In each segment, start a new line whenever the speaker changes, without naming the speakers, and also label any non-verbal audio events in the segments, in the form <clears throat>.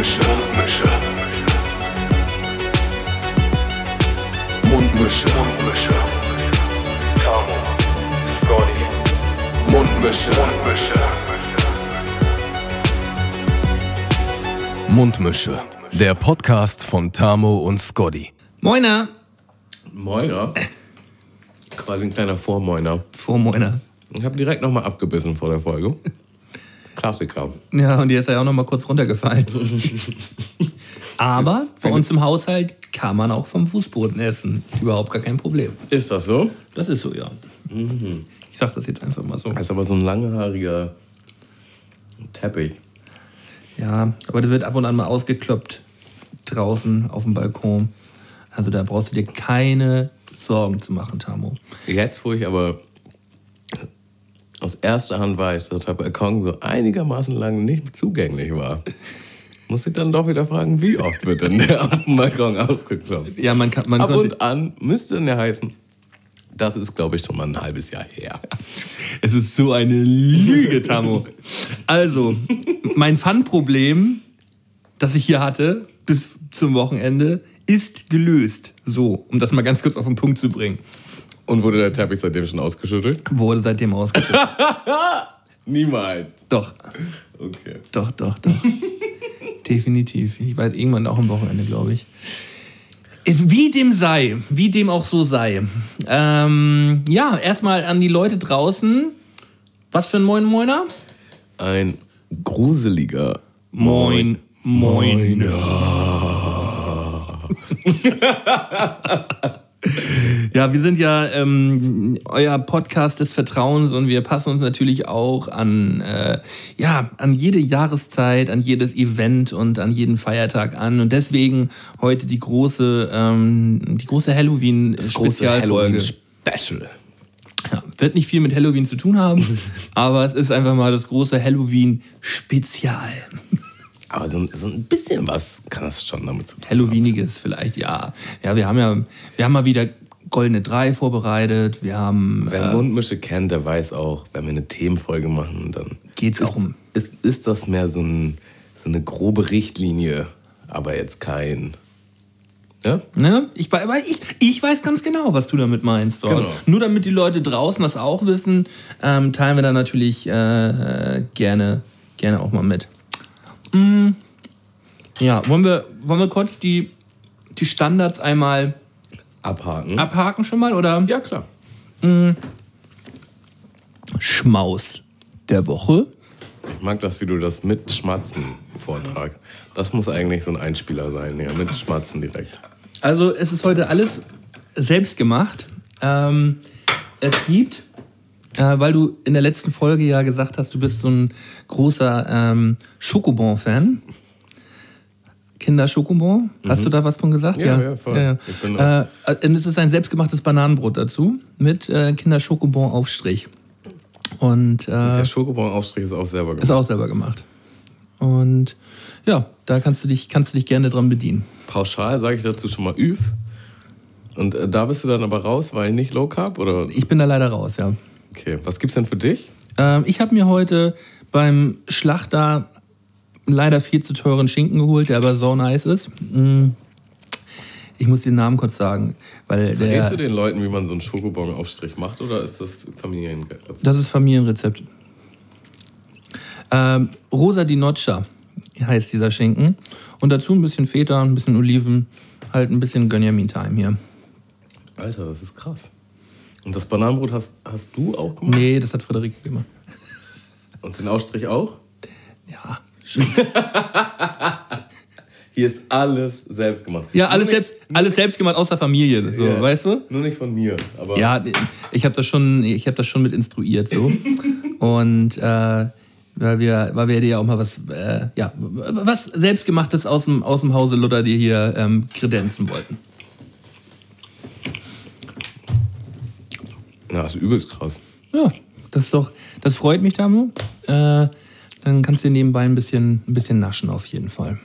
Mundmische. Mundmische. Mundmische. Tamo. Scotty. Mundmische. Mundmische. Mundmische. Der Podcast von Tamo und Scotty.
Moiner.
Moiner. Quasi ein kleiner Vormoiner.
Vormoiner.
Ich habe direkt nochmal abgebissen vor der Folge. <laughs> Klassiker.
Ja, und die ist ja auch noch mal kurz runtergefallen. <laughs> Aber bei uns im Haushalt kann man auch vom Fußboden essen. Ist überhaupt gar kein Problem.
Ist das so?
Das ist so, ja. Ich sag das jetzt einfach mal so.
Das ist aber so ein langhaariger Teppich.
Ja, aber der wird ab und an mal ausgekloppt draußen auf dem Balkon. Also da brauchst du dir keine Sorgen zu machen, Tamo.
Jetzt, wo ich aber aus erster Hand weiß, dass der Balkon so einigermaßen lang nicht zugänglich war, muss ich dann doch wieder fragen, wie oft wird denn der auf dem Balkon ausgeklopft?
Ja, man kann, man
Ab und an müsste denn ja heißen, das ist, glaube ich, schon mal ein halbes Jahr her. <laughs>
Es ist so eine Lüge, Tamo. Also, mein Fun-Problem, das ich hier hatte bis zum Wochenende, ist gelöst. So, um das mal ganz kurz auf den Punkt zu bringen.
Und wurde der Teppich seitdem schon ausgeschüttelt?
Wurde seitdem ausgeschüttet. <laughs>
Niemals.
doch,
Okay.
doch, doch, doch. <laughs> Definitiv. Ich weiß irgendwann auch am Wochenende, glaube ich. Wie dem sei, wie dem auch so sei. Ähm, ja, erstmal an die Leute draußen. Was für ein Moin Moiner?
Ein gruseliger
Moin, moin. <laughs> Ja, wir sind ja ähm, euer Podcast des Vertrauens und wir passen uns natürlich auch an, äh, ja, an jede Jahreszeit, an jedes Event und an jeden Feiertag an. Und deswegen heute die große, ähm, die große Halloween-Spezialfolge.
Special.
Ja, wird nicht viel mit Halloween zu tun haben, <laughs> aber es ist einfach mal das große Halloween-Spezial.
Aber so, ein- so ein bisschen was kann das schon damit zu tun
Halloweeniges vielleicht, ja. Ja, wir haben ja, wir haben mal wieder Goldene Drei vorbereitet. Wir haben.
Wer
äh,
Mundmische kennt, der weiß auch, wenn wir eine Themenfolge machen, dann
Geht's
ist,
auch um-
Ist, ist das mehr so, ein, so eine grobe Richtlinie, aber jetzt kein. Ja?
Ne? Ich, wei- weil ich, ich weiß ganz genau, was du damit meinst.
Genau.
Nur damit die Leute draußen das auch wissen, ähm, teilen wir da natürlich äh, gerne, gerne auch mal mit. Mm, ja, wollen wir, wollen wir kurz die, die Standards einmal
Abhaken.
abhaken schon mal? Oder?
ja, klar.
Schmaus der Woche.
Ich mag das, wie du das mit Schmatzen vortragst. Das muss eigentlich so ein Einspieler sein, ja, mit Schmatzen direkt.
Also es ist heute alles selbst gemacht. Ähm, es gibt, weil du in der letzten Folge ja gesagt hast, du bist so ein großer ähm, Schokobon-Fan. Kinder Schokobon. Hast du da was von gesagt?
Mhm. Ja, ja, voll. Ich bin
äh, es ist ein selbstgemachtes Bananenbrot dazu mit äh, Kinder Schokobon Aufstrich. Und äh,
Der Schokobon-Aufstrich ist auch selber
ist
gemacht.
auch selber gemacht. Und ja, da kannst du dich, kannst du dich gerne dran bedienen.
Pauschal sage ich dazu schon mal Üf. Und äh, da bist du dann aber raus, weil nicht Low Carb? Oder?
Ich bin da leider raus, ja.
Okay, was gibt's denn für dich?
Ähm, ich habe mir heute beim Schlachter leider viel zu teuren Schinken geholt, der aber so nice ist. Mm. Ich muss den Namen kurz sagen, weil
Verrätst du
der,
den Leuten, wie man so einen Schokobon-Aufstrich macht oder ist das Familienrezept?
das ist Familienrezept. Ähm, Rosa di Noccia heißt dieser Schinken. Und dazu ein bisschen Feta, ein bisschen Oliven, halt ein bisschen Gönjamin Time hier.
Alter, das ist krass. Und das Bananenbrot hast, hast du auch gemacht?
Nee, das hat Friederike gemacht.
Und den Aufstrich auch?
Ja, <laughs>
Hier ist alles selbst gemacht.
ja alles,
nicht-
selbst, alles selbst gemacht, außer Familie, so,
Ja,
weißt du?
Nur nicht von mir. Aber
Ja, ich habe das schon, ich habe das schon mit instruiert so. <laughs> Und äh, weil wir, weil wir dir ja auch mal was, äh, ja, was selbstgemachtes aus dem, aus dem Hause Luther dir hier ähm, kredenzen wollten.
Ja, ist übelst krass.
Ja, das ist doch, das freut mich, Tamu. Äh, dann kannst du nebenbei ein bisschen, ein bisschen naschen auf jeden Fall.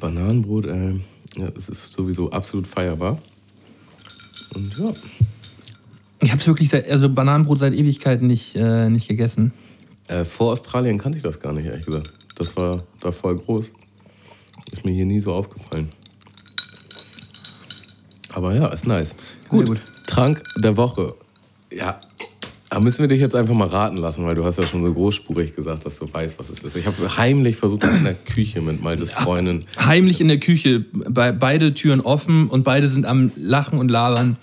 Bananenbrot, äh, ja, das ist sowieso absolut feierbar. Und ja,
Ich habe es wirklich seit, also Bananenbrot seit Ewigkeiten nicht, äh, nicht gegessen.
äh, vor Australien kannte ich das gar nicht, ehrlich gesagt. Das war da voll groß. Ist mir hier nie so aufgefallen. Aber ja, ist nice. Gut,
gut.
Trank der Woche. Ja, da müssen wir dich jetzt einfach mal raten lassen, weil du hast ja schon so großspurig gesagt, dass du weißt, was es ist. Ich habe heimlich versucht, in der Küche mit Maltes Freundin.
Heimlich in der Küche, bei, beide Türen offen und beide sind am Lachen und Labern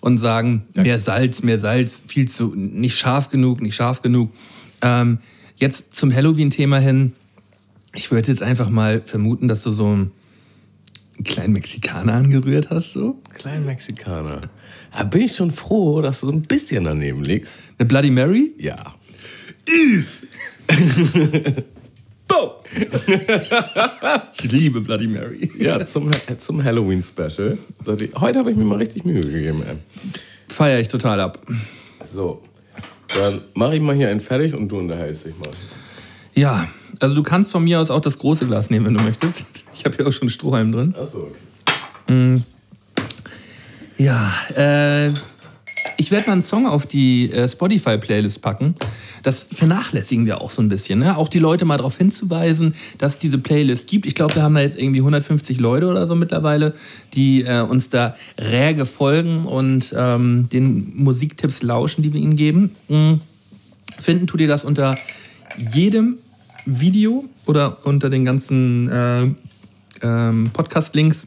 und sagen, mehr Salz, mehr Salz, viel zu, nicht scharf genug, nicht scharf genug. Ähm, jetzt zum Halloween-Thema hin. Ich würde jetzt einfach mal vermuten, dass du so einen kleinen Mexikaner angerührt hast, so.
Klein Mexikaner. Da bin ich schon froh, dass du so ein bisschen daneben liegst.
Eine Bloody Mary?
Ja. <laughs>
Bo! ich liebe Bloody Mary.
Ja, zum, zum Halloween-Special. Heute habe ich mir mal richtig Mühe gegeben, ey.
Feier ich total ab.
So, dann mache ich mal hier einen fertig und du unterhältst dich mal.
Ja, also du kannst von mir aus auch das große Glas nehmen, wenn du möchtest. Ich habe hier auch schon Strohhalm drin.
Achso, okay.
Ja, äh, ich werde mal einen Song auf die äh, Spotify-Playlist packen. Das vernachlässigen wir auch so ein bisschen. Ne? Auch die Leute mal darauf hinzuweisen, dass es diese Playlist gibt. Ich glaube, wir haben da jetzt irgendwie 150 Leute oder so mittlerweile, die äh, uns da rege folgen und ähm, den Musiktipps lauschen, die wir ihnen geben. Mm. Finden tut ihr das unter jedem Video oder unter den ganzen äh, ähm, Podcast-Links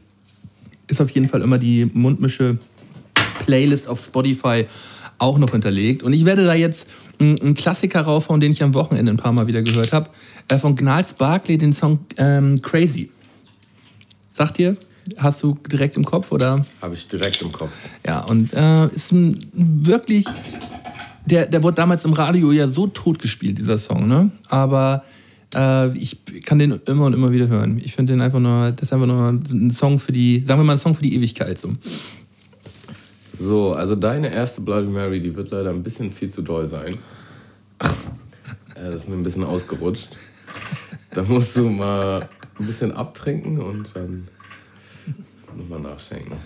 ist auf jeden Fall immer die Mundmische Playlist auf Spotify auch noch hinterlegt. Und ich werde da jetzt einen einen Klassiker raufhauen, den ich am Wochenende ein paar Mal wieder gehört habe. Äh, von Gnals Barkley, den Song ähm, Crazy. Sagt ihr? Hast du direkt im Kopf oder?
Habe ich direkt im Kopf.
Ja, und äh, ist ein wirklich. Der, der wurde damals im Radio ja so tot gespielt, dieser Song, ne? Aber äh, ich kann den immer und immer wieder hören. Ich finde den einfach nur, das ist einfach nur ein Song für die, sagen wir mal, ein Song für die Ewigkeit. So.
So, also deine erste Bloody Mary, die wird leider ein bisschen viel zu doll sein. äh, das ist mir ein bisschen ausgerutscht. Da musst du mal ein bisschen abtrinken und dann nochmal nachschenken.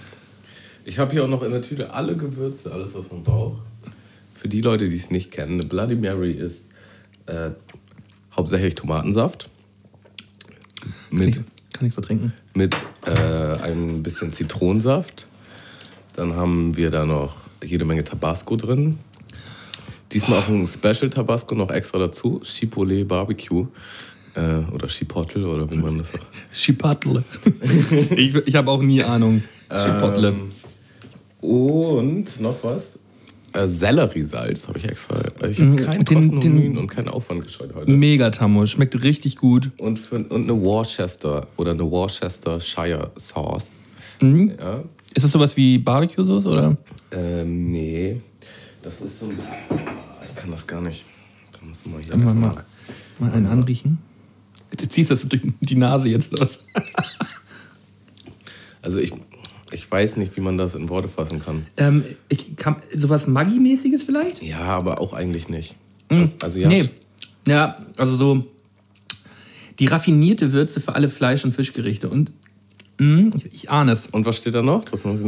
Ich habe hier auch noch in der Tüte alle Gewürze, alles, was man braucht. Für die Leute, die es nicht kennen, eine Bloody Mary ist äh, hauptsächlich Tomatensaft
Kann,
mit
ich, kann ich so trinken?
mit äh, ein bisschen Zitronensaft. Dann haben wir da noch jede Menge Tabasco drin. Diesmal auch ein Special Tabasco noch extra dazu. Chipotle Barbecue. Äh, oder Chipotle oder wie man das sagt.
Chipotle. <laughs> ich ich habe auch nie Ahnung. Chipotle.
Ähm, und noch was? Äh, Selleriesalz habe ich extra. Also ich habe
Mm,
keinen
den-
Kosten und Mühen und keinen Aufwand gescheut heute.
Mega Tammo, schmeckt richtig gut.
Und, für, und eine Worcester oder eine Worcestershire Sauce.
Mhm.
Ja.
Ist das sowas wie Barbecue-Sauce oder?
Ähm, nee. Das ist so ein bisschen. Ah, Ich kann das gar nicht. Da muss man hier
Mal, mal, mal einen anriechen. Du ziehst das durch die Nase jetzt los.
Also ich, ich weiß nicht, wie man das in Worte fassen kann.
Ähm, ich, kann, sowas Maggi-mäßiges vielleicht?
Ja, aber auch eigentlich nicht. Also ja.
Nee. Ja, also so die raffinierte Würze für alle Fleisch- und Fischgerichte. Und mh, ich, ich ahne es.
Und was steht da noch? Das muss ich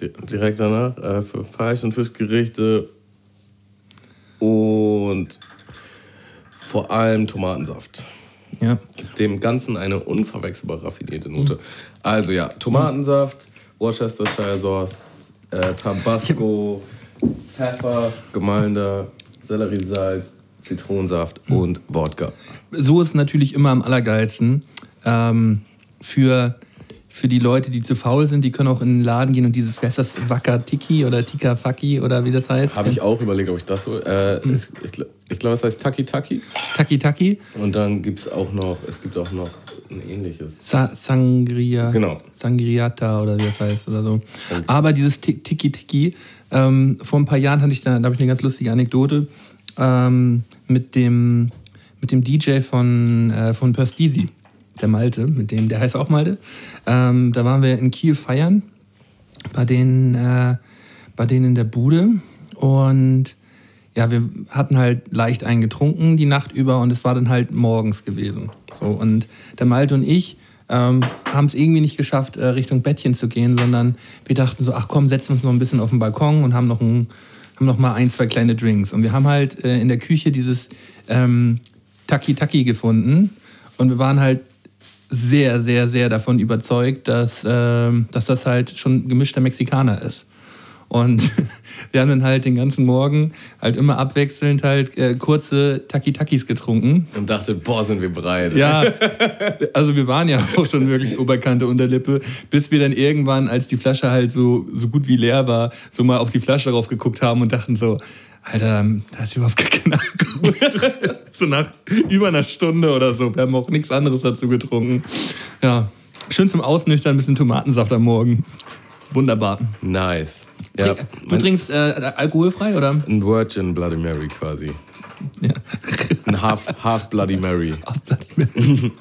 di- direkt danach. Äh, für Fleisch- und Fischgerichte und vor allem Tomatensaft.
Ja.
Gibt dem Ganzen eine unverwechselbar raffinierte Note. Also ja, Tomatensaft, Worcestershire Sauce, äh, Tabasco, Pfeffer, gemahlener Selleriesalz, Zitronensaft und Wodka.
So ist natürlich immer am allergeilsten. Ähm, für, für die Leute, die zu faul sind, die können auch in den Laden gehen und dieses, wie heißt das, Wacker Tiki oder Tika Faki oder wie das heißt?
Habe ich auch überlegt, ob ich das so. Äh,
Hm.
ich ich glaube, es heißt Taki Taki.
Taki Taki,
Und dann gibt es auch noch, es gibt auch noch ein ähnliches.
Sa Sangria.
Genau.
Sangriata oder wie das heißt oder so. Aber dieses Ti- Tiki Tiki, ähm, vor ein paar Jahren hatte ich da, da habe ich eine ganz lustige Anekdote ähm, mit, dem, mit dem DJ von, äh, von Pastisi, der Malte, mit dem, der heißt auch Malte. Ähm, da waren wir in Kiel feiern, bei denen, äh, bei denen in der Bude und ja, wir hatten halt leicht eingetrunken die Nacht über und es war dann halt morgens gewesen. So, und der Malte und ich ähm, haben es irgendwie nicht geschafft, äh, Richtung Bettchen zu gehen, sondern wir dachten so, ach komm, setzen wir uns noch ein bisschen auf den Balkon und haben noch, ein, haben noch mal ein, zwei kleine Drinks. Und wir haben halt äh, in der Küche dieses ähm, Taki Taki gefunden Und wir waren halt sehr, sehr, sehr davon überzeugt, dass, ähm, dass das halt schon gemischter Mexikaner ist. Und <laughs> wir haben dann halt den ganzen Morgen halt immer abwechselnd halt äh, kurze Taki-Takis getrunken.
Und dachte, boah, sind wir bereit.
Ja, also wir waren ja auch schon wirklich Oberkante Unterlippe, bis wir dann irgendwann, als die Flasche halt so, so gut wie leer war, so mal auf die Flasche drauf geguckt haben und dachten so, Alter, da ist überhaupt gar kein Alkohol. <laughs> So nach über einer Stunde oder so. Wir haben auch nichts anderes dazu getrunken. Ja, schön zum Ausnüchtern, ein bisschen Tomatensaft am Morgen. Wunderbar.
Nice. Ja,
Trink, du trinkst äh, alkoholfrei oder?
ein Virgin Bloody Mary quasi.
Ja. <laughs>
Ein Half, half Bloody Mary. <laughs>
Aus Bloody Mary.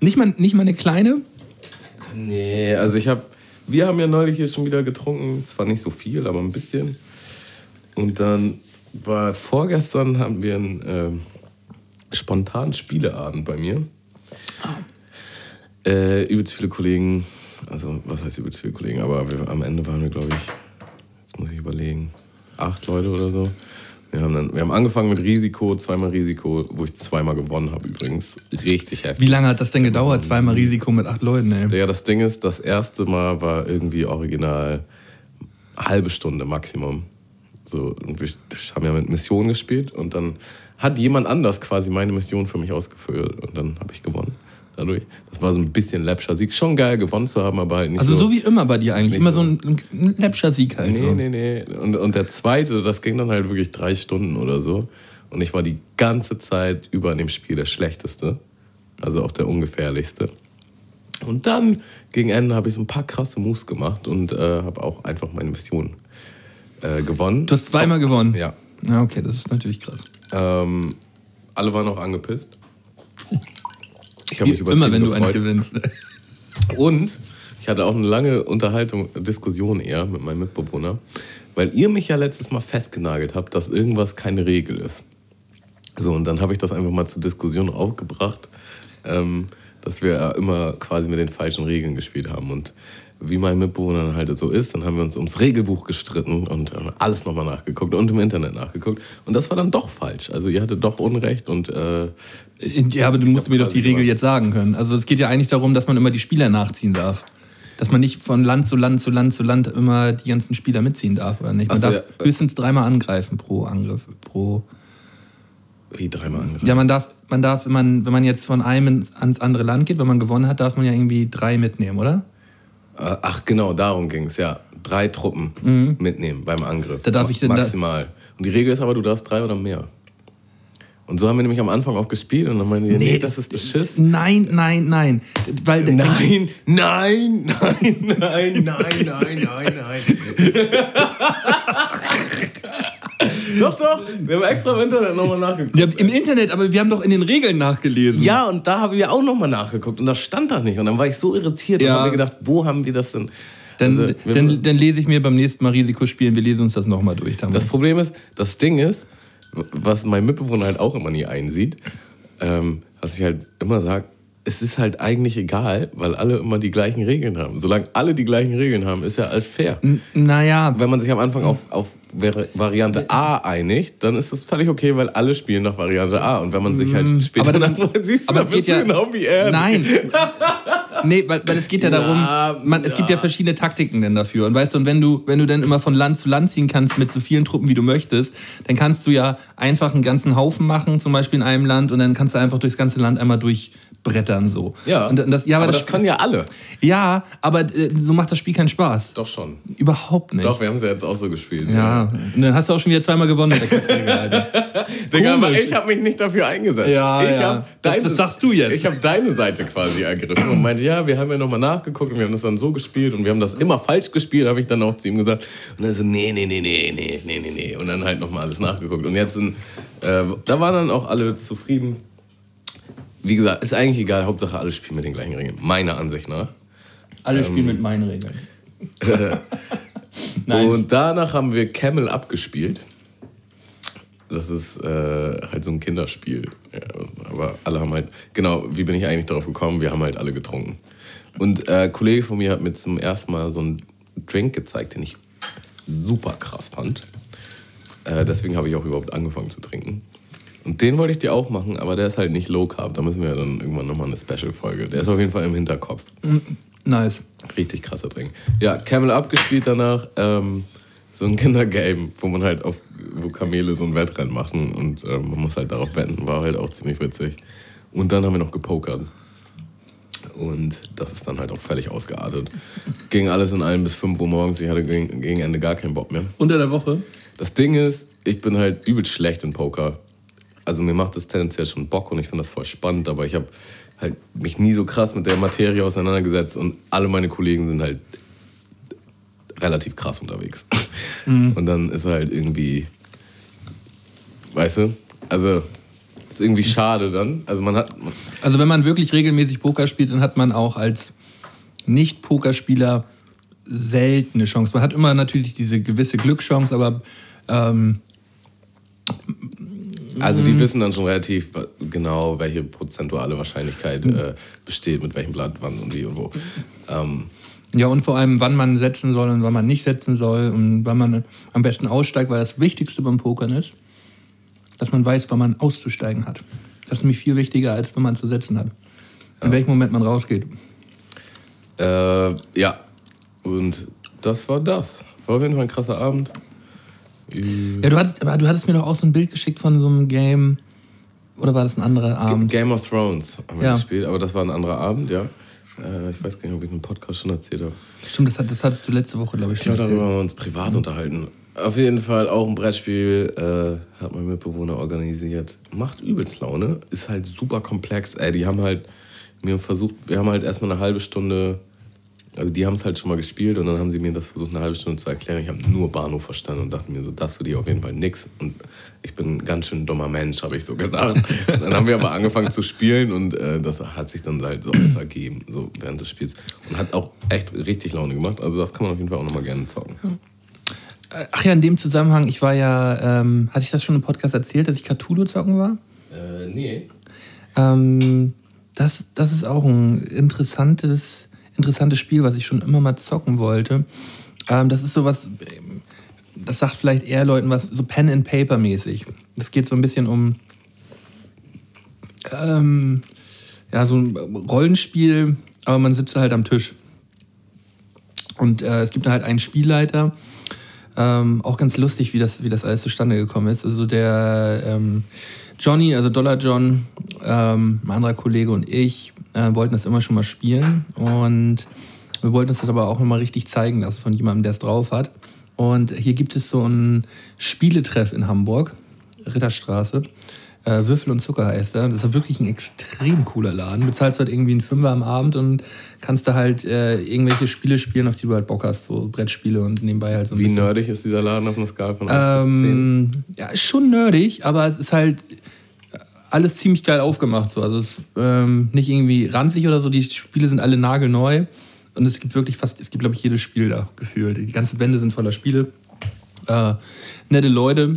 nicht, mal, nicht mal eine kleine?
Nee, also ich habe, wir haben ja neulich hier schon wieder getrunken. Zwar nicht so viel, aber ein bisschen. Und dann war vorgestern haben wir einen ähm, spontanen Spieleabend bei mir. Äh, übelst viele Kollegen, also was heißt übelst viele Kollegen, aber wir, am Ende waren wir, glaube ich, jetzt muss ich überlegen, acht Leute oder so. Wir haben, dann, wir haben angefangen mit Risiko, zweimal Risiko, wo ich zweimal gewonnen habe übrigens. Richtig heftig.
Wie lange hat das denn gedauert? Zweimal Risiko mit acht Leuten, ey.
Ja, das Ding ist, das erste Mal war irgendwie original halbe Stunde Maximum. So, wir haben ja mit Mission gespielt und dann hat jemand anders quasi meine Mission für mich ausgeführt und dann habe ich gewonnen. Dadurch. Das war so ein bisschen läppscher Sieg. Schon geil, gewonnen zu haben, aber halt nicht
Also
so.
so wie immer bei dir eigentlich. Immer
so.
so ein, ein läppscher Sieg halt.
Nee,
so.
nee, nee. Und, und der zweite, das ging dann halt wirklich drei Stunden oder so. Und ich war die ganze Zeit über in dem Spiel der Schlechteste. Also auch der ungefährlichste. Und dann, gegen Ende, habe ich so ein paar krasse Moves gemacht und äh, habe auch einfach meine Mission äh, gewonnen.
Du hast zweimal gewonnen.
Ja.
Ja, okay, das ist natürlich krass.
Ähm, alle waren auch angepisst. Ich habe mich
Immer wenn du
gefreut.
einen gewinnst. <laughs>
Und ich hatte auch eine lange Unterhaltung, Diskussion eher mit meinem Mitbewohner, weil ihr mich ja letztes Mal festgenagelt habt, dass irgendwas keine Regel ist. So, und dann habe ich das einfach mal zur Diskussion aufgebracht, ähm, dass wir ja immer quasi mit den falschen Regeln gespielt haben. Und wie mein Mitbewohner halt so ist, dann haben wir uns ums Regelbuch gestritten und haben alles nochmal nachgeguckt und im Internet nachgeguckt. Und das war dann doch falsch. Also ihr hattet doch Unrecht und äh,
Ja, aber du musst mir doch die Regel jetzt sagen können. Also es geht ja eigentlich darum, dass man immer die Spieler nachziehen darf. Dass man nicht von Land zu Land zu Land zu Land immer die ganzen Spieler mitziehen darf, oder nicht? Man
so,
darf
ja.
höchstens dreimal angreifen pro Angriff. Pro
wie dreimal angreifen.
ja, man darf, man darf, wenn man, wenn man jetzt von einem ins- ans andere Land geht, wenn man gewonnen hat, darf man ja irgendwie drei mitnehmen, oder?
Äh, Ach genau, darum ging es, ja. Drei Truppen mitnehmen beim Angriff.
Mhm. Da darf ich denn
Maximal. Und die Regel ist aber, du darfst drei oder mehr. Und so haben wir nämlich am Anfang auch gespielt und dann meinen die, nee, das ist beschissen.
Nein, nein, nein. Weil, <laughs>
Nein, nein, nein, nein, nein, nein, nein, <laughs> nein. Doch, doch. Wir haben extra im Internet nochmal nachgeguckt.
Ja, Im Internet, aber wir haben doch in den Regeln nachgelesen.
Ja, und da haben wir auch nochmal nachgeguckt und das stand da nicht. Und dann war ich so irritiert
Ja.
und habe mir gedacht, wo haben die das denn?
Dann,
Also,
dann, dann lese ich mir beim nächsten Mal Risiko spielen, wir lesen uns das nochmal durch. Dann.
Das Problem ist, das Ding ist, was mein Mitbewohner halt auch immer nie einsieht, ähm, was ich halt immer sage, es ist halt eigentlich egal, weil alle immer die gleichen Regeln haben. Solange alle die gleichen Regeln haben, ist ja alles fair.
naja,
Wenn man sich am Anfang auf, auf Vari- Variante A einigt, dann ist das völlig okay, weil alle spielen nach Variante A. Und wenn man sich halt später
aber dann-
dann <laughs> siehst du,
aber
bist
ja.
genau wie er.
Nein. Nee, weil, weil es geht ja darum,
Ja,
man, es gibt ja verschiedene Taktiken denn dafür. Und weißt du, und wenn du, wenn du dann immer von Land zu Land ziehen kannst mit so vielen Truppen, wie du möchtest, dann kannst du ja einfach einen ganzen Haufen machen, zum Beispiel in einem Land, und dann kannst du einfach durchs ganze Land einmal durchbrettern. So.
Ja,
und das, ja, aber,
aber
das,
das können ja alle.
ja, aber äh, so macht das Spiel keinen Spaß.
Doch schon.
Überhaupt nicht.
Doch, wir haben es ja jetzt auch so gespielt.
Ja, und dann hast du auch schon wieder zweimal gewonnen. <laughs>
Digga, aber ich habe mich nicht dafür eingesetzt.
Ja,
ich
ja.
Hab
Das-
deine,
das sagst du jetzt.
Ich habe deine Seite quasi ergriffen und meinte, ja, wir haben ja nochmal nachgeguckt und wir haben das dann so gespielt und wir haben das immer falsch gespielt, habe ich dann auch zu ihm gesagt. Und er so, nee, nee, nee, nee, nee, nee, nee, nee. Und dann halt nochmal alles nachgeguckt. Und jetzt sind, äh, da waren dann auch alle zufrieden. Wie gesagt, ist eigentlich egal, Hauptsache alle spielen mit den gleichen Regeln. Meiner Ansicht nach.
Alle spielen mit meinen Regeln. <laughs> Nein.
Und danach haben wir Camel abgespielt. Das ist äh, halt so ein Kinderspiel. Ja, aber alle haben halt, genau, wie bin ich eigentlich darauf gekommen? Wir haben halt alle getrunken. Und äh, ein Kollege von mir hat mir zum ersten Mal so einen Drink gezeigt, den ich super krass fand. Äh, deswegen habe ich auch überhaupt angefangen zu trinken. Und den wollte ich dir auch machen, aber der ist halt nicht Low Carb. Da müssen wir ja dann irgendwann nochmal eine Special-Folge. Der ist auf jeden Fall im Hinterkopf.
Nice.
Richtig krasser Drink. Ja, Camel Up gespielt danach. Ähm, so ein Kindergame, wo man halt auf, wo Kamele so ein Wettrennen machen und ähm, man muss halt darauf wetten. War halt auch ziemlich witzig. Und dann haben wir noch gepokert. Und das ist dann halt auch völlig ausgeartet. Ging alles in allem bis 5 Uhr morgens. Ich hatte gegen, gegen Ende gar keinen Bock mehr.
Unter der Woche?
Das Ding ist, ich bin halt übelst schlecht in Poker. Also mir macht das tendenziell schon Bock und ich finde das voll spannend, aber ich habe halt mich nie so krass mit der Materie auseinandergesetzt und alle meine Kollegen sind halt relativ krass unterwegs. <laughs>
Mhm.
Und dann ist halt irgendwie, weißt du, also ist irgendwie schade dann. Also man hat,
Also wenn man wirklich regelmäßig Poker spielt, dann hat man auch als Nicht-Pokerspieler selten eine Chance. Man hat immer natürlich diese gewisse Glückschance, aber ähm,
also
Mhm.
die wissen dann schon relativ genau, welche prozentuale Wahrscheinlichkeit
Mhm.
äh, besteht, mit welchem Blatt, wann und wie und wo. Ähm,
ja, und vor allem, wann man setzen soll und wann man nicht setzen soll und wann man am besten aussteigt, weil das Wichtigste beim Pokern ist, dass man weiß, wann man auszusteigen hat. Das ist nämlich viel wichtiger, als wenn man zu setzen hat. In welchem Moment man rausgeht.
Äh, ja, und das war das. War auf jeden Fall ein krasser Abend.
Ja, du hattest, aber du hattest mir doch auch so ein Bild geschickt von so einem Game. Oder war das ein anderer Abend?
Game of Thrones haben wir
Ja.
gespielt, aber das war ein anderer Abend, ja. Äh, ich weiß gar nicht, ob ich es im Podcast schon erzählt habe.
Stimmt, das, das hattest du letzte Woche, glaube ich,
Ich
schon
glaube, darüber haben wir uns privat unterhalten. Auf jeden Fall auch ein Brettspiel, äh, hat mein Mitbewohner organisiert. Macht übelst Laune, ist halt super komplex. Ey, die haben halt mir versucht, wir haben halt erstmal eine halbe Stunde, also die haben es halt schon mal gespielt und dann haben sie mir das versucht, eine halbe Stunde zu erklären. Ich habe nur Bahnhof verstanden und dachte mir so, das für die auf jeden Fall nix. Und ich bin ein ganz schön dummer Mensch, habe ich so gedacht. dann haben wir aber angefangen zu spielen und äh, das hat sich dann halt so alles ergeben, so während des Spiels. Und hat auch echt richtig Laune gemacht. Also das kann man auf jeden Fall auch nochmal gerne zocken.
Ach ja, in dem Zusammenhang, ich war ja, ähm, hatte ich das schon im Podcast erzählt, dass ich Cthulhu zocken war?
Äh, nee.
Ähm, das, das ist auch ein interessantes, interessantes Spiel, was ich schon immer mal zocken wollte. Ähm, das ist sowas, das sagt vielleicht eher Leuten was, so Pen and Paper mäßig. Es geht so ein bisschen um ähm, ja, so ein Rollenspiel, aber man sitzt halt am Tisch. Und äh, es gibt halt einen Spielleiter. Ähm, auch ganz lustig, wie das, wie das alles zustande gekommen ist. Also der ähm, Johnny, also Dollar John, ähm, ein anderer Kollege und ich äh, wollten das immer schon mal spielen. Und wir wollten uns das aber auch nochmal richtig zeigen lassen von jemandem, der es drauf hat. Und hier gibt es so ein Spieletreff in Hamburg, Ritterstraße. Äh, Würfel und Zucker heißt er. Das ist wirklich ein extrem cooler Laden. Bezahlst halt irgendwie einen Fünfer am Abend und kannst da halt äh, irgendwelche Spiele spielen, auf die du halt Bock hast. So Brettspiele und nebenbei halt so ein
Wie
bisschen.
nerdig ist dieser Laden auf einer Skala von 1 bis 10?
Ähm, ja, ist schon nerdig, aber es ist halt alles ziemlich geil aufgemacht. So. Also es ist ähm, nicht irgendwie ranzig oder so. Die Spiele sind alle nagelneu. Und es gibt wirklich fast, es gibt, glaube ich, jedes Spiel da gefühlt. Die ganzen Wände sind voller Spiele. Äh, nette Leute.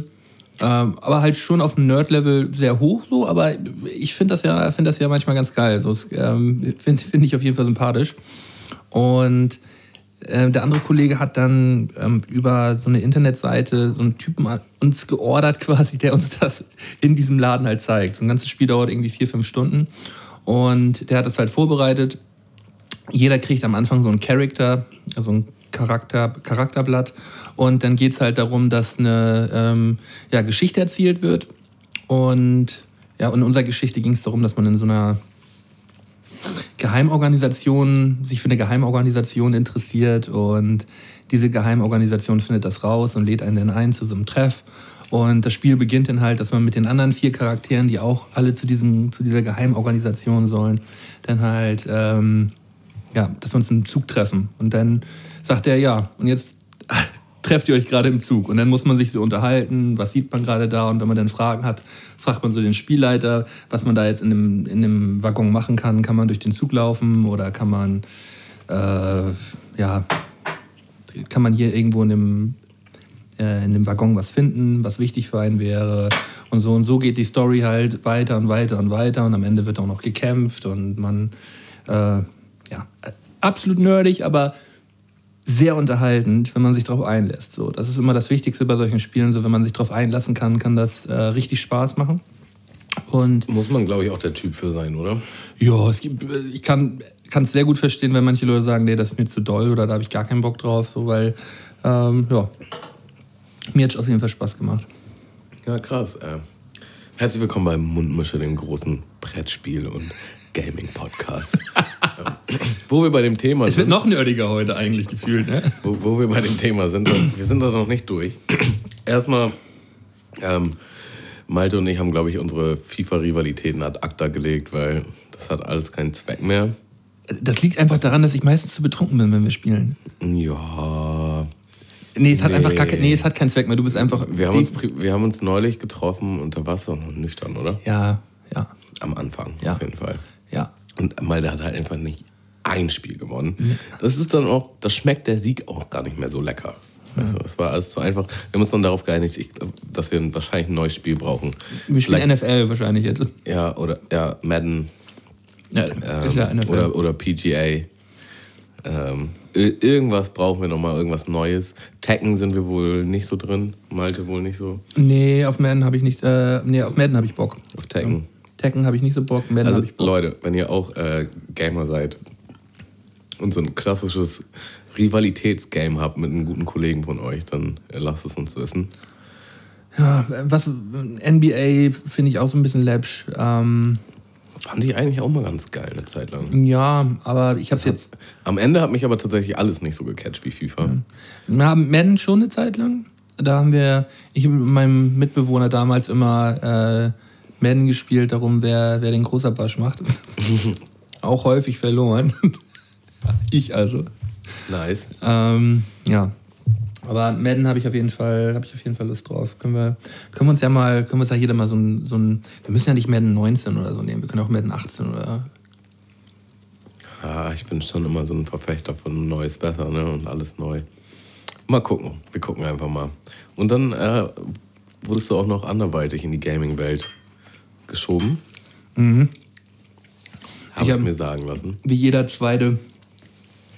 Ähm, aber halt schon auf dem Nerd-Level sehr hoch so, aber ich finde das, ja, find das ja manchmal ganz geil. So, ähm, finde find ich auf jeden Fall sympathisch. Und äh, der andere Kollege hat dann ähm, über so eine Internetseite so einen Typen uns geordert <laughs> quasi, der uns das in diesem Laden halt zeigt. So ein ganzes Spiel dauert irgendwie vier, fünf Stunden. Und der hat das halt vorbereitet. Jeder kriegt am Anfang so einen Charakter, also ein Charakter, Charakterblatt. Und dann geht es halt darum, dass eine ähm, ja, Geschichte erzählt wird. Und ja, in unserer Geschichte ging es darum, dass man in so einer Geheimorganisation, sich für eine Geheimorganisation interessiert und diese Geheimorganisation findet das raus und lädt einen dann ein zu so einem Treff. Und das Spiel beginnt dann halt, dass man mit den anderen vier Charakteren, die auch alle zu, diesem, zu dieser Geheimorganisation sollen, dann halt, ähm, ja, dass wir uns im Zug treffen. Und dann sagt er, ja, und jetzt <laughs> trefft ihr euch gerade im Zug. Und dann muss man sich so unterhalten, was sieht man gerade da. Und wenn man dann Fragen hat, fragt man so den Spielleiter, was man da jetzt in dem, in dem Waggon machen kann. Kann man durch den Zug laufen oder kann man, äh, ja, kann man hier irgendwo in dem, äh, in dem Waggon was finden, was wichtig für einen wäre. Und so und so geht die Story halt weiter und weiter und weiter. Und am Ende wird auch noch gekämpft und man, äh, ja, absolut nerdig, aber sehr unterhaltend, wenn man sich darauf einlässt. So, das ist immer das Wichtigste bei solchen Spielen. So, wenn man sich darauf einlassen kann, kann das äh, richtig Spaß machen. Und
Muss man, glaube ich, auch der Typ für sein, oder?
ja, es gibt, ich kann es sehr gut verstehen, wenn manche Leute sagen, nee, das ist mir zu doll oder da habe ich gar keinen Bock drauf, so, weil, ähm, ja, mir hat es auf jeden Fall Spaß gemacht.
Ja, krass. Äh. Herzlich willkommen beim Mundmische, dem großen Brettspiel- und Gaming-Podcast. <laughs> Wo wir bei dem Thema
Es wird
sind.
noch nerdiger heute eigentlich gefühlt, ne?
wo, wo wir bei dem Thema sind, wir sind da noch nicht durch. Erstmal, ähm, Malte und ich haben, glaube ich, unsere FIFA-Rivalitäten ad acta gelegt, weil das hat alles keinen Zweck mehr.
Das liegt einfach daran, dass ich meistens zu betrunken bin, wenn wir spielen.
Ja,
Nee, es hat
Nee.
einfach gar kein, nee, es hat keinen Zweck mehr. Du bist einfach.
wir haben, uns, wir haben uns neulich getroffen und da warst du auch noch nüchtern, oder?
Ja, ja,
Am Anfang,
Ja.
auf jeden Fall.
Ja.
Und Malte hat halt einfach nicht ein Spiel gewonnen. Das ist dann auch, das schmeckt der Sieg auch gar nicht mehr so lecker. Also, es war alles zu einfach. Wir haben uns dann darauf geeinigt, ich, dass wir ein, wahrscheinlich ein neues Spiel brauchen.
Wir spielen
Vielleicht-
NFL wahrscheinlich jetzt.
Ja, oder ja, Madden
Ja,
ähm,
ja NFL.
oder, oder PGA. Ähm, ir- irgendwas brauchen wir nochmal, irgendwas Neues. Tekken sind wir wohl nicht so drin. Malte wohl nicht so.
nee, auf Madden habe ich nicht. Äh, nee, auf Madden habe ich Bock.
Auf Tekken.
Tekken habe ich nicht so Bock. Madden
Also
Bock.
Leute, wenn ihr auch äh, Gamer seid und so ein klassisches Rivalitätsgame habt mit einem guten Kollegen von euch, dann äh, lasst es uns wissen.
Ja, was NBA finde ich auch so ein bisschen läppsch. Ähm,
Fand ich eigentlich auch mal ganz geil eine Zeit lang.
ja, aber ich habe jetzt.
Am Ende hat mich aber tatsächlich alles nicht so gecatcht wie FIFA.
Wir haben Madden schon eine Zeit lang. Da haben wir, ich habe mit meinem Mitbewohner damals immer äh, Madden gespielt, darum, wer, wer den Großabwasch macht. <laughs> auch häufig verloren. <laughs> ich also.
Nice.
Ähm, ja. Aber Madden habe ich auf jeden Fall, habe ich auf jeden Fall Lust drauf. Können wir, können wir uns ja mal, können wir uns ja jeder mal so ein, so ein, wir müssen ja nicht Madden 19 oder so nehmen, wir können auch Madden 18 oder.
Ja, ich bin schon immer so ein Verfechter von Neues besser ne? und alles neu. Mal gucken. Wir gucken einfach mal. Und dann äh, wurdest du auch noch anderweitig in die Gaming-Welt geschoben.
Mhm.
Habe
Ich hab-
mir sagen lassen.
Wie jeder zweite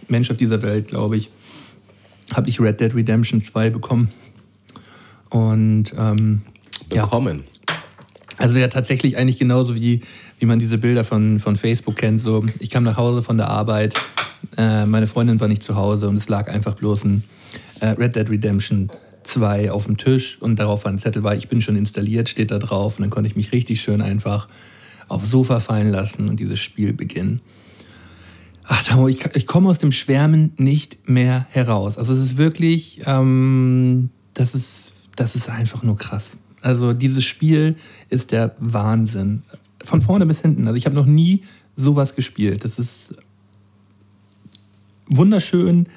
Mensch auf dieser Welt, glaube ich, habe ich Red Dead Redemption 2 bekommen. Und ähm, ja,
Bekommen.
also ja tatsächlich eigentlich genauso wie, wie man diese Bilder von, von Facebook kennt. So, ich kam nach Hause von der Arbeit, äh, meine Freundin war nicht zu Hause und es lag einfach bloß ein äh, Red Dead Redemption 2 auf dem Tisch und darauf war ein Zettel, weil ich bin schon installiert, steht da drauf und dann konnte ich mich richtig schön einfach aufs Sofa fallen lassen und dieses Spiel beginnen. Ach, Tamo, ich, ich komme aus dem Schwärmen nicht mehr heraus. Also es ist wirklich, ähm, das ist, das ist einfach nur krass. Also dieses Spiel ist der Wahnsinn. Von vorne bis hinten. Also ich habe noch nie sowas gespielt. Das ist wunderschön,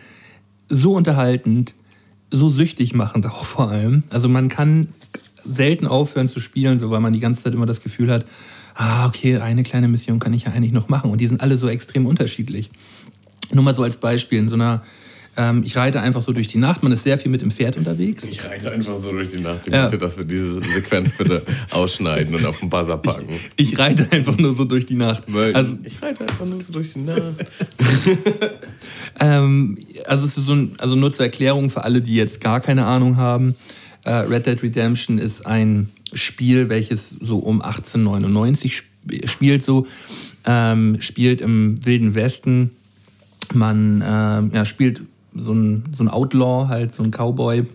so unterhaltend, so süchtig machend <laughs> auch vor allem. Also man kann selten aufhören zu spielen, weil man die ganze Zeit immer das Gefühl hat, ah, okay, eine kleine Mission kann ich ja eigentlich noch machen. Und die sind alle so extrem unterschiedlich. Nur mal so als Beispiel, in so einer, ähm, ich reite einfach so durch die Nacht, man ist sehr viel mit dem Pferd unterwegs.
Ich reite einfach so durch die Nacht. Ich
Ja.
möchte, dass wir diese Sequenz bitte <laughs> ausschneiden und auf den Buzzer packen.
Ich reite einfach nur so durch die Nacht. Also,
ich reite einfach nur so durch die Nacht. <laughs>
Ähm, also, es ist so ein, also nur zur Erklärung für alle, die jetzt gar keine Ahnung haben. Äh, Red Dead Redemption ist ein Spiel, welches so um 1899 sp spielt, so ähm, spielt im Wilden Westen. Man ähm, ja, spielt so ein, so ein Outlaw, halt so ein Cowboy,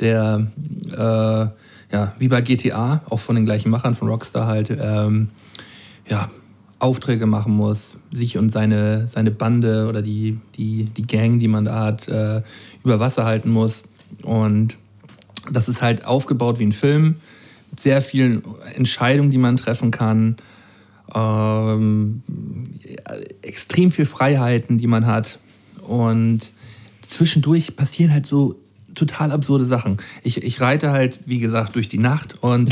der äh, ja, wie bei GTA, auch von den gleichen Machern von Rockstar halt, ähm, ja, Aufträge machen muss, sich und seine, seine Bande oder die, die, die Gang, die man da hat, äh, über Wasser halten muss. Und das ist halt aufgebaut wie ein Film, mit sehr vielen Entscheidungen, die man treffen kann, ähm, extrem viel Freiheiten, die man hat. Und zwischendurch passieren halt so total absurde Sachen. Ich, ich reite halt, wie gesagt, durch die Nacht und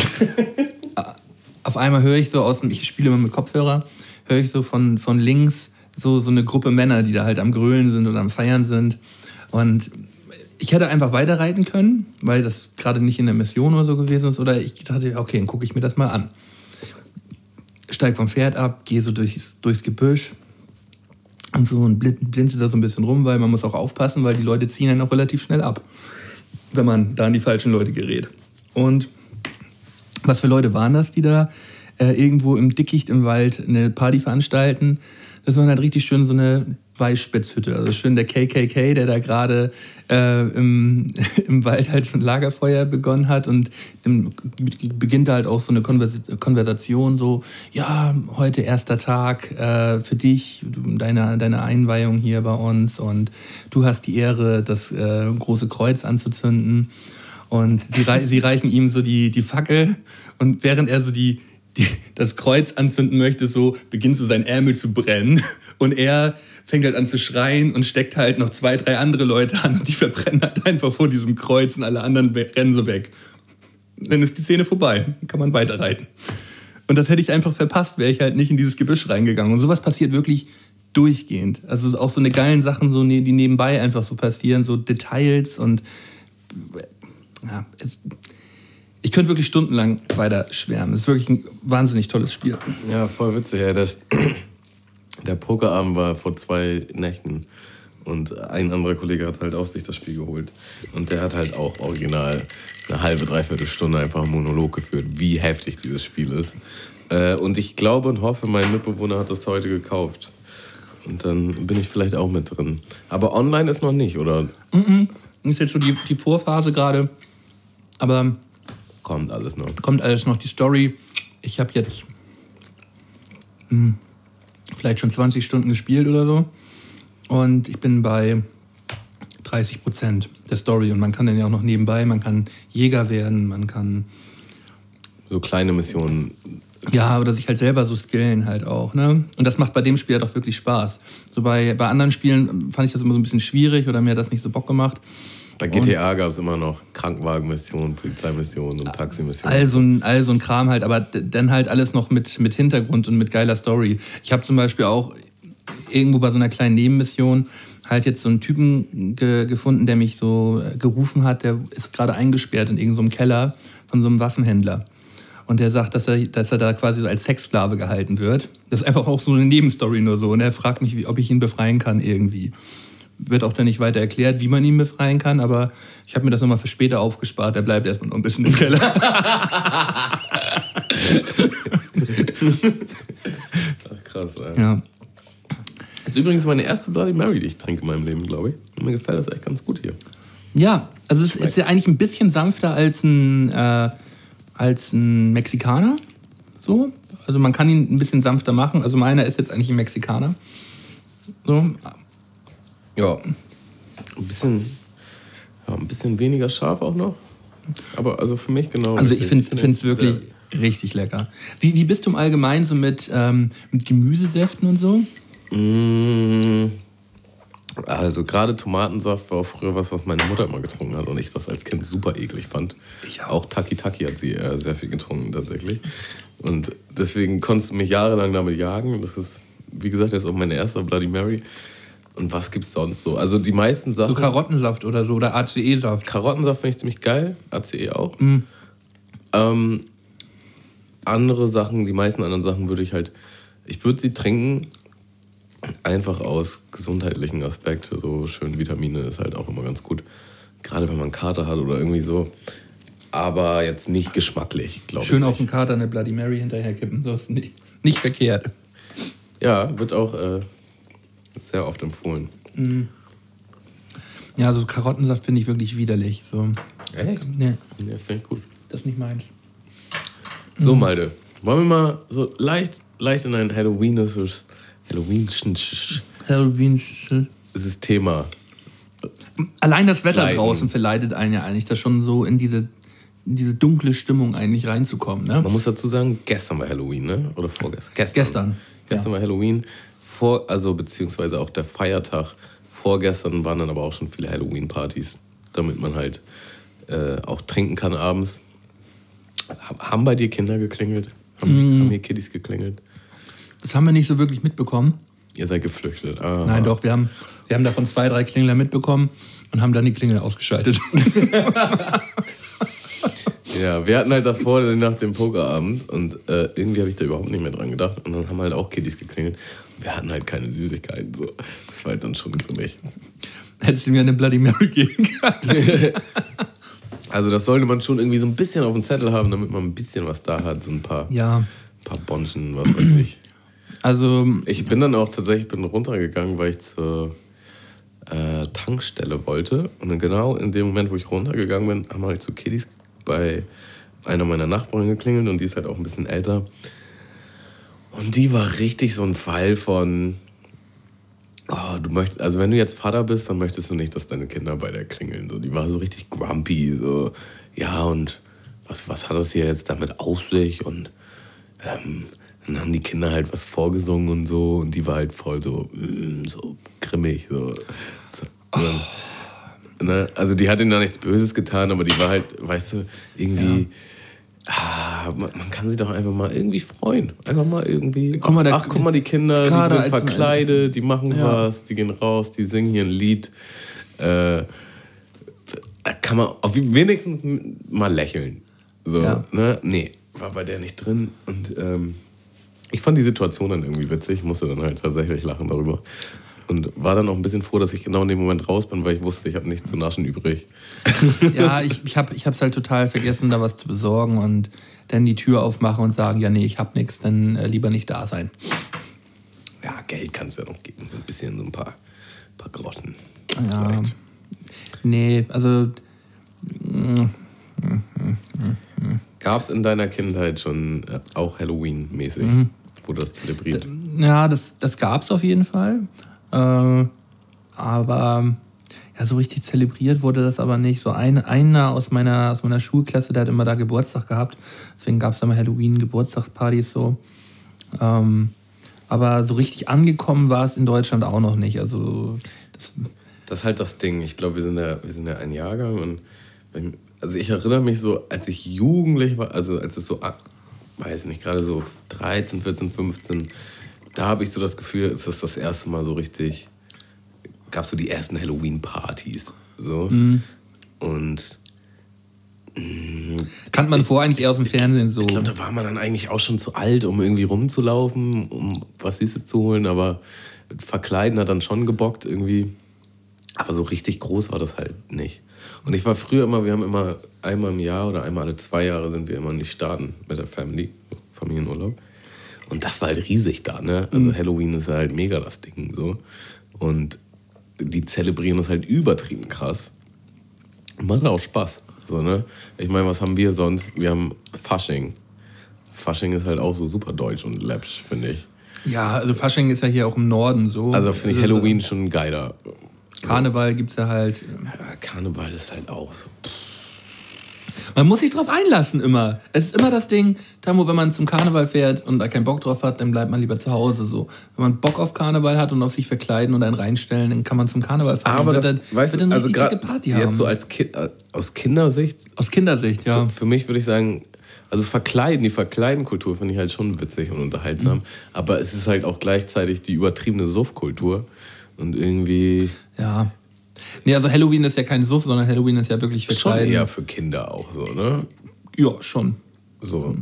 <laughs> auf einmal höre ich so aus dem, ich spiele immer mit Kopfhörer, höre ich so von, von links so, so eine Gruppe Männer, die da halt am Grölen sind oder am Feiern sind. Und ich hätte einfach weiterreiten können, weil das gerade nicht in der Mission oder so gewesen ist. Oder ich dachte, okay, dann gucke ich mir das mal an. Steig vom Pferd ab, gehe so durchs, durchs Gebüsch und so und blin- blinze da so ein bisschen rum, weil man muss auch aufpassen, weil die Leute ziehen dann auch relativ schnell ab, wenn man da an die falschen Leute gerät. Und was für Leute waren das, die da äh, irgendwo im Dickicht im Wald eine Party veranstalten. Das war halt richtig schön so eine Weißspitzhütte. Also schön der KKK, der da gerade äh, im, <laughs> im Wald halt so ein Lagerfeuer begonnen hat und im, beginnt halt auch so eine Konvers Konversation, so, ja, heute erster Tag äh, für dich, deine, deine Einweihung hier bei uns und du hast die Ehre, das äh, große Kreuz anzuzünden. Und sie, sie reichen ihm so die, die Fackel und während er so die, die, das Kreuz anzünden möchte, so beginnt so sein Ärmel zu brennen und er fängt halt an zu schreien und steckt halt noch zwei, drei andere Leute an und die verbrennen halt einfach vor diesem Kreuz und alle anderen rennen so weg. Dann ist die Szene vorbei, dann kann man weiterreiten. Und das hätte ich einfach verpasst, wäre ich halt nicht in dieses Gebüsch reingegangen. Und sowas passiert wirklich durchgehend. Also auch so eine geilen Sachen, so, ne, die nebenbei einfach so passieren, so Details und ja, es, ich könnte wirklich stundenlang weiter schwärmen. Es ist wirklich ein wahnsinnig tolles Spiel.
Ja, voll witzig. Ja, das, der Pokerabend war vor zwei Nächten und ein anderer Kollege hat halt auch sich das Spiel geholt. Und der hat halt auch original eine halbe, dreiviertel Stunde einfach einen Monolog geführt, wie heftig dieses Spiel ist. Äh, und ich glaube und hoffe, mein Mitbewohner hat das heute gekauft. Und dann bin ich vielleicht auch mit drin. Aber online ist noch nicht, oder?
Mm -mm. Ist jetzt so die, die Vorphase gerade. Aber.
Kommt alles noch.
Kommt alles noch. Die Story. Ich habe jetzt. Hm, vielleicht schon 20 Stunden gespielt oder so. Und ich bin bei 30 Prozent der Story. Und man kann dann ja auch noch nebenbei, man kann Jäger werden, man kann.
So kleine Missionen.
Ja, oder sich halt selber so skillen halt auch. Ne? Und das macht bei dem Spiel halt auch wirklich Spaß. So bei, bei anderen Spielen fand ich das immer so ein bisschen schwierig oder mir hat das nicht so Bock gemacht.
Bei GTA gab es immer noch Krankenwagenmissionen, Polizeimissionen und Taximissionen.
Also, also ein Kram halt, aber dann halt alles noch mit, mit Hintergrund und mit geiler Story. Ich habe zum Beispiel auch irgendwo bei so einer kleinen Nebenmission halt jetzt so einen Typen ge gefunden, der mich so äh, gerufen hat, der ist gerade eingesperrt in irgendeinem so Keller von so einem Waffenhändler. Und der sagt, dass er, dass er da quasi als Sexsklave gehalten wird. Das ist einfach auch so eine Nebenstory nur so. Und er fragt mich, wie, ob ich ihn befreien kann irgendwie wird auch dann nicht weiter erklärt, wie man ihn befreien kann, aber ich habe mir das nochmal für später aufgespart. Er bleibt erstmal noch ein bisschen im Keller. <laughs> Ach,
krass, ey. Ja. Das ist übrigens meine erste Bloody Mary, die ich trinke in meinem Leben, glaube ich. Und mir gefällt das echt ganz gut hier.
Ja, also es ist ja eigentlich ein bisschen sanfter als ein, äh, als ein Mexikaner. So. Also man kann ihn ein bisschen sanfter machen. Also meiner ist jetzt eigentlich ein Mexikaner. So.
Ja, ein bisschen, ja, ein bisschen weniger scharf auch noch. Aber also für mich genau.
Also ich finde es wirklich richtig lecker. Wie, wie bist du im Allgemeinen so mit, ähm, mit Gemüsesäften und so?
Mmh. Also gerade Tomatensaft war auch früher was, was meine Mutter immer getrunken hat und ich das als Kind super eklig fand. Ich auch Taki Taki hat sie äh, sehr viel getrunken tatsächlich. Und deswegen konntest du mich jahrelang damit jagen. Das ist, wie gesagt, jetzt auch mein erster Bloody Mary. Und was gibt's sonst so? Also die meisten Sachen.
So Karottensaft oder so oder ACE-Saft.
Karottensaft finde ich ziemlich geil, ACE auch. Mm. Ähm, andere Sachen, die meisten anderen Sachen würde ich halt, ich würde sie trinken, einfach aus gesundheitlichen Aspekten. So schön Vitamine ist halt auch immer ganz gut. Gerade wenn man Kater hat oder irgendwie so. Aber jetzt nicht geschmacklich,
glaube ich. Schön auf den Kater eine Bloody Mary hinterherkippen, das ist nicht, nicht verkehrt.
Ja, wird auch. Äh, sehr oft empfohlen. Mhm.
Ja, so Karottensaft finde ich wirklich widerlich. So.
Echt?
Nee.
Ja, finde ich gut.
Das ist nicht meins.
So, mhm. Malte, wollen wir mal so leicht, leicht in ein Halloweenisches, Halloween
Halloween
dieses Thema.
Allein das Wetter Kleiden. draußen verleitet einen ja eigentlich, da schon so in diese, in diese dunkle Stimmung eigentlich reinzukommen. Ne?
Man muss dazu sagen, gestern war Halloween, ne? Oder vorgestern?
Gestern. Gestern,
gestern ja. war Halloween vor, also beziehungsweise auch der Feiertag vorgestern waren dann aber auch schon viele Halloween-Partys, damit man halt äh, auch trinken kann abends. Haben bei dir Kinder geklingelt? Haben, mm. haben hier Kiddies geklingelt?
Das haben wir nicht so wirklich mitbekommen.
Ihr seid geflüchtet.
Aha. Nein, doch, wir haben, wir haben davon zwei, drei Klingler mitbekommen und haben dann die Klingel ausgeschaltet. <laughs>
Ja, wir hatten halt davor nach dem Pokerabend und äh, irgendwie habe ich da überhaupt nicht mehr dran gedacht. Und dann haben halt auch Kiddies geklingelt. Wir hatten halt keine Süßigkeiten. So. Das war halt dann schon grimmig.
Hättest du mir eine Bloody Mary geben können. <laughs>
also das sollte man schon irgendwie so ein bisschen auf dem Zettel haben, damit man ein bisschen was da hat. So ein paar,
ja.
paar Bonschen, was weiß ich.
Also,
Ich bin dann auch tatsächlich bin runtergegangen, weil ich zur äh, Tankstelle wollte. Und dann genau in dem Moment, wo ich runtergegangen bin, haben halt so Kiddies bei einer meiner Nachbarn geklingelt und die ist halt auch ein bisschen älter. Und die war richtig so ein Fall von, oh, du möchtest, also wenn du jetzt Vater bist, dann möchtest du nicht, dass deine Kinder bei dir klingeln. So, die war so richtig grumpy, so, ja, und was, was hat das hier jetzt damit auf sich? Und ähm, dann haben die Kinder halt was vorgesungen und so und die war halt voll so, mm, so grimmig. So. so. Dann, ne? Also die hat ihnen da nichts Böses getan, aber die war halt, weißt du, irgendwie. Ah, man, man kann sich doch einfach mal irgendwie freuen. Einfach mal irgendwie.
Guck mal, da-
ach, guck mal, die Kinder, die sind verkleidet, die machen
Ja.
was, die gehen raus, die singen hier ein Lied. Äh, da kann man wenigstens mal lächeln. So,
Ja.
ne? Nee, war bei der nicht drin. Und ähm, ich fand die Situation dann irgendwie witzig, musste dann halt tatsächlich lachen darüber. Und war dann auch ein bisschen froh, dass ich genau in dem Moment raus bin, weil ich wusste, ich habe nichts zu naschen übrig. <laughs>
ja, ich, <laughs> ich habe es halt total vergessen, da was zu besorgen und dann die Tür aufmachen und sagen, ja, nee, ich habe nichts, dann äh, lieber nicht da sein.
Ja, Geld kann es ja noch geben, so ein bisschen, so ein paar, paar Groschen.
Ja.
Vielleicht.
Nee, also
Gab es in deiner Kindheit schon äh, auch Halloween-mäßig, wo das zelebriert?
Ja, das, das gab es auf jeden Fall. Äh, aber ja, so richtig zelebriert wurde das aber nicht. So ein, einer aus meiner, aus meiner Schulklasse, der hat immer da Geburtstag gehabt. Deswegen gab es immer Halloween-Geburtstagspartys so. Ähm, aber so richtig angekommen war es in Deutschland auch noch nicht. Also das,
Das ist halt das Ding. Ich glaube, wir, sind ja- wir sind ja ein Jahrgang und wenn, also ich erinnere mich so, als ich jugendlich war, also als es so, ah, weiß nicht, gerade so 13, 14, 15, da habe ich so das Gefühl, ist das das erste Mal so richtig, gab es so die ersten Halloween-Partys. So. Und
kannte man vorher eigentlich eher aus dem Fernsehen so.
ich glaube, da war man dann eigentlich auch schon zu alt, um irgendwie rumzulaufen, um was Süßes zu holen, aber verkleiden hat dann schon gebockt irgendwie. Aber so richtig groß war das halt nicht. Und ich war früher immer, wir haben immer einmal im Jahr oder einmal alle zwei Jahre sind wir immer in die Staaten mit der Family, Familienurlaub. Und das war halt riesig da, ne? Also Halloween ist halt mega das Ding so. Und die zelebrieren das halt übertrieben krass. Macht auch Spaß. So, ne? Ich meine, was haben wir sonst? Wir haben Fasching. Fasching ist halt auch so super deutsch und läppsch, finde ich.
Ja, also Fasching ist ja hier auch im Norden so.
Also finde ich Halloween schon geiler.
Karneval gibt es ja halt.
Ja, Karneval ist halt auch so.
Man muss sich drauf einlassen immer. Es ist immer das Ding, Tamo, wenn man zum Karneval fährt und da keinen Bock drauf hat, dann bleibt man lieber zu Hause. So. Wenn man Bock auf Karneval hat und auf sich verkleiden und einen reinstellen, dann kann man zum Karneval fahren.
Aber das,
dann,
weißt du, also gerade jetzt so als kind, äh, aus Kindersicht,
Aus Kindersicht, ja.
für, für mich würde ich sagen, also verkleiden, die Verkleidenkultur finde ich halt schon witzig und unterhaltsam. Aber es ist halt auch gleichzeitig die übertriebene Suffkultur. Und irgendwie
Ja. Nee, also Halloween ist ja kein Suff, sondern Halloween ist ja wirklich
schon
verkleiden.
eher für Kinder auch so, ne?
Ja, schon.
So.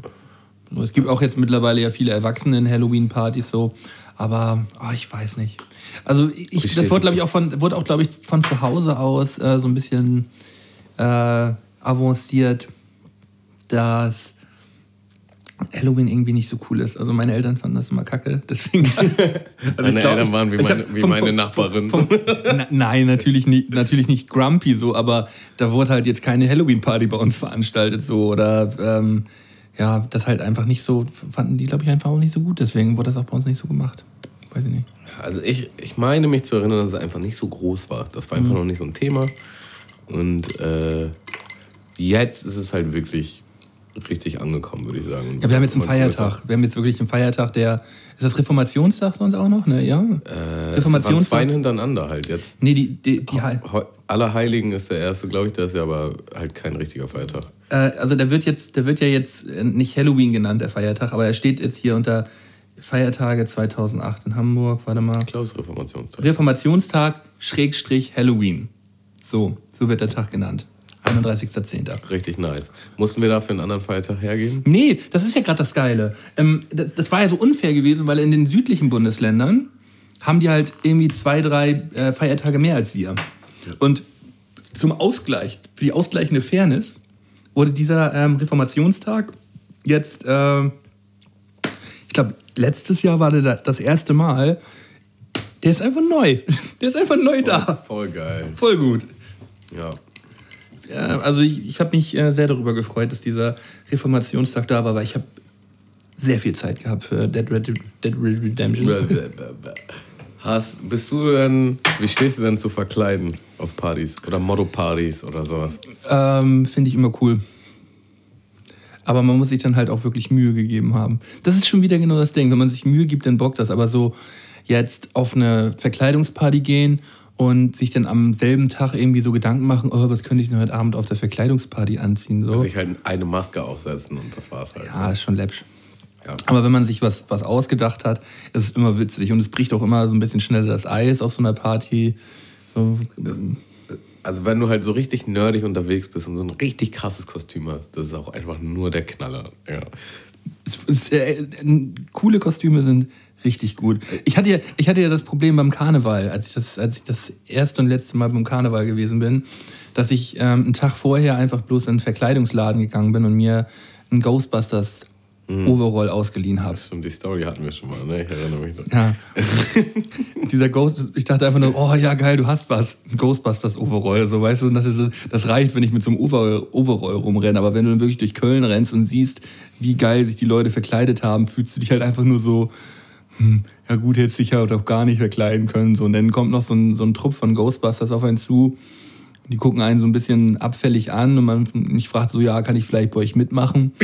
Es gibt auch jetzt mittlerweile ja viele Erwachsene in Halloween-Partys so, aber ah, ich weiß nicht. Also ich,
Wie
das wurde glaube ich auch von wurde auch glaube ich von zu Hause aus äh, so ein bisschen äh, avanciert, dass Halloween irgendwie nicht so cool ist. Also meine Eltern fanden das immer kacke, deswegen. <laughs> also
Meine
glaub,
Eltern waren wie meine, wie
vom-
meine
vom-
Nachbarin.
vom- Na, nein, natürlich nicht, natürlich nicht grumpy so, aber da wurde halt jetzt keine Halloween-Party bei uns veranstaltet so oder ähm, ja, das halt einfach nicht so, fanden die glaube ich einfach auch nicht so gut, deswegen wurde das auch bei uns nicht so gemacht. Weiß ich nicht.
Also ich, ich meine mich zu erinnern, dass es einfach nicht so groß war. Das war einfach
Mhm.
noch nicht so ein Thema. Und äh, jetzt ist es halt wirklich richtig angekommen, würde ich sagen.
Ja, wir haben jetzt einen
Immer größer.
Feiertag. Wir haben jetzt wirklich einen Feiertag, der. Ist das Reformationstag sonst auch noch? Ne, ja.
Äh, es waren
Reformationstag?
zwei hintereinander halt jetzt.
Nee, die, die, die,
Allerheiligen ist der erste, glaube ich, der ist ja aber halt kein richtiger Feiertag.
äh, also der wird jetzt, der wird ja jetzt äh, nicht Halloween genannt, der Feiertag, aber er steht jetzt hier unter Feiertage 2008 in Hamburg. Warte mal.
Ich glaube, es ist Reformationstag.
Reformationstag Schrägstrich Halloween. So, so wird der Tag genannt. 31.10.
Richtig nice. Mussten wir dafür einen anderen Feiertag hergeben?
Nee, das ist ja gerade das Geile. Ähm, das, das war ja so unfair gewesen, weil in den südlichen Bundesländern haben die halt irgendwie zwei, drei äh, Feiertage mehr als wir. Und zum Ausgleich, für die ausgleichende Fairness, wurde dieser ähm, Reformationstag jetzt äh, glaube, letztes Jahr war der da- das erste Mal. Der ist einfach neu. <laughs> Der ist einfach neu da.
Voll geil.
Voll gut.
Ja.
Also ich, ich habe mich äh, sehr darüber gefreut, dass dieser Reformationstag da war, weil ich habe sehr viel Zeit gehabt für Dead Red, Dead Red Redemption.
Hast, bist du denn, wie stehst du denn zu verkleiden auf Partys oder Motto-Partys oder sowas?
Ähm, Finde ich immer cool. Aber man muss sich dann halt auch wirklich Mühe gegeben haben. Das ist schon wieder genau das Ding. Wenn man sich Mühe gibt, dann bockt das. Aber so jetzt auf eine Verkleidungsparty gehen und sich dann am selben Tag irgendwie so Gedanken machen, oh, was könnte ich denn heute Abend auf der Verkleidungsparty anziehen? So.
Sich halt eine Maske aufsetzen und das war's halt.
Ja, ist schon läppsch.
Ja.
Aber wenn man sich was, was ausgedacht hat, ist es immer witzig. Und es bricht auch immer so ein bisschen schneller das Eis auf so einer Party. So,
Also wenn du halt so richtig nerdig unterwegs bist und so ein richtig krasses Kostüm hast, das ist auch einfach nur der Knaller. Ja.
Äh, äh, coole Kostüme sind richtig gut. Ich hatte, ja, ich hatte ja das Problem beim Karneval, als ich das, als ich das erste und letzte Mal beim Karneval gewesen bin, dass ich ähm, einen Tag vorher einfach bloß in einen Verkleidungsladen gegangen bin und mir einen Ghostbusters Overall ausgeliehen habe.
Stimmt, die Story hatten wir schon mal, ne? Ich erinnere mich noch.
Ja. <laughs> Dieser Ghost, ich dachte einfach nur, oh ja, geil, du hast was. Ghostbusters Overall, so weißt du, das, ist, das reicht, wenn ich mit so einem Overall, Overall rumrenne. Aber wenn du dann wirklich durch Köln rennst und siehst, wie geil sich die Leute verkleidet haben, fühlst du dich halt einfach nur so, hm, ja gut, hätte sich halt auch gar nicht verkleiden können. So. Und dann kommt noch so ein, so ein Trupp von Ghostbusters auf einen zu. Die gucken einen so ein bisschen abfällig an und man mich fragt so, ja, kann ich vielleicht bei euch mitmachen? <laughs>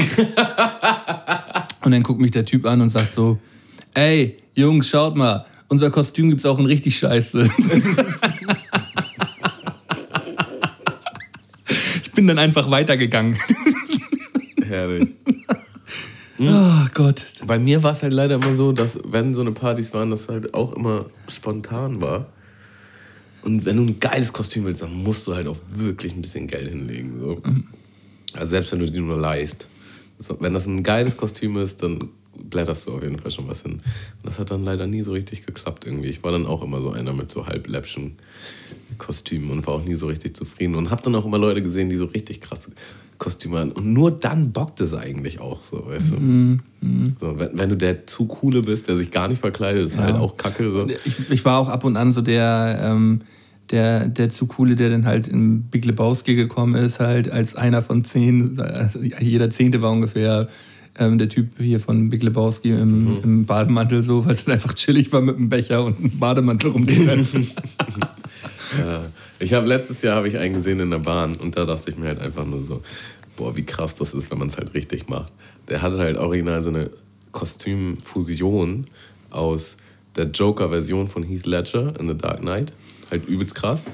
Und dann guckt mich der Typ an und sagt so, ey, Jungs, schaut mal, unser Kostüm gibt's auch in richtig scheiße. <laughs> ich bin dann einfach weitergegangen.
Herrlich. <laughs>
Oh Gott.
Bei mir war es halt leider immer so, dass wenn so eine Partys waren, das halt auch immer spontan war. Und wenn du ein geiles Kostüm willst, dann musst du halt auch wirklich ein bisschen Geld hinlegen. So. Also selbst wenn du die nur leist. So, wenn das ein geiles Kostüm ist, dann blätterst du auf jeden Fall schon was hin. Und das hat dann leider nie so richtig geklappt irgendwie. Ich war dann auch immer so einer mit so halbläppschen Kostümen und war auch nie so richtig zufrieden. Und habe dann auch immer Leute gesehen, die so richtig krasse Kostüme hatten. Und nur dann bockt es eigentlich auch so, weißt du. So, wenn, wenn du der zu coole bist, der sich gar nicht verkleidet, ist halt auch kacke. So.
Ich, ich war auch ab und an so der, ähm, der, der zu coole, der dann halt in Big Lebowski gekommen ist, halt als einer von zehn, also jeder Zehnte war ungefähr ähm, der Typ hier von Big Lebowski im, im Bademantel, so, weil es dann einfach chillig war mit einem Becher und einem Bademantel rumgerannt. <laughs> <laughs>
Ja. Ich habe letztes Jahr habe ich einen gesehen in der Bahn und da dachte ich mir halt einfach nur so, boah, wie krass das ist, wenn man es halt richtig macht. Der hatte halt original so eine Kostümfusion aus der Joker-Version von Heath Ledger in The Dark Knight, halt übelst krass,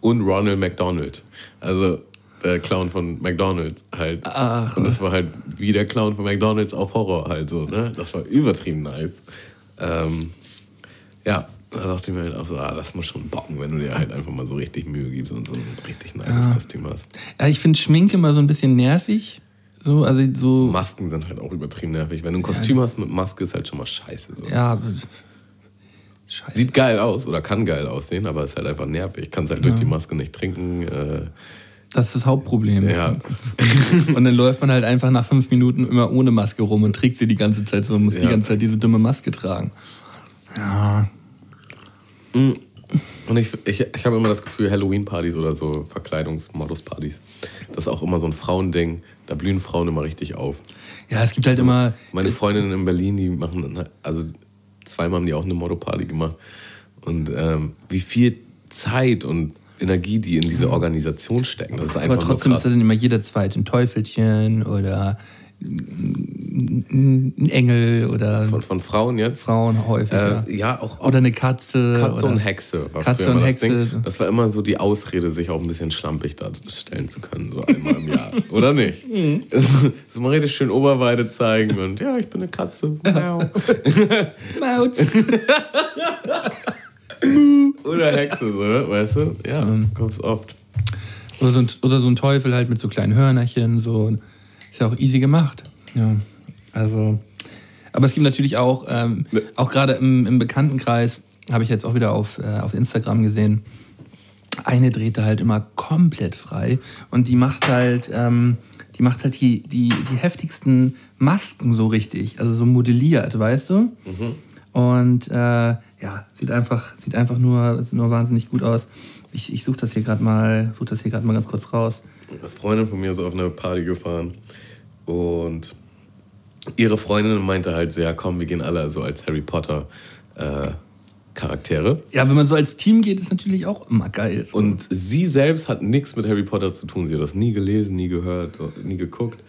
und Ronald McDonald. Also der Clown von McDonald's halt.
Ach.
Und das war halt wie der Clown von McDonald's auf Horror halt so, ne? Das war übertrieben nice. Ähm, ja, da dachte ich mir halt auch so, ah, das muss schon bocken, wenn du dir halt einfach mal so richtig Mühe gibst und so ein richtig nices Kostüm hast.
ja, ich finde Schminke immer so ein bisschen nervig. So, also so.
Masken sind halt auch übertrieben nervig. Wenn du ein Kostüm hast mit Maske, ist halt schon mal scheiße. So.
Ja, scheiße.
Sieht geil aus oder kann geil aussehen, aber ist halt einfach nervig. Kannst halt durch die Maske nicht trinken. Äh,
Das ist das Hauptproblem.
ja, <laughs>
Und dann läuft man halt einfach nach fünf Minuten immer ohne Maske rum und trägt sie die ganze Zeit so und muss die
Ja.
ganze Zeit diese dumme Maske tragen. Ja.
Und ich, ich, ich habe immer das Gefühl, Halloween-Partys oder so Verkleidungsmodus-Partys, das ist auch immer so ein Frauending. Da blühen Frauen immer richtig auf.
Ja, es gibt halt immer.
Meine Freundinnen in Berlin, die machen, also zweimal haben die auch eine Motto-Party gemacht. Und ähm, wie viel Zeit und Energie die in diese Organisation stecken, das ist einfach
Aber trotzdem ist da dann immer jeder zweite ein Teufelchen oder ein Engel oder
Von, von Frauen jetzt?
Frauen häufiger.
Äh, ja, auch, auch
oder eine Katze.
Katze und Hexe war
Katze und Hexe.
das Ding. Das war immer so die Ausrede, sich auch ein bisschen schlampig darstellen zu können, so einmal im Jahr. <laughs> Oder nicht?
Mhm. <laughs>
so mal richtig schön Oberweide zeigen und ja, ich bin eine Katze. Miau. <laughs>
Maut.
Oder Hexe, so, weißt du? Ja,
Mhm.
kommst oft.
Oder so, ein, oder so ein Teufel halt mit so kleinen Hörnerchen. So. Ist ja auch easy gemacht. Ja. Also. Aber es gibt natürlich auch, ähm,
Ne.
auch gerade im, im Bekanntenkreis, habe ich jetzt auch wieder auf, äh, auf Instagram gesehen, eine dreht da halt immer komplett frei und die macht halt, ähm, die macht halt die, die, die heftigsten Masken so richtig, also so modelliert, weißt du? Und äh, ja, sieht einfach, sieht einfach nur, nur wahnsinnig gut aus. Ich, ich suche das hier gerade mal, suche das hier gerade mal ganz kurz raus.
Eine Freundin von mir ist auf eine Party gefahren und ihre Freundin meinte halt so, ja komm, wir gehen alle so als Harry Potter äh, Charaktere.
Ja, wenn man so als Team geht, ist natürlich auch immer geil.
Und sie selbst hat nichts mit Harry Potter zu tun. Sie hat das nie gelesen, nie gehört, nie geguckt.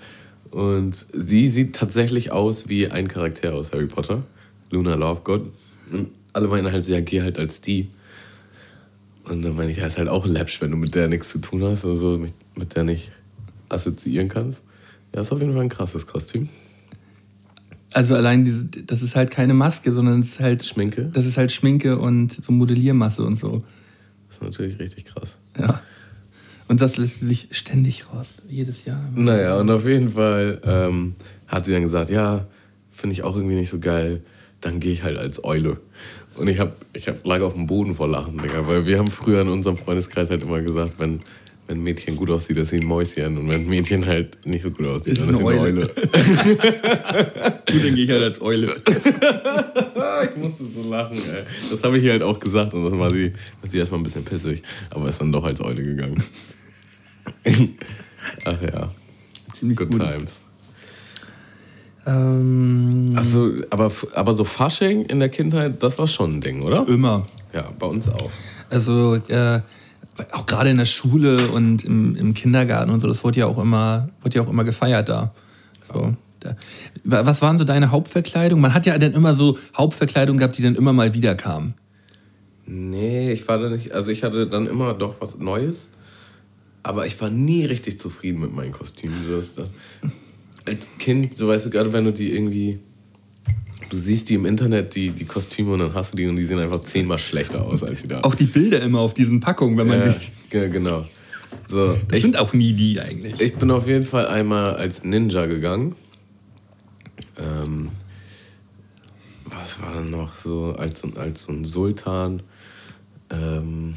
Und sie sieht tatsächlich aus wie ein Charakter aus Harry Potter, Luna Lovegood. Und alle meinen halt, so, ja, geh halt als die. Und dann meine ich, ja, ist halt auch läppsch, wenn du mit der nichts zu tun hast, also mit, mit der nicht assoziieren kannst. Ja, ist auf jeden Fall ein krasses Kostüm.
Also allein diese, das ist halt keine Maske, sondern es ist halt
Schminke.
Das ist halt Schminke und so Modelliermasse und so.
Das ist natürlich richtig krass.
Ja. Und das lässt sich ständig raus, jedes Jahr.
Naja, und auf jeden Fall ähm, hat sie dann gesagt, ja, finde ich auch irgendwie nicht so geil, dann gehe ich halt als Eule. Und ich hab, ich hab, lag auf dem Boden vor Lachen, Digga, weil wir haben früher in unserem Freundeskreis halt immer gesagt, wenn, wenn ein Mädchen gut aussieht, ist sie ein Mäuschen. Und wenn ein Mädchen halt nicht so gut aussieht,
Ist
dann ist sie
eine Eule. <laughs> Gut, dann gehe ich halt als Eule. <laughs>
ich musste so lachen, ey. Das habe ich ihr halt auch gesagt und das war sie, war sie erstmal ein bisschen pissig, aber ist dann doch als Eule gegangen. <laughs> Ach ja,
Ziemlich
good
gut.
times.
Ähm,
Achso, aber, aber so Fasching in der Kindheit, das war schon ein Ding, oder?
immer.
Ja, bei uns auch.
Also äh, auch gerade in der Schule und im, im Kindergarten und so, das wurde ja auch immer, wurde ja auch immer gefeiert da. So. Was waren so deine Hauptverkleidung? Man hat ja dann immer so Hauptverkleidung gehabt, die dann immer mal wieder kamen.
Nee, ich war da nicht. Also ich hatte dann immer doch was Neues. Aber ich war nie richtig zufrieden mit meinen Kostümen. Als Kind, so weißt du, gerade wenn du die irgendwie. Du siehst die im Internet, die, die Kostüme, und dann hast du die und die sehen einfach zehnmal schlechter aus als die da.
Auch die Bilder immer auf diesen Packungen, wenn man
ja, ge- genau. So,
das
ich,
sind auch nie die eigentlich.
ich bin auf jeden Fall einmal als Ninja gegangen. Ähm, was war dann noch so als, so- als so ein Sultan? Ähm,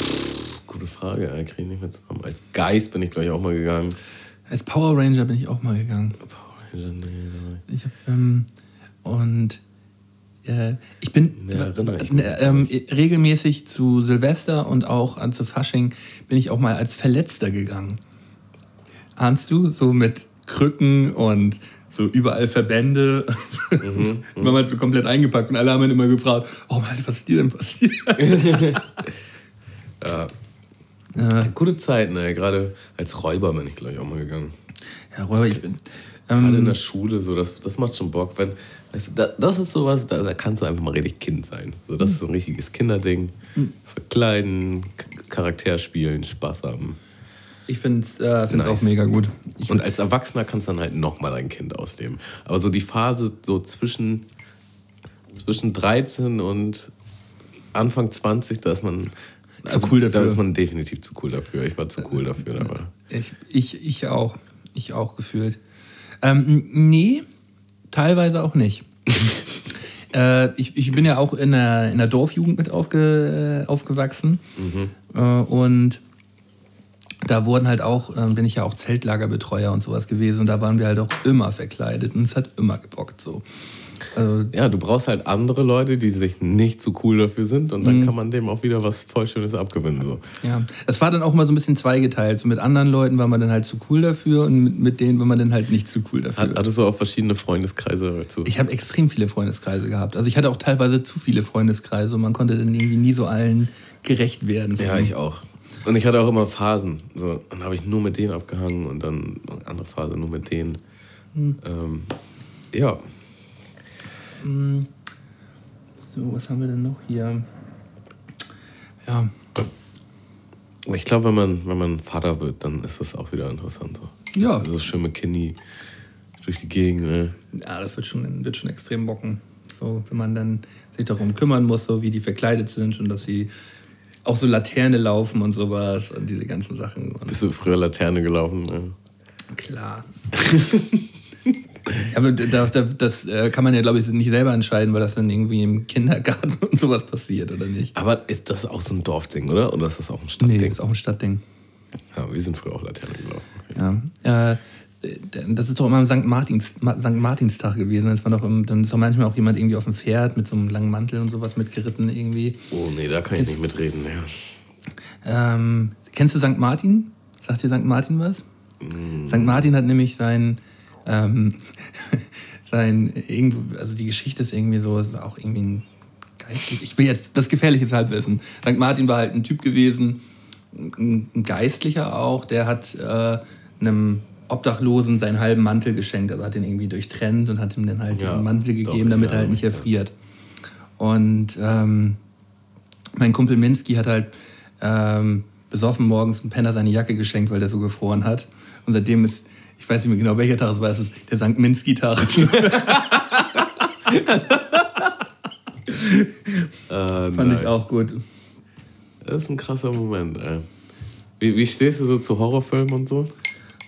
pff, gute Frage, kriege ich nicht mehr zusammen. Als Geist bin ich, glaube ich, auch mal gegangen.
Als Power Ranger bin ich auch mal gegangen.
Power.
Ich hab, ähm, und äh, ich bin
ich
äh,
mich
ähm, regelmäßig zu Silvester und auch an zu Fasching bin ich auch mal als Verletzter gegangen. Ahnst du? So mit Krücken und so überall Verbände.
Mhm, <laughs>
Man hat so komplett eingepackt und alle haben immer gefragt, oh Mann, was ist dir denn passiert? <laughs> <laughs>
Ja,
ja,
gute Zeit, ne? Gerade als Räuber bin ich, glaube ich, auch mal gegangen.
ja, Räuber, ich bin.
Gerade in
Ähm,
der Schule, so, das, das macht schon Bock. Wenn, weißt du, da, das ist sowas, da, da kannst du einfach mal richtig Kind sein. So, das ist so ein richtiges Kinderding. Verkleiden, K- Charakter spielen, Spaß haben.
ich finde es äh,
Nice.
auch mega gut. Ich,
Und als Erwachsener kannst du dann halt nochmal dein Kind ausleben. Aber so die Phase so zwischen, zwischen 13 und Anfang 20, da ist man. also
Zu cool dafür.
Da ist man definitiv zu cool dafür. Ich war zu cool dafür. Aber
Ich, ich, ich auch. Ich auch gefühlt. Ähm, nee, teilweise auch nicht. <laughs> äh, ich, ich bin ja auch in der, in der Dorfjugend mit aufge, äh, aufgewachsen. Äh, und da wurden halt auch, äh, bin ich ja auch Zeltlagerbetreuer und sowas gewesen. Und da waren wir halt auch immer verkleidet. Und es hat immer gebockt so. Also,
ja, du brauchst halt andere Leute, die sich nicht zu cool dafür sind. Und dann kann man dem auch wieder was voll Schönes abgewinnen. So.
ja, das war dann auch mal so ein bisschen zweigeteilt. So mit anderen Leuten war man dann halt zu cool dafür und mit, mit denen war man dann halt nicht zu cool dafür.
Hat, hattest du auch verschiedene Freundeskreise dazu?
Ich habe extrem viele Freundeskreise gehabt. Also ich hatte auch teilweise zu viele Freundeskreise und man konnte dann irgendwie nie so allen gerecht werden.
Ja, ich auch. Und ich hatte auch immer Phasen. So, dann habe ich nur mit denen abgehangen und dann eine andere Phase nur mit denen. Ähm, ja,
So, was haben wir denn noch hier? Ja,
ich glaube, wenn man, wenn man Vater wird, dann ist das auch wieder interessant. So.
Ja.
Also schön mit Kenny durch die Gegend. Ne?
ja das wird schon, wird schon extrem bocken. So, wenn man dann sich darum kümmern muss, so wie die verkleidet sind und dass sie auch so Laterne laufen und sowas und diese ganzen Sachen.
Bist du früher Laterne gelaufen? Ne?
klar. <laughs> Aber da, da, das äh, kann man ja, glaube ich, nicht selber entscheiden, weil das dann irgendwie im Kindergarten <laughs> und sowas passiert, oder nicht?
Aber ist das auch so ein Dorfding, oder? Oder ist das auch ein
Nee,
Stadtding?
ist auch ein Stadtding.
Ja, wir sind früher auch Laterne gelaufen.
Ja. Äh, das ist doch immer am St. Martins, St. Martinstag gewesen. War doch dann ist doch manchmal auch jemand irgendwie auf dem Pferd mit so einem langen Mantel und sowas mitgeritten irgendwie.
Oh nee, da kann ich nicht mitreden. Ja.
Ähm, kennst du St. Martin? Sagt dir St. Martin was? Mm. St. Martin hat nämlich sein, ähm, <laughs> sein, also die Geschichte ist irgendwie so, ist auch irgendwie ein geistlich, ich will jetzt das gefährliche Halbwissen. St. Martin war halt ein Typ gewesen, ein Geistlicher auch, der hat äh, einem Obdachlosen seinen halben Mantel geschenkt. Also hat ihn irgendwie durchtrennt und hat ihm dann halt ja, den Mantel gegeben, damit er halt nicht erfriert. Und ähm, mein Kumpel Minsky hat halt ähm, besoffen morgens einem Penner seine Jacke geschenkt, weil der so gefroren hat. Und seitdem ist, ich weiß nicht mehr genau welcher Tag es war, es ist der St. Minsky-Tag. <laughs> äh, <laughs> Fand ich auch gut.
Das ist ein krasser Moment, ey. Wie, wie stehst du so zu Horrorfilmen und so?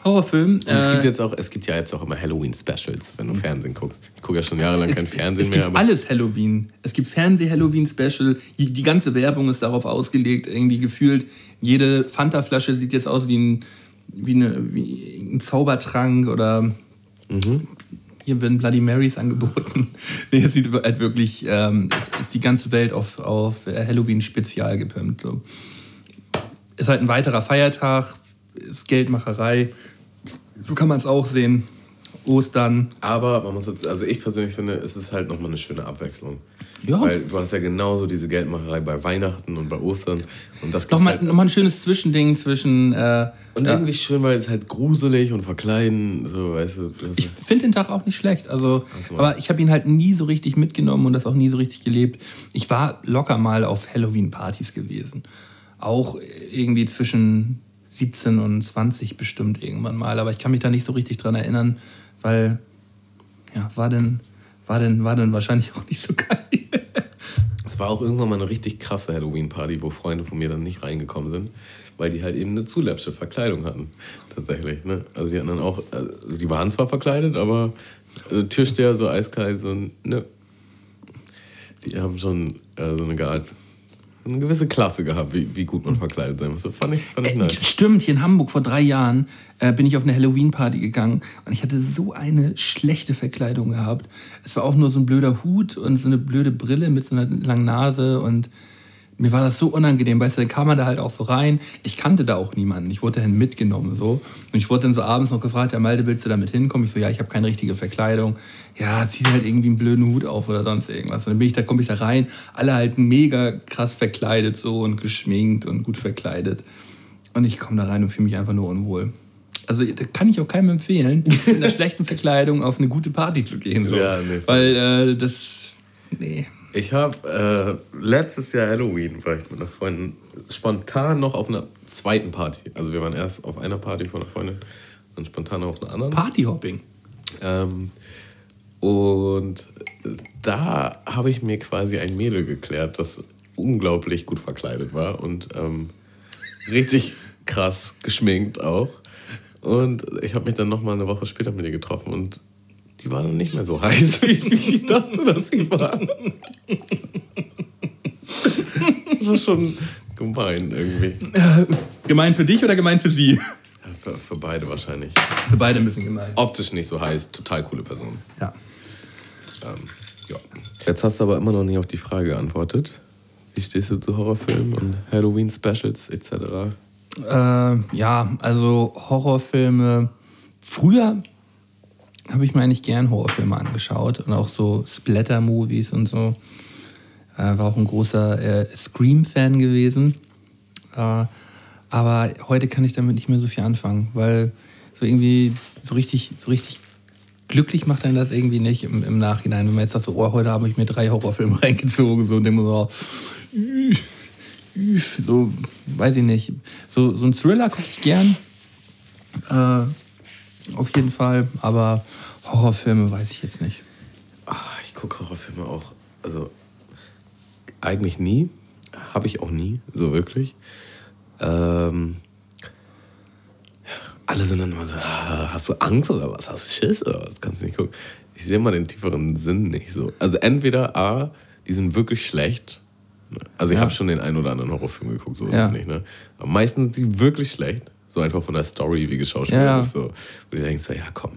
Horrorfilm.
Und es gibt äh, jetzt auch, es gibt ja jetzt auch immer Halloween-Specials, wenn du Fernsehen guckst. Ich gucke ja schon jahrelang kein Fernsehen
es
mehr.
Es gibt alles Halloween. Es gibt Fernseh-Halloween-Special. Die ganze Werbung ist darauf ausgelegt, irgendwie gefühlt. Jede Fanta-Flasche sieht jetzt aus wie ein, wie eine, wie ein Zaubertrank oder mhm. hier werden Bloody Marys angeboten. <laughs> nee, es sieht halt wirklich, ähm, es ist die ganze Welt auf, auf Halloween-Spezial gepimpt. So. Ist halt ein weiterer Feiertag, ist Geldmacherei so kann man es auch sehen. Ostern.
Aber man muss jetzt, also ich persönlich finde, es ist halt nochmal eine schöne Abwechslung. Ja. Weil du hast ja genauso diese Geldmacherei bei Weihnachten und bei Ostern. Und das
nochmal, halt nochmal ein schönes Zwischending zwischen. Äh,
und ja. irgendwie schön, weil es halt gruselig und verkleiden, so, weißt du.
Ich finde den Tag auch nicht schlecht. Also, so. aber ich habe ihn halt nie so richtig mitgenommen und das auch nie so richtig gelebt. Ich war locker mal auf Halloween-Partys gewesen. Auch irgendwie zwischen 17 und 20 bestimmt irgendwann mal. Aber ich kann mich da nicht so richtig dran erinnern, weil, ja, war denn, war denn, war denn wahrscheinlich auch nicht so geil. <laughs>
Es war auch irgendwann mal eine richtig krasse Halloween-Party, wo Freunde von mir dann nicht reingekommen sind, weil die halt eben eine zu läppsche Verkleidung hatten. Tatsächlich. Ne? Also die hatten dann auch, also die waren zwar verkleidet, aber äh, Türsteher so eiskalt, so, ne. Die haben schon äh, so eine Art eine gewisse Klasse gehabt, wie, wie gut man verkleidet sein muss. Das fand ich, fand ich äh, nice.
Stimmt, hier in Hamburg vor drei Jahren äh, bin ich auf eine Halloween-Party gegangen und ich hatte so eine schlechte Verkleidung gehabt. Es war auch nur so ein blöder Hut und so eine blöde Brille mit so einer langen Nase und mir war das so unangenehm, weißt du, dann kam man da halt auch so rein. Ich kannte da auch niemanden. Ich wurde dahin mitgenommen so. Und ich wurde dann so abends noch gefragt, ja Malte, willst du damit hinkommen? Ich so, ja, ich habe keine richtige Verkleidung. Ja, zieh halt irgendwie einen blöden Hut auf oder sonst irgendwas. Und dann bin ich da, komme ich da rein, alle halt mega krass verkleidet so und geschminkt und gut verkleidet. Und ich komme da rein und fühle mich einfach nur unwohl. Also da kann ich auch keinem empfehlen, in einer <laughs> schlechten Verkleidung auf eine gute Party zu gehen. So. Ja, nee, Weil äh, das, nee.
Ich habe äh, letztes Jahr Halloween, war ich mit einer Freundin spontan noch auf einer zweiten Party. Also wir waren erst auf einer Party von einer Freundin, dann spontan auf einer anderen.
Partyhopping.
Ähm, und da habe ich mir quasi ein Mädel geklärt, das unglaublich gut verkleidet war und ähm, richtig krass geschminkt auch. Und ich habe mich dann noch mal eine Woche später mit ihr getroffen und die war dann nicht mehr so heiß, <laughs> wie ich dachte, dass sie war. Das war schon gemein irgendwie.
Gemein für dich oder gemein für sie?
Für, für, beide wahrscheinlich.
Für beide ein bisschen gemein.
Optisch nicht so heiß, total coole Person.
Ja.
Ähm, ja. Jetzt hast du aber immer noch nicht auf die Frage geantwortet. Wie stehst du zu Horrorfilmen und Halloween-Specials etc.?
Äh, ja, also Horrorfilme. Früher habe ich mir eigentlich gern Horrorfilme angeschaut und auch so Splatter-Movies und so. Äh, war auch ein großer äh, Scream-Fan gewesen. Äh, aber heute kann ich damit nicht mehr so viel anfangen, weil so irgendwie so richtig, so richtig glücklich macht einen das irgendwie nicht im, im Nachhinein. Wenn man jetzt sagt, so, oh, heute habe ich mir drei Horrorfilme <laughs> reingezogen so, und denke so, so, weiß ich nicht. So, so ein Thriller gucke ich gern. Auf jeden Fall. Aber Horrorfilme weiß ich jetzt nicht.
Ach, ich gucke Horrorfilme auch, also eigentlich nie. Habe ich auch nie, so wirklich. Ähm, alle sind dann immer so, ah, hast du Angst oder was? Hast du Schiss oder was? Kannst du nicht gucken. Ich sehe mal den tieferen Sinn nicht so. Also entweder A, die sind wirklich schlecht. Also ich ja. habe schon den einen oder anderen Horrorfilm geguckt, so ist ja. es nicht. Ne? Aber meistens sind sie wirklich schlecht. So einfach von der Story, wie geschauspielert
Ja.
ist. So, wo du denkst, so, ja komm.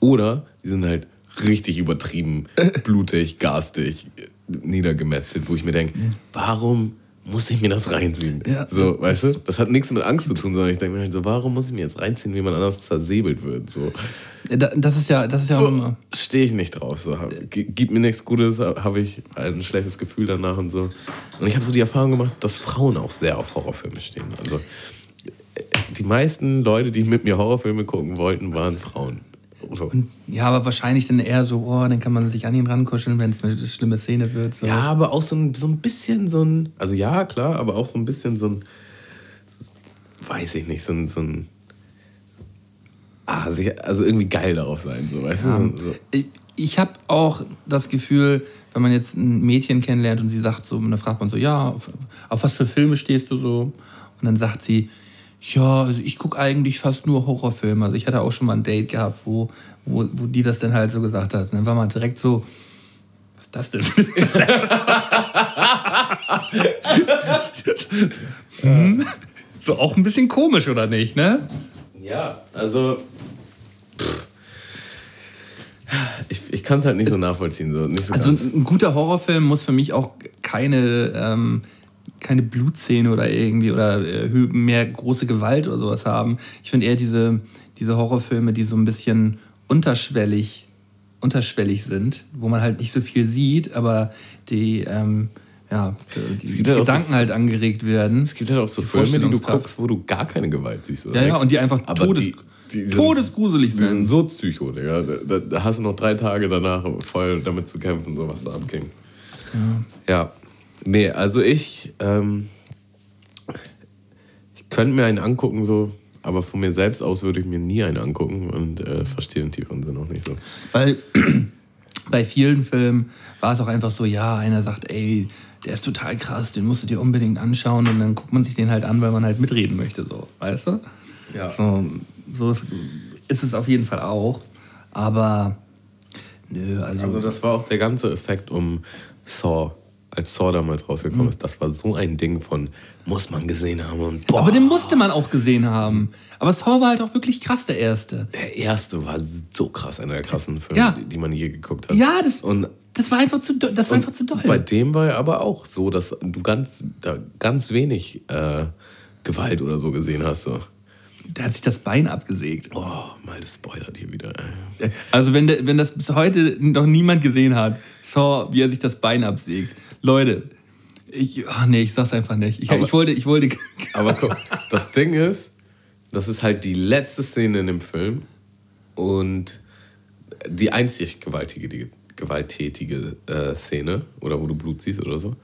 Oder die sind halt richtig übertrieben, <laughs> blutig, garstig, niedergemetzelt, wo ich mir denke, warum muss ich mir das reinziehen?
Ja.
So, weißt du? Das hat nichts mit Angst zu tun, sondern ich denke mir halt so, warum muss ich mir jetzt reinziehen, wie man anders zersäbelt wird? So.
Da- Das ist ja, das ist ja auch immer.
Stehe ich nicht drauf. So. Hab- gi- Gibt mir nichts Gutes, habe ich ein schlechtes Gefühl danach und so. Und ich habe so die Erfahrung gemacht, dass Frauen auch sehr auf Horrorfilme stehen. Also die meisten Leute, die mit mir Horrorfilme gucken wollten, waren Frauen. So.
Ja, aber wahrscheinlich dann eher so, oh, dann kann man sich an ihn rankuscheln, wenn es eine schlimme Szene wird. So.
Ja, aber auch so ein, so ein bisschen so ein, also ja, klar, aber auch so ein bisschen so ein, weiß ich nicht, so ein, so ein ah, sich, also irgendwie geil darauf sein, so, weißt du? So.
Ich, ich habe auch das Gefühl, wenn man jetzt ein Mädchen kennenlernt und sie sagt so, und dann fragt man so, ja, auf, auf was für Filme stehst du so? Und dann sagt sie, ja, also ich gucke eigentlich fast nur Horrorfilme. Also ich hatte auch schon mal ein Date gehabt, wo, wo, wo die das dann halt so gesagt hat. Und dann war man direkt so, was ist das denn? <laughs> Hm? so auch ein bisschen komisch, oder nicht, ne?
Ja, also. pff. Ich, ich kann es halt nicht so nachvollziehen. So. Nicht so
Also
ganz.
ein guter Horrorfilm muss für mich auch keine, ähm, keine Blutszene oder irgendwie oder äh, mehr große Gewalt oder sowas haben. Ich finde eher diese, diese Horrorfilme, die so ein bisschen unterschwellig, unterschwellig sind, wo man halt nicht so viel sieht, aber die, ähm, ja, die
gibt halt auch so-
Gedanken halt angeregt werden.
Es gibt halt auch so
die
Filme, die du guckst, wo du gar keine Gewalt siehst. Oder
Ja, ja, und die einfach
Aber
todes,
die- die sind-
todesgruselig
Die sind
sind.
so psycho, Digga. Da, da hast du noch drei Tage danach voll damit zu kämpfen, so was da abging. Ja. Nee, also ich, ähm, ich könnte mir einen angucken, so, aber von mir selbst aus würde ich mir nie einen angucken und äh, verstehe den tieferen Sinn auch nicht so.
Weil <clears throat> bei vielen Filmen war es auch einfach so, ja, einer sagt, ey, der ist total krass, den musst du dir unbedingt anschauen und dann guckt man sich den halt an, weil man halt mitreden möchte, so, weißt du?
Ja.
So, so ist, ist es auf jeden Fall auch. Aber nö, also,
Also das war auch der ganze Effekt um Saw, als Saw damals rausgekommen ist. Das war so ein Ding von, muss man gesehen haben und boah.
aber den musste man auch gesehen haben. Aber Saw war halt auch wirklich krass, der erste.
der erste war so krass, einer der krassen Filme,
Ja.
die, die man je geguckt hat.
Ja, das,
Und
das war einfach zu, do- das war einfach zu doll.
bei dem war ja aber auch so, dass du ganz, da ganz wenig äh, Gewalt oder so gesehen hast. So.
Der hat sich das Bein abgesägt.
Oh, mal das spoilert hier wieder. ey.
Also wenn, der, wenn das bis heute noch niemand gesehen hat, Saw, wie er sich das Bein absägt. Leute, ich, ach nee, ich sag's einfach nicht. Ich,
Aber-
ich wollte, ich wollte, <laughs>
Aber guck, das Ding ist, das ist halt die letzte Szene in dem Film und die einzig gewaltige, die, gewalttätige äh, Szene oder wo du Blut siehst oder so.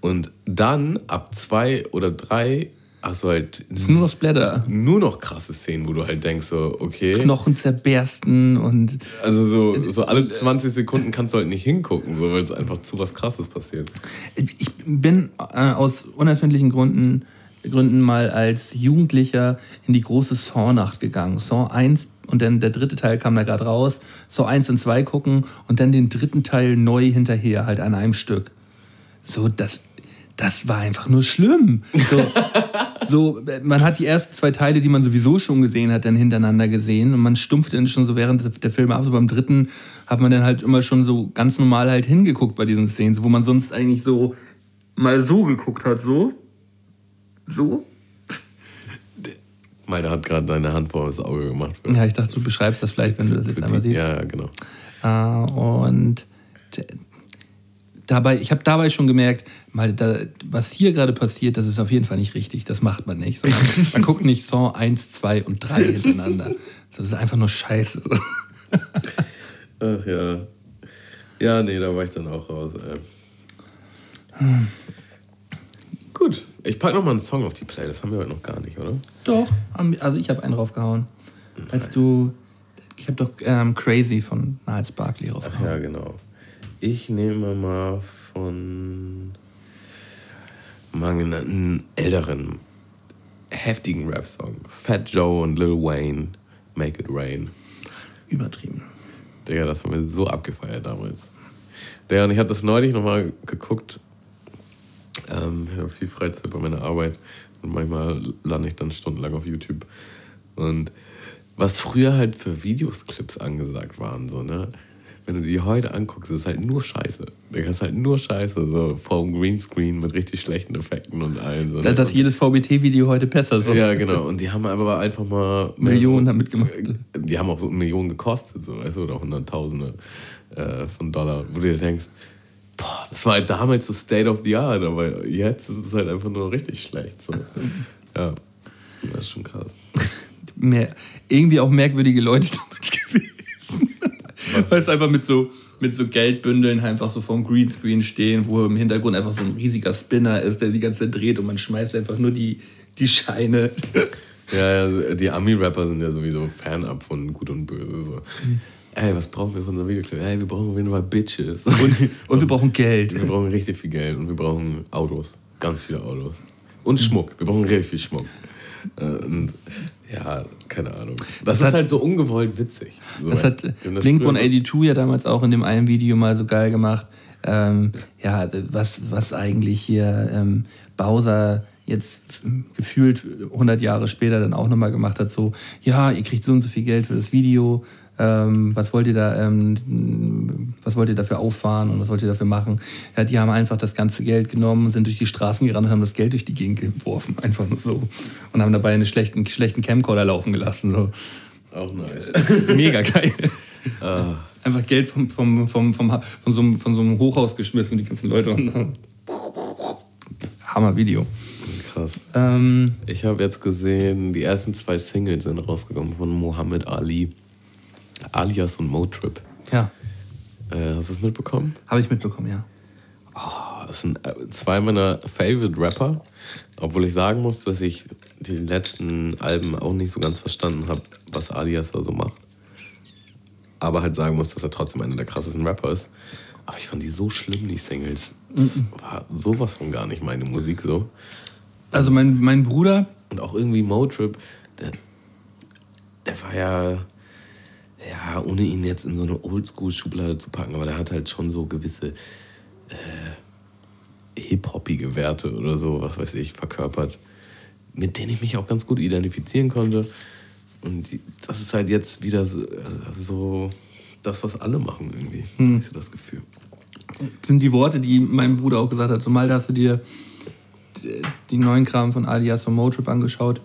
Und dann ab zwei oder drei du halt
ist nur noch Splatter.
nur noch krasse Szenen, wo du halt denkst so, okay,
Knochen zerbersten und
also so, so alle 20 Sekunden kannst du halt nicht hingucken, so, weil es einfach zu was Krasses passiert.
ich bin äh, aus unerfindlichen Gründen, Gründen mal als Jugendlicher in die große Saw-Nacht gegangen. Saw 1 und dann der dritte Teil kam da gerade raus. Saw 1 und 2 gucken und dann den dritten Teil neu hinterher, halt an einem Stück. So, das, das war einfach nur schlimm. So, <laughs> so, man hat die ersten zwei Teile, die man sowieso schon gesehen hat, dann hintereinander gesehen und man stumpft dann schon so während der Filme ab. So beim dritten hat man dann halt immer schon so ganz normal halt hingeguckt bei diesen Szenen, so, wo man sonst eigentlich so mal so geguckt hat, so. So?
Meine hat gerade deine Hand vor das Auge gemacht.
Ja, ich dachte, du beschreibst das vielleicht, wenn du das jetzt einmal siehst.
Ja, genau.
Äh, und dabei, ich habe dabei schon gemerkt, mal da, was hier gerade passiert, das ist auf jeden Fall nicht richtig. Das macht man nicht. Sondern <laughs> man guckt nicht Saw 1, 2 und 3 hintereinander. Das ist einfach nur Scheiße.
Ach ja. Ja, nee, da war ich dann auch raus. Ey. Gut, ich packe noch mal einen Song auf die Play. Das haben wir heute noch gar nicht, oder?
Doch, also ich habe einen draufgehauen. Als du, ich habe doch ähm, Crazy von Niles Barkley
Ach
draufgehauen.
ja, genau. Ich nehme mal von genannten älteren, heftigen Rap-Song. Fat Joe und Lil Wayne, Make It Rain.
Übertrieben.
Digga, das haben wir so abgefeiert damals. Digga, und ich habe das neulich nochmal geguckt. Ähm, ich hatte viel Freizeit bei meiner Arbeit. Und manchmal lande ich dann stundenlang auf YouTube. Und was früher halt für Videoclips angesagt waren, so, ne? Wenn du die heute anguckst, ist halt nur Scheiße. Da ist halt nur Scheiße, so vom Greenscreen mit richtig schlechten Effekten und allem. So, ne?
das jedes VBT-Video heute besser so.
Ja, genau. Und die haben aber einfach mal <laughs>
Millionen damit gemacht.
Die haben auch so Millionen gekostet, so, weißt du, oder Hunderttausende äh, von Dollar, wo du dir denkst, boah, das war halt damals so State of the Art, aber jetzt ist es halt einfach nur richtig schlecht. So. <laughs> Ja, das ist schon krass.
Mehr, irgendwie auch merkwürdige Leute <laughs> damals gewesen. Weil es einfach mit so, mit so Geldbündeln einfach so vom Greenscreen stehen, wo im Hintergrund einfach so ein riesiger Spinner ist, der die ganze Zeit dreht und man schmeißt einfach nur die, die Scheine.
Ja, ja, die Ami-Rapper sind ja sowieso Fan-up von Gut und Böse. So. Ey, was brauchen wir für unser Videoclip? Ey, wir brauchen auf jeden Fall Bitches.
Und, und wir brauchen Geld.
Wir brauchen richtig viel Geld und wir brauchen Autos. Ganz viele Autos. Und Schmuck. Wir brauchen richtig viel Schmuck. Äh, Und ja, keine Ahnung. Das,
Das
ist
hat-
halt so ungewollt witzig. So,
Das hat Blink
früher so-
182 ja damals auch in dem einen Video mal so geil gemacht. Ähm, ja, was, was eigentlich hier ähm, Bowser jetzt gefühlt 100 Jahre später dann auch nochmal gemacht hat, so, ja, ihr kriegt so und so viel Geld für das Video, ähm, was wollt ihr da, ähm, was wollt ihr dafür auffahren und was wollt ihr dafür machen? Ja, die haben einfach das ganze Geld genommen, sind durch die Straßen gerannt und haben das Geld durch die Gegend geworfen, <laughs> einfach nur so. Und haben dabei einen schlechten, schlechten Camcorder laufen gelassen, so.
Auch nice. <laughs>
Mega geil. <laughs>
Ah,
Einfach Geld vom, vom, vom, vom, von, so einem, von so einem Hochhaus geschmissen und die ganzen Leute. Und, Hammer Video.
krass.
Ähm,
Ich habe jetzt gesehen, die ersten zwei Singles sind rausgekommen von Muhammad Ali. Alias und Motrip.
ja,
Äh, hast du es mitbekommen?
habe ich mitbekommen, ja.
Oh, das sind äh, zwei meiner Favorite Rapper. Obwohl ich sagen muss, dass ich die letzten Alben auch nicht so ganz verstanden habe, was Alias da so macht. Aber halt sagen muss, dass er trotzdem einer der krassesten Rapper ist. Aber ich fand die so schlimm, die Singles. Das war sowas von gar nicht meine Musik so.
Also mein, mein Bruder,
Und auch irgendwie Motrip, der, der war ja, ja, ohne ihn jetzt in so eine Oldschool-Schublade zu packen, aber der hat halt schon so gewisse äh, hip-hoppige Werte oder so, was weiß ich, verkörpert, mit denen ich mich auch ganz gut identifizieren konnte. Und die, das ist halt jetzt wieder so, äh, so das, was alle machen irgendwie. Hm. Ich so das Gefühl.
sind die Worte, die mein Bruder auch gesagt hat. Zumal da hast du dir die, die neuen Kram von Alias und Motrip angeschaut.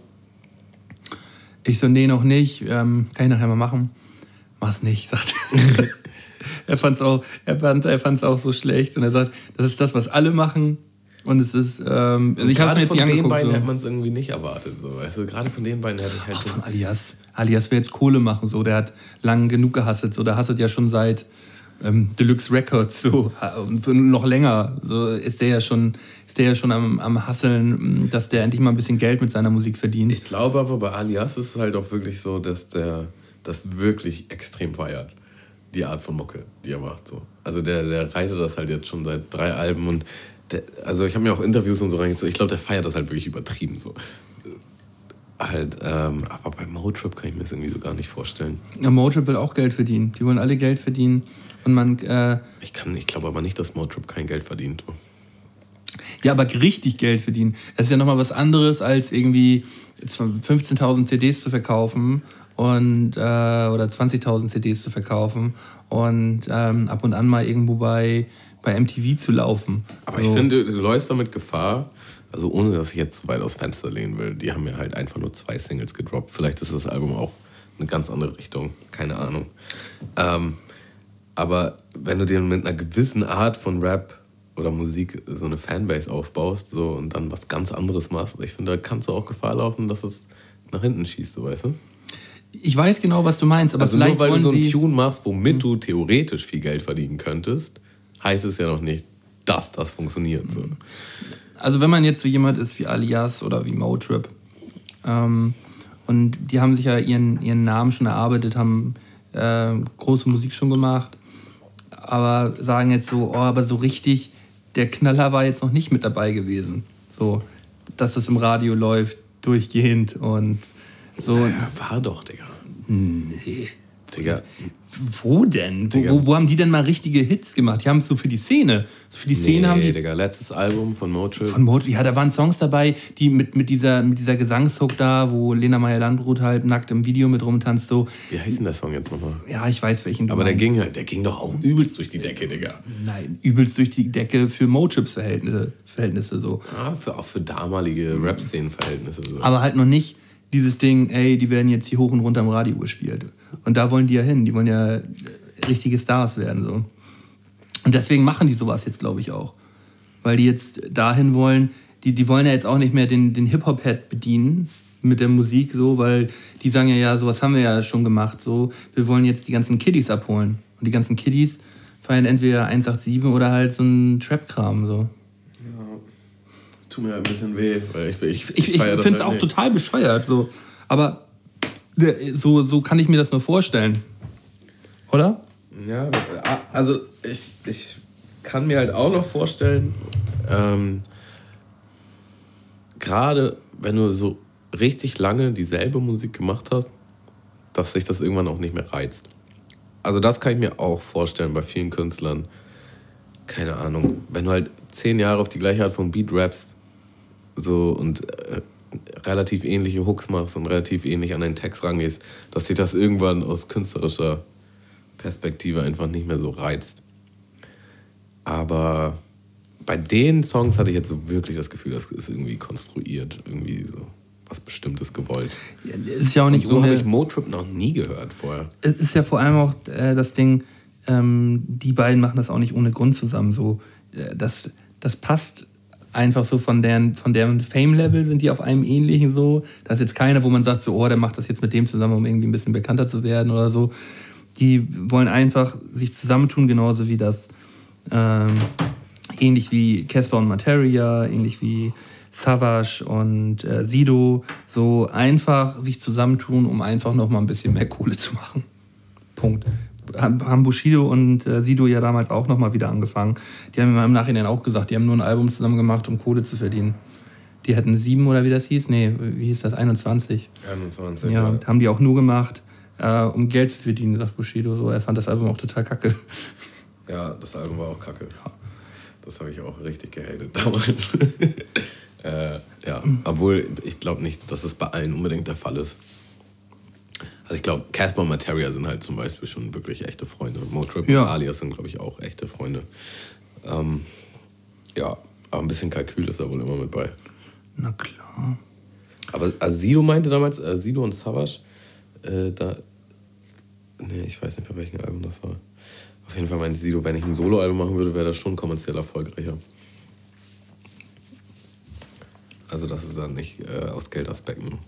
Ich so, nee, noch nicht. Ähm, kann ich nachher mal machen. Mach's nicht, sagt er. <laughs> er fand's auch, er fand, er fand's auch so schlecht. Und er sagt, das ist das, was alle machen. Und es ist, ähm, also ich habe mir jetzt
von den
angeguckt.
beiden
so.
hätte man es irgendwie nicht erwartet. So. Weißt du? Gerade von den beiden hätte ich halt
Auch
so
von Alias. Alias will jetzt Kohle machen, so. Der hat lang genug gehasselt, so. Der hasselt ja schon seit ähm, Deluxe Records, so. Und noch länger. So ist der ja schon, ist der ja schon am, am Hasseln, dass der endlich mal ein bisschen Geld mit seiner Musik verdient.
Ich glaube aber bei Alias ist es halt auch wirklich so, dass der das wirklich extrem feiert. Die Art von Mucke, die er macht. So. Also der, der reitet das halt jetzt schon seit drei Alben und der, also ich habe mir auch Interviews und so reingezogen. Ich glaube, der feiert das halt wirklich übertrieben. So. Halt, ähm, aber bei Motrip kann ich mir das irgendwie so gar nicht vorstellen.
Ja, Motrip will auch Geld verdienen. Die wollen alle Geld verdienen. Und man, äh,
Ich, kann- ich glaube aber nicht, dass Motrip kein Geld verdient.
ja, aber richtig Geld verdienen. Das ist ja nochmal was anderes, als irgendwie 15.000 CDs zu verkaufen und, äh, oder 20.000 CDs zu verkaufen und ähm, ab und an mal irgendwo bei, bei MTV zu laufen.
Aber ich
So.
finde, du läufst damit Gefahr, also ohne dass ich jetzt zu weit aus Fenster lehnen will, die haben ja halt einfach nur zwei Singles gedroppt. Vielleicht ist das Album auch eine ganz andere Richtung, keine Ahnung. Ähm, aber wenn du dir mit einer gewissen Art von Rap oder Musik so eine Fanbase aufbaust so, und dann was ganz anderes machst, ich finde, da kannst du auch Gefahr laufen, dass es nach hinten schießt, so weißt du?
Ich weiß genau, was du meinst, aber
Also
vielleicht
nur weil du so einen Tune machst, womit du theoretisch viel Geld verdienen könntest, heißt es ja noch nicht, dass das funktioniert. So.
also wenn man jetzt so jemand ist wie Alias oder wie Motrip ähm, und die haben sich ja ihren, ihren Namen schon erarbeitet, haben äh, große Musik schon gemacht, aber sagen jetzt so, oh, aber so richtig, der Knaller war jetzt noch nicht mit dabei gewesen. So, dass es im Radio läuft, durchgehend und so.
Ja, war doch, Digga.
Nee.
Digga,
Wo denn? Wo, wo, wo haben die denn mal richtige Hits gemacht? Die haben es so für die Szene. So für die Szene haben
nee,
die.
Digga, letztes Album von Motrip.
Von Mode, ja, da waren Songs dabei, die mit, mit dieser, mit dieser Gesangshook da, wo Lena Meyer-Landrut halt nackt im Video mit rumtanzt, so.
Wie heißt denn der Song jetzt nochmal?
Ja, ich weiß welchen du
Aber der ging, halt- der ging doch auch übelst durch die Decke, Digga.
Nein, übelst durch die Decke für Motrips-Verhältnisse Verhältnisse so.
Ja, für, auch für damalige Rap-Szenen-Verhältnisse. So.
Aber halt noch nicht dieses Ding, ey, die werden jetzt hier hoch und runter im Radio gespielt. Und da wollen die ja hin, die wollen ja äh, richtige Stars werden. So. Und deswegen machen die sowas jetzt, glaube ich, auch. Weil die jetzt dahin wollen, die, die wollen ja jetzt auch nicht mehr den, den Hip-Hop-Head bedienen mit der Musik, so, weil die sagen ja, ja, sowas haben wir ja schon gemacht. So. Wir wollen jetzt die ganzen Kiddies abholen. Und die ganzen Kiddies feiern entweder 187 oder halt so einen Trap-Kram. So.
Tut mir ein bisschen weh, weil ich, ich,
Ich, ich finde es
halt
auch
nicht.
total bescheuert. So. Aber so, so kann ich mir das nur vorstellen. Oder?
Ja, also ich, ich kann mir halt auch noch vorstellen, ähm, gerade wenn du so richtig lange dieselbe Musik gemacht hast, dass sich das irgendwann auch nicht mehr reizt. Also das kann ich mir auch vorstellen bei vielen Künstlern. Keine Ahnung, wenn du halt zehn Jahre auf die gleiche Art von Beat rappst so und äh, relativ ähnliche Hooks machst und relativ ähnlich an deinen Text rangehst, dass sich das irgendwann aus künstlerischer Perspektive einfach nicht mehr so reizt. Aber bei den Songs hatte ich jetzt so wirklich das Gefühl, das ist irgendwie konstruiert, irgendwie so was Bestimmtes gewollt.
Es ist ja auch
Und
nicht
so habe ich Motrip noch nie gehört vorher.
es ist ja vor allem auch äh, das Ding, ähm, die beiden machen das auch nicht ohne Grund zusammen. So, äh, das, das passt einfach so von deren, von deren Fame-Level sind die auf einem ähnlichen so. Da ist jetzt keiner, wo man sagt, so, oh, der macht das jetzt mit dem zusammen, um irgendwie ein bisschen bekannter zu werden oder so. Die wollen einfach sich zusammentun, genauso wie das ähm, ähnlich wie Casper und Materia, ähnlich wie Savage und äh, Sido, so einfach sich zusammentun, um einfach noch mal ein bisschen mehr Kohle zu machen. Punkt. Haben Bushido und äh, Sido ja damals auch noch mal wieder angefangen. Die haben im Nachhinein auch gesagt, die haben nur ein Album zusammen gemacht, um Kohle zu verdienen. Die hatten sieben oder wie das hieß? Nee, wie hieß das? 21.
21,
Ja, haben die auch nur gemacht, äh, um Geld zu verdienen, sagt Bushido. So, er fand das Album auch total kacke.
Ja, das Album war auch kacke. Das habe ich auch richtig gehatet damals. <laughs> äh, ja, obwohl ich glaube nicht, dass es bei allen unbedingt der Fall ist. Also ich glaube, Casper und Materia sind halt zum Beispiel schon wirklich echte Freunde. Motrip
Ja.
und Alias sind, glaube ich, auch echte Freunde. Ähm, ja, aber ein bisschen Kalkül ist da wohl immer mit bei.
Na klar.
Aber also Sido meinte damals, äh, Sido und Savage, äh, da. Nee, ich weiß nicht, bei welchem Album das war. Auf jeden Fall meinte Sido, wenn ich ein Soloalbum machen würde, wäre das schon kommerziell erfolgreicher. Also, das ist dann nicht äh, aus Geldaspekten.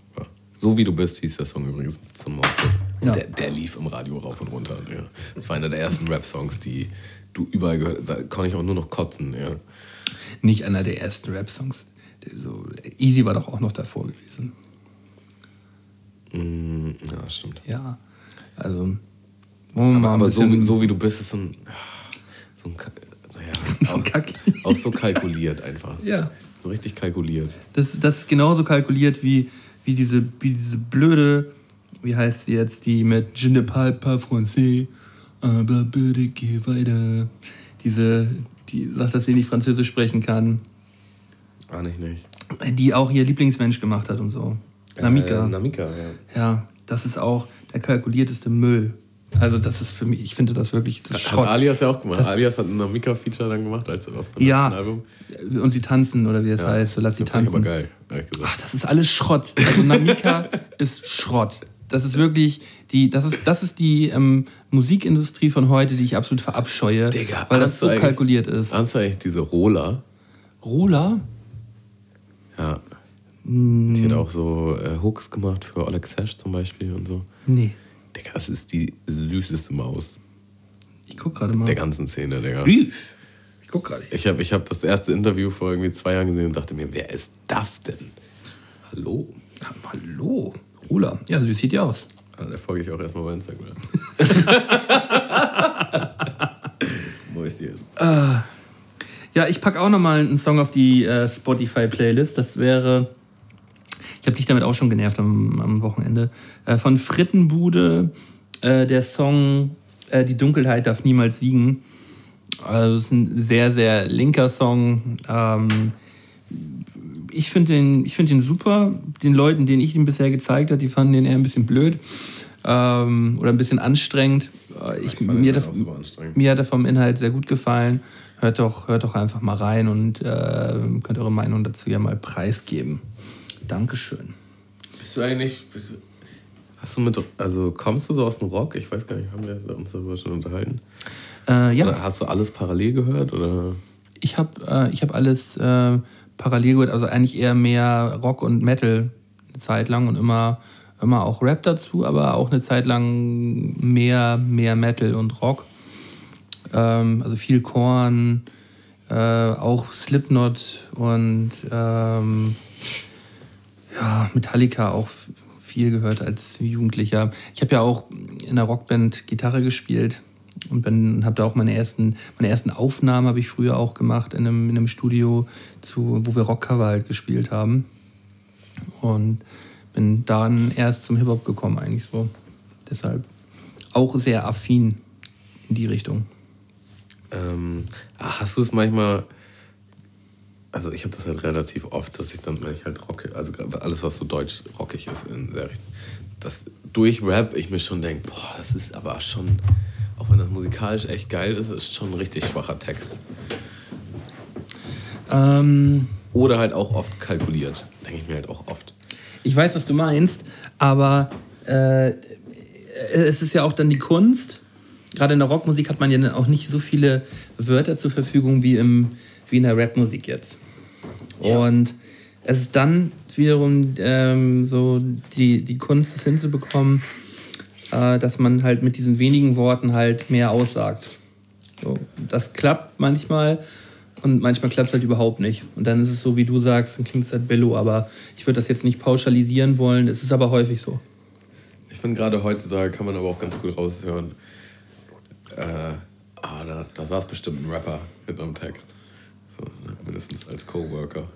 So wie du bist, hieß der Song übrigens von. Und
Ja.
der, der lief im Radio rauf und runter. Ja. Das war einer der ersten Rap-Songs, die du überall gehört hast. Da konnte ich auch nur noch kotzen. Ja.
Nicht einer der ersten Rap-Songs. So, Easy war doch auch noch davor gewesen.
Mm, ja, stimmt.
Ja. Also, wir
Aber, aber so, wie- so wie du bist, ist so ein. So ein naja, <laughs>
So ein
auch,
Kack.
auch so kalkuliert einfach.
Ja.
So richtig kalkuliert.
Das, das ist genauso kalkuliert wie, wie, diese, wie diese blöde, wie heißt sie jetzt, die mit Je ne parle pas français, aber bitte geh weiter. Diese, die sagt, dass sie nicht Französisch sprechen kann,
Ah, nicht, nicht.
die auch ihr Lieblingsmensch gemacht hat und so. Namika.
Äh, Namika, ja.
Ja, das ist auch der kalkulierteste Müll. Also das ist für mich, ich finde das wirklich das ist
Hat
Schrott.
Alias ja auch gemacht.
Das-
Alias hat ein Namika-Feature dann gemacht als auf seinem
Ja.
Album.
Und sie tanzen, oder wie es
Ja.
heißt, so lass sie
Das
tanzen.
aber geil, ehrlich gesagt.
Ach, das ist alles Schrott. Also Namika <laughs> ist Schrott. Das ist wirklich die, das ist, das ist die ähm, Musikindustrie von heute, die ich absolut verabscheue,
Digga,
weil das so kalkuliert ist.
Hast du eigentlich diese Rola?
Rola?
Ja.
Hm.
Die hat auch so äh, Hooks gemacht für Oleg Sash zum Beispiel und so.
Nee,
Digga, das ist die süßeste Maus
ich guck gerade mal.
der ganzen Szene, Digga.
Rief. Ich guck gerade.
Ich habe ich hab das erste Interview vor irgendwie zwei Jahren gesehen und dachte mir, wer ist das denn? Hallo?
Hallo, Rola. Ja, so sieht die aus.
Ah, da folge ich auch erstmal bei Instagram. <laughs> Mäuschen.
Ja, ich packe auch nochmal einen Song auf die äh, Spotify-Playlist. Das wäre, ich habe dich damit auch schon genervt am, am Wochenende, von Frittenbude äh, der Song äh, Die Dunkelheit darf niemals siegen. Also es ist ein sehr, sehr linker Song. Ähm, ich finde den, find den super. Den Leuten, denen ich ihn bisher gezeigt habe, die fanden den eher ein bisschen blöd ähm, oder ein bisschen anstrengend. Äh, ich, ich mir, hat anstrengend. mir hat er vom Inhalt sehr gut gefallen. Hört doch, hört doch einfach mal rein und äh, könnt eure Meinung dazu ja mal preisgeben. Dankeschön.
Bist du eigentlich, bist du, hast du mit, also kommst du so aus dem Rock? Ich weiß gar nicht, haben wir uns darüber schon unterhalten? Äh, ja. Oder hast du alles parallel gehört? Oder?
Ich habe äh, hab alles äh, parallel gehört, also eigentlich eher mehr Rock und Metal eine Zeit lang und immer, immer auch Rap dazu, aber auch eine Zeit lang mehr, mehr Metal und Rock. Ähm, also viel Korn, äh, auch Slipknot und ähm, ja, Metallica auch viel gehört als Jugendlicher. Ich habe ja auch in der Rockband Gitarre gespielt und habe da auch meine ersten, meine ersten Aufnahmen habe ich früher auch gemacht in einem, in einem Studio, zu, wo wir Rockcover halt gespielt haben. Und bin dann erst zum Hip-Hop gekommen, eigentlich so. Deshalb auch sehr affin in die Richtung.
Ähm, hast du es manchmal, also ich habe das halt relativ oft, dass ich dann, wenn ich halt rocke, also alles, was so deutsch rockig ist in der Richtung, dass durch Rap ich mir schon denke, boah, das ist aber schon, auch wenn das musikalisch echt geil ist, ist schon ein richtig schwacher Text. Ähm, Oder halt auch oft kalkuliert, denke ich mir halt auch oft.
Ich weiß, was du meinst, aber äh, es ist ja auch dann die Kunst, gerade in der Rockmusik hat man ja dann auch nicht so viele Wörter zur Verfügung wie, im, wie in der Rapmusik jetzt. Ja. Und es ist dann wiederum ähm, so die, die Kunst, das hinzubekommen, äh, dass man halt mit diesen wenigen Worten halt mehr aussagt. So, das klappt manchmal und manchmal klappt es halt überhaupt nicht. Und dann ist es so, wie du sagst, dann klingt es halt Bello, aber ich würde das jetzt nicht pauschalisieren wollen. Es ist aber häufig so.
Ich finde gerade heutzutage kann man aber auch ganz gut raushören, äh, ah, da, da saß bestimmt ein Rapper mit einem Text. So, ne? Mindestens als Coworker.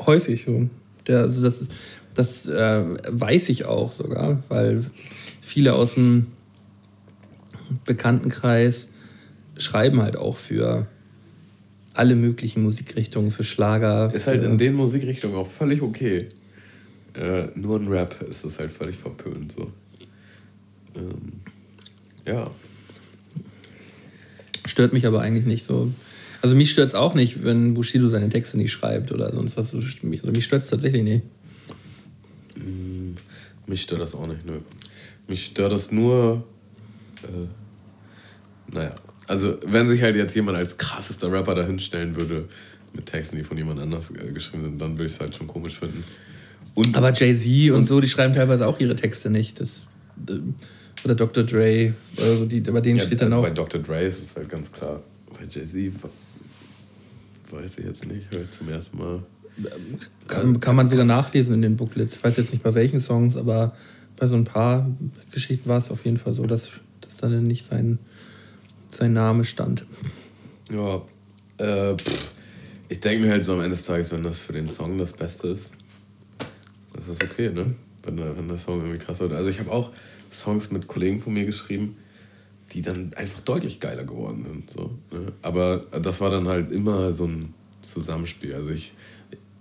Häufig schon. Der, also das das äh, weiß ich auch sogar, weil viele aus dem Bekanntenkreis schreiben halt auch für alle möglichen Musikrichtungen, für Schlager.
Ist halt in den Musikrichtungen auch völlig okay. Äh, nur ein Rap ist das halt völlig verpönt. So. Ähm, ja.
Stört mich aber eigentlich nicht so. Also mich stört es auch nicht, wenn Bushido seine Texte nicht schreibt oder sonst was. Also mich stört es tatsächlich nicht.
Mm, mich stört das auch nicht, nö. Mich stört das nur. Äh, naja. Also, wenn sich halt jetzt jemand als krassester Rapper dahinstellen würde, mit Texten, die von jemand anders äh, geschrieben sind, dann würde ich es halt schon komisch finden.
Und, aber Jay-Z und so, die schreiben teilweise auch ihre Texte nicht. Das, äh, oder Dr. Dre, oder so, die, bei denen ja, steht
dann also auch. Bei Dr. Dre ist es halt ganz klar. Bei Jay-Z weiß ich jetzt nicht, höre ich zum ersten Mal.
Kann, kann man sogar nachlesen in den Booklets. Ich weiß jetzt nicht bei welchen Songs, aber bei so ein paar Geschichten war es auf jeden Fall so, dass, dass da dann nicht sein, sein Name stand.
Ja, äh, ich denke mir halt so am Ende des Tages, wenn das für den Song das Beste ist, ist das okay, ne? Wenn, wenn der Song irgendwie krass wird. Also ich habe auch Songs mit Kollegen von mir geschrieben, die dann einfach deutlich geiler geworden sind. So, ne? Aber das war dann halt immer so ein Zusammenspiel. Also ich,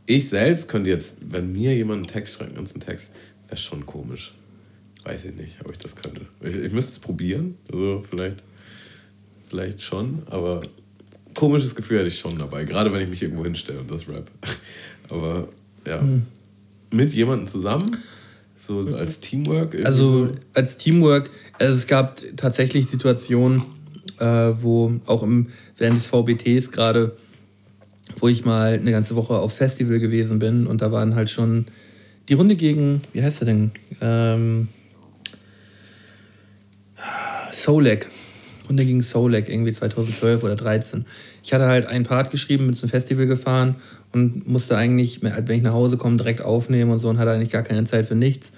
ich selbst könnte jetzt, wenn mir jemand einen Text schreibt, einen ganzen Text, wäre schon komisch. Weiß ich nicht, ob ich das könnte. Ich, ich müsste es probieren, also vielleicht, vielleicht schon, aber komisches Gefühl hätte ich schon dabei, gerade wenn ich mich irgendwo hinstelle und das Rap. <laughs> Aber ja, hm. mit jemandem zusammen so als Teamwork?
Also so? als Teamwork, also es gab tatsächlich Situationen, äh, wo auch im, während des VBTs gerade, wo ich mal eine ganze Woche auf Festival gewesen bin und da waren halt schon die Runde gegen, wie heißt er denn? Ähm, Solek. Runde gegen Solek, irgendwie 2012 oder 2013. Ich hatte halt einen Part geschrieben, bin zum Festival gefahren und musste eigentlich, wenn ich nach Hause komme, direkt aufnehmen und so und hatte eigentlich gar keine Zeit für nichts.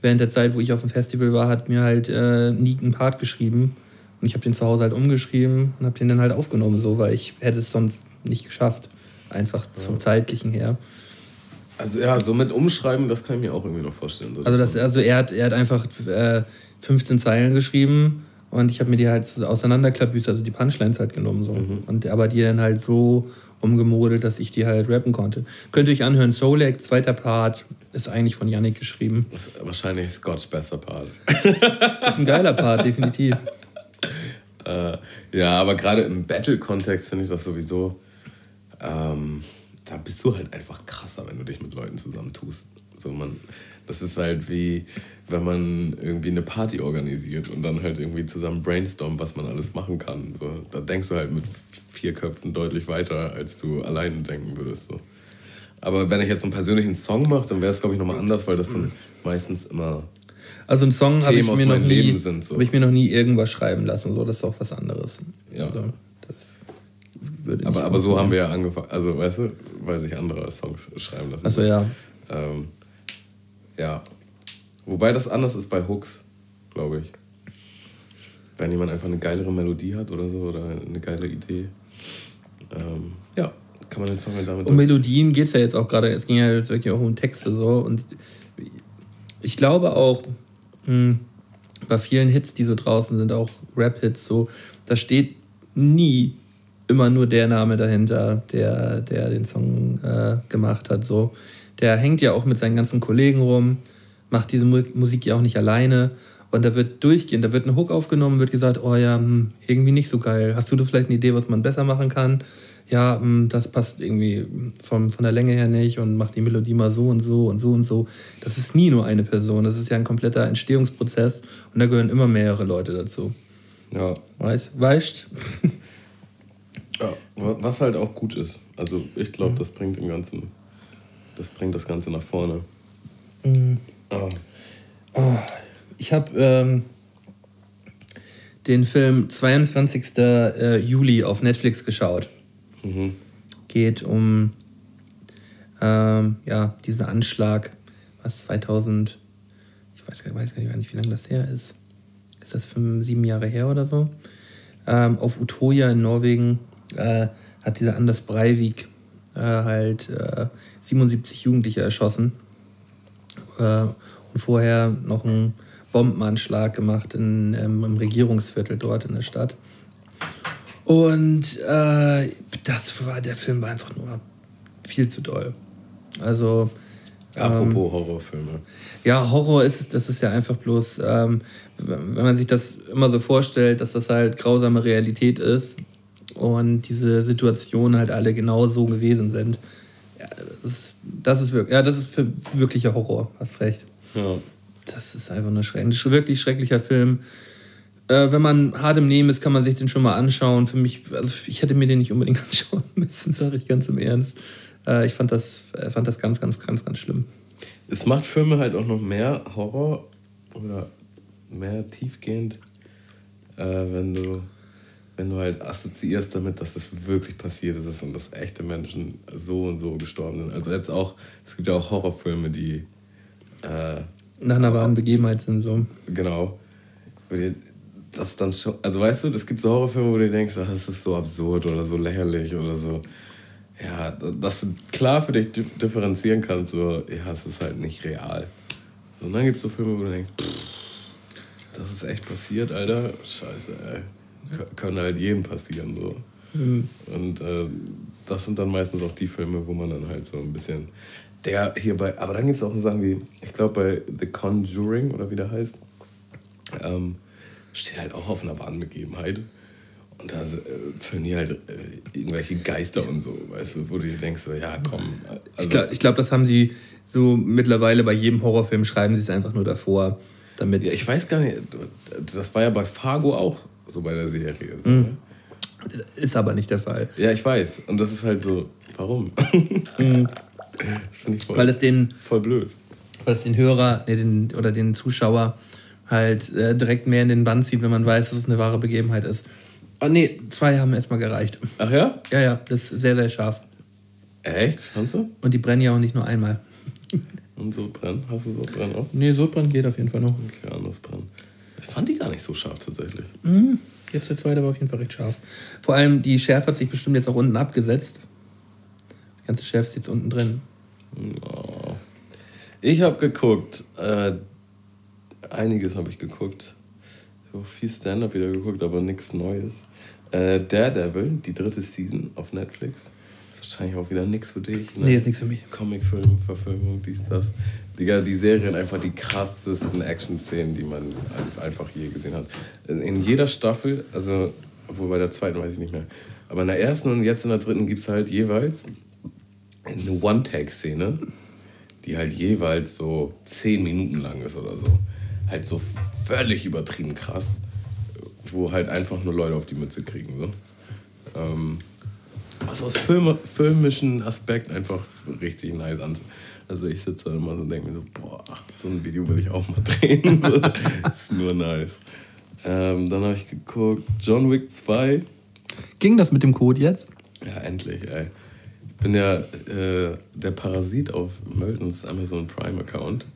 Während der Zeit, wo ich auf dem Festival war, hat mir halt äh, Nick einen Part geschrieben und ich habe den zu Hause halt umgeschrieben und habe den dann halt aufgenommen, so, weil ich hätte es sonst nicht geschafft, einfach ja. vom zeitlichen her.
Also ja, so mit Umschreiben, das kann ich mir auch irgendwie noch vorstellen. So
also, das, also er, hat, er hat einfach äh, 15 Zeilen geschrieben und ich habe mir die halt auseinanderklabüst, also die Punchlines halt genommen. So.
Mhm.
Und aber die dann halt so umgemodelt, dass ich die halt rappen konnte. Könnt ihr euch anhören, Solek, zweiter Part, ist eigentlich von Yannick geschrieben.
Ist wahrscheinlich Scott's bester Part. <laughs>
Ist ein geiler Part, definitiv.
Äh, ja, aber gerade im Battle-Kontext finde ich das sowieso. Ähm, da bist du halt einfach krasser, wenn du dich mit Leuten zusammentust. So, man, das ist halt wie, wenn man irgendwie eine Party organisiert und dann halt irgendwie zusammen brainstormt, was man alles machen kann. So, da denkst du halt mit vier Köpfen deutlich weiter, als du alleine denken würdest. So. Aber wenn ich jetzt einen persönlichen Song mache, dann wäre es, glaube ich, nochmal anders, weil das dann meistens immer.
Also einen Song habe ich, mir noch nie-
sind so.
hab ich mir noch nie irgendwas schreiben lassen. So, das ist auch was anderes.
Ja.
Also, das würde
Aber, aber so haben wir ja angefangen. Also, weißt du, weil sich andere Songs schreiben lassen.
Also ja.
Ähm, ja. Wobei das anders ist bei Hooks, glaube ich. Wenn jemand einfach eine geilere Melodie hat oder so oder eine geile Idee. Ähm, ja, kann man den Song halt damit.
Um Melodien geht es ja jetzt auch gerade, es ging ja jetzt wirklich auch um Texte so und ich glaube auch mh, bei vielen Hits, die so draußen sind, auch Rap-Hits so, da steht nie immer nur der Name dahinter, der, der den Song äh, gemacht hat. So. Der hängt ja auch mit seinen ganzen Kollegen rum, macht diese Mu Musik ja auch nicht alleine. Und da wird durchgehen, da wird ein Hook aufgenommen, wird gesagt, oh ja, hm, irgendwie nicht so geil. Hast du da vielleicht eine Idee, was man besser machen kann? Ja, hm, das passt irgendwie vom, von der Länge her nicht und macht die Melodie mal so und so und so und so. Das ist nie nur eine Person, das ist ja ein kompletter Entstehungsprozess und da gehören immer mehrere Leute dazu.
Ja.
Weißt? Weißt?
ja. wa- Was halt auch gut ist. Also, ich glaube, das bringt im Ganzen. Das bringt das Ganze nach vorne. Ah.
Ich habe ähm, den Film 22. äh, Juli auf Netflix geschaut.
Mhm.
Geht um ähm, ja, diesen Anschlag, was 2000, ich weiß, gar- weiß gar nicht, wie lange das her ist. Ist das fünf, sieben Jahre her oder so? Ähm, auf Utoya in Norwegen äh, hat dieser Anders Breivik äh, halt äh, 77 Jugendliche erschossen äh, und vorher noch einen Bombenanschlag gemacht in, ähm, im Regierungsviertel dort in der Stadt. Und äh, das war, der Film war einfach nur viel zu doll. Also,
Apropos Horrorfilme.
ja, Horror ist es, das ist ja einfach bloß, ähm, wenn man sich das immer so vorstellt, dass das halt grausame Realität ist und diese Situationen halt alle genau so gewesen sind. Ja, das ist, das ist wirklich, ja, das ist für wirklicher Horror, hast recht.
Ja.
Das ist einfach nur schrecklich. Ein wirklich schrecklicher Film. Äh, wenn man hart im Nehmen ist, kann man sich den schon mal anschauen. Für mich, also ich hätte mir den nicht unbedingt <laughs> anschauen müssen, sage ich ganz im Ernst. Äh, ich fand das, äh, fand das ganz, ganz, ganz, ganz schlimm.
Es macht Filme halt auch noch mehr Horror oder mehr tiefgehend, äh, wenn du wenn du halt assoziierst damit, dass das wirklich passiert ist und dass echte Menschen so und so gestorben sind. Also jetzt auch, es gibt ja auch Horrorfilme, die äh,
Nach einer wahren Begebenheit sind so.
genau, das dann schon, also weißt du, es gibt so Horrorfilme, wo du denkst, ach, das ist so absurd oder so lächerlich oder so. Ja, dass du klar für dich dif- differenzieren kannst, so, ja, es ist halt nicht real. So, und dann gibt es so Filme, wo du denkst, pff, das ist echt passiert, Alter. Scheiße, ey. Kö- Können halt jedem passieren, so. Und äh, das sind dann meistens auch die Filme, wo man dann halt so ein bisschen. Der hier bei. Aber dann gibt es auch so Sachen wie, ich glaube bei The Conjuring oder wie der heißt, ähm, steht halt auch auf einer wahren Begebenheit. Und da äh, führen die halt äh, irgendwelche Geister und so, weißt du, wo du dir denkst, so, ja, komm.
Ich
Also,
glaube, ich glaub, das haben sie so mittlerweile bei jedem Horrorfilm, schreiben sie es einfach nur davor, damit.
ja, ich weiß gar nicht, das war ja bei Fargo auch so bei der Serie. So,
Mhm.
ne?
ist aber nicht der Fall.
Ja, ich weiß. Und das ist halt so, warum? das finde ich voll,
Weil es den,
voll blöd.
weil es den Hörer nee, den, oder den Zuschauer halt äh, direkt mehr in den Bann zieht, wenn man weiß, dass es eine wahre Begebenheit ist. Oh nee, zwei haben erstmal gereicht.
Ach ja?
Ja, ja, das ist sehr, sehr scharf.
Echt? Fandst du?
Und die brennen ja auch nicht nur einmal.
Und so brennen? Hast du so brennen auch?
Nee, Sodbrennen geht auf jeden Fall noch.
Okay, anders brennen. Ich fand die gar nicht so scharf tatsächlich.
Jetzt der zweite war auf jeden Fall recht scharf. Vor allem die Schärfe hat sich bestimmt jetzt auch unten abgesetzt. Die ganze Schärfe ist jetzt unten drin.
Oh. Ich habe geguckt, äh, einiges habe ich geguckt. Ich habe auch viel Stand-up wieder geguckt, aber nichts Neues. Äh, Daredevil, die dritte Season auf Netflix. Ist wahrscheinlich auch wieder nichts für dich. Ne?
Nee, ist nichts für mich.
Comicfilm, Verfilmung, dies, das. Digga, die Serien einfach die krassesten Action-Szenen, die man einfach je gesehen hat. In jeder Staffel, also, obwohl bei der zweiten weiß ich nicht mehr, aber in der ersten und jetzt in der dritten gibt es halt jeweils eine One-Tag-Szene, die halt jeweils so zehn Minuten lang ist oder so. Halt so völlig übertrieben krass, wo halt einfach nur Leute auf die Mütze kriegen. So. Ähm, was aus Film, filmischen Aspekt einfach richtig nice an. Also ich sitze da immer so und denke mir so, boah, so ein Video will ich auch mal <laughs> drehen. ist nur nice. Ähm, dann habe ich geguckt, John Wick 2.
Ging das mit dem Code jetzt?
Ja, endlich, ey. Ich bin ja äh, der Parasit auf Meltons Amazon Prime Account.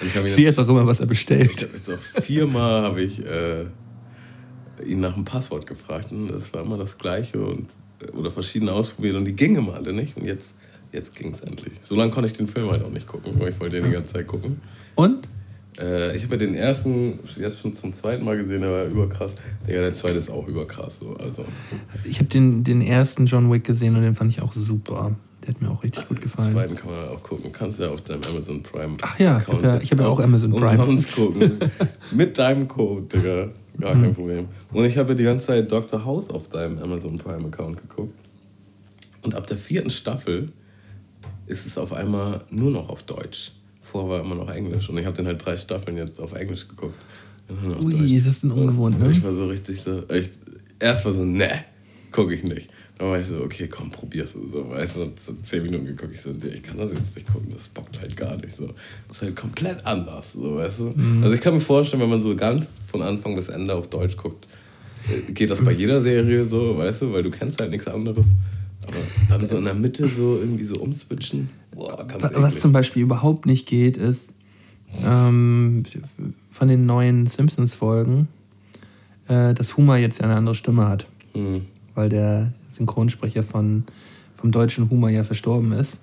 Und ich habe ihn jetzt auch immer, was er bestellt.
Ich habe jetzt auch viermal habe ich äh, ihn nach dem Passwort gefragt und das war immer das gleiche und oder verschiedene ausprobiert und die gingen immer alle nicht. Und jetzt, jetzt ging es endlich. So lange konnte ich den Film halt auch nicht gucken, weil ich wollte den die ganze Zeit gucken.
Und?
Äh, ich habe ja den ersten jetzt schon zum zweiten Mal gesehen, der war überkrass. Der, der zweite ist auch überkrass. So. Also.
Ich habe den, den ersten John Wick gesehen und den fand ich auch super. Der hat mir auch richtig gut gefallen.
Den zweiten kann man auch gucken. Du kannst ja auf deinem Amazon Prime.
Ach ja, Account ich habe ja, ich hab ja auch Amazon Prime.
Umsonst <laughs> gucken. Mit deinem Code, Digga. Gar kein mhm. Problem. Und ich habe ja die ganze Zeit Dr. House auf deinem Amazon Prime Account geguckt. Und ab der vierten Staffel ist es auf einmal nur noch auf Deutsch. Vorher war immer noch Englisch. Und ich habe den halt drei Staffeln jetzt auf Englisch geguckt.
Ui, Deutsch. das ist ein ungewohnt, ne?
Ich war so richtig so. Ich, erst war so, ne, gucke ich nicht. Dann war ich so, okay, komm, probier's. So, weißt du, so zehn Minuten geguckt, ich so, ich kann das jetzt nicht gucken, das bockt halt gar nicht. So. Das ist halt komplett anders, so, weißt du. Mhm. Also ich kann mir vorstellen, wenn man so ganz von Anfang bis Ende auf Deutsch guckt, äh, geht das bei jeder Serie so, weißt du, weil du kennst halt nichts anderes. Aber dann so in der Mitte so irgendwie so umswitchen, boah,
Was zum Beispiel überhaupt nicht geht, ist ähm, von den neuen Simpsons-Folgen, äh, dass Humor jetzt ja eine andere Stimme hat. Mhm. Weil der Synchronsprecher von, vom deutschen Humor ja verstorben ist.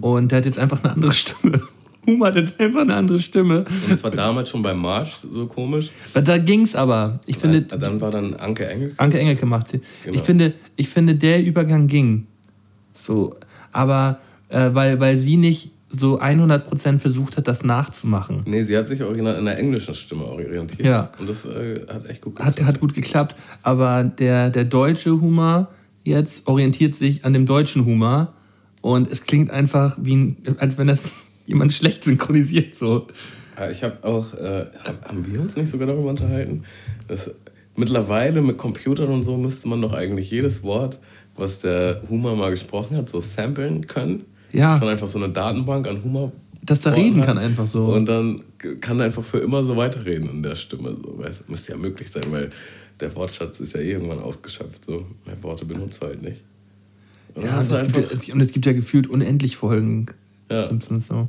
Und der hat jetzt einfach eine andere Stimme. Humor hat jetzt einfach eine andere Stimme.
Und das war damals schon beim Marsch so komisch.
Da ging es aber. Ich finde,
dann war dann Anke Engelke.
Anke Engelke gemacht. Genau. Ich, finde, ich finde, der Übergang ging. So. Aber äh, weil, weil sie nicht so 100% versucht hat, das nachzumachen.
Nee, sie hat sich original in der englischen Stimme orientiert.
Ja.
Und das äh, hat echt gut
geklappt. Hat, hat gut geklappt. Aber der, der deutsche Humor jetzt orientiert sich an dem deutschen Humor und es klingt einfach wie ein, als wenn das jemand schlecht synchronisiert so.
Ich habe auch, äh, haben wir uns nicht sogar darüber unterhalten? Dass mittlerweile mit Computern und so müsste man doch eigentlich jedes Wort, was der Humor mal gesprochen hat, so samplen können. Ja. Dass man einfach so eine Datenbank an Humor.
Dass da reden kann einfach so.
Und dann kann er einfach für immer so weiterreden in der Stimme. So. Weißt, müsste ja möglich sein, weil der Wortschatz ist ja irgendwann ausgeschöpft. So. Mehr Worte benutzt halt nicht.
Und ja, und es, gibt ja, und es gibt ja gefühlt unendlich Folgen. Ja. So.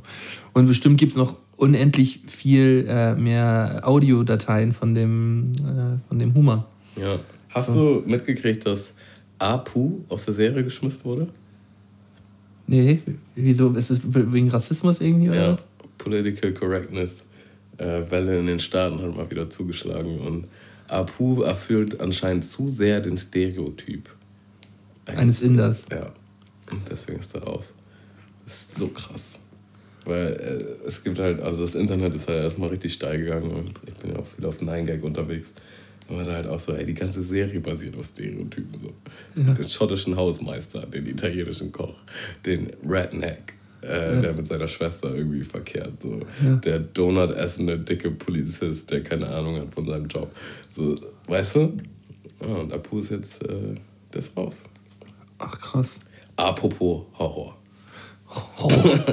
Und bestimmt gibt es noch unendlich viel äh, mehr Audiodateien von dem, äh, von dem Humor.
Ja. Hast so. du mitgekriegt, dass Apu aus der Serie geschmissen wurde?
Nee, wieso? Ist es wegen Rassismus irgendwie? Oder?
Ja, Political Correctness. Äh, Welle in den Staaten hat mal wieder zugeschlagen und Apu erfüllt anscheinend zu sehr den Stereotyp.
Eines Inders.
Ja. Und deswegen ist er raus. Das ist so krass. Weil äh, es gibt halt, also das Internet ist halt erstmal richtig steil gegangen und ich bin ja auch viel auf 9gag unterwegs. Und da halt auch so, ey, die ganze Serie basiert auf Stereotypen. So. Ja. Den schottischen Hausmeister, den italienischen Koch, den Redneck, äh, ja. der mit seiner Schwester irgendwie verkehrt. So. Ja. Der Donut essende, dicke Polizist, der keine Ahnung hat von seinem Job. So, weißt du? Ja, und Apu ist jetzt, äh, der ist raus.
Ach, krass.
Apropos Horror.
Horror,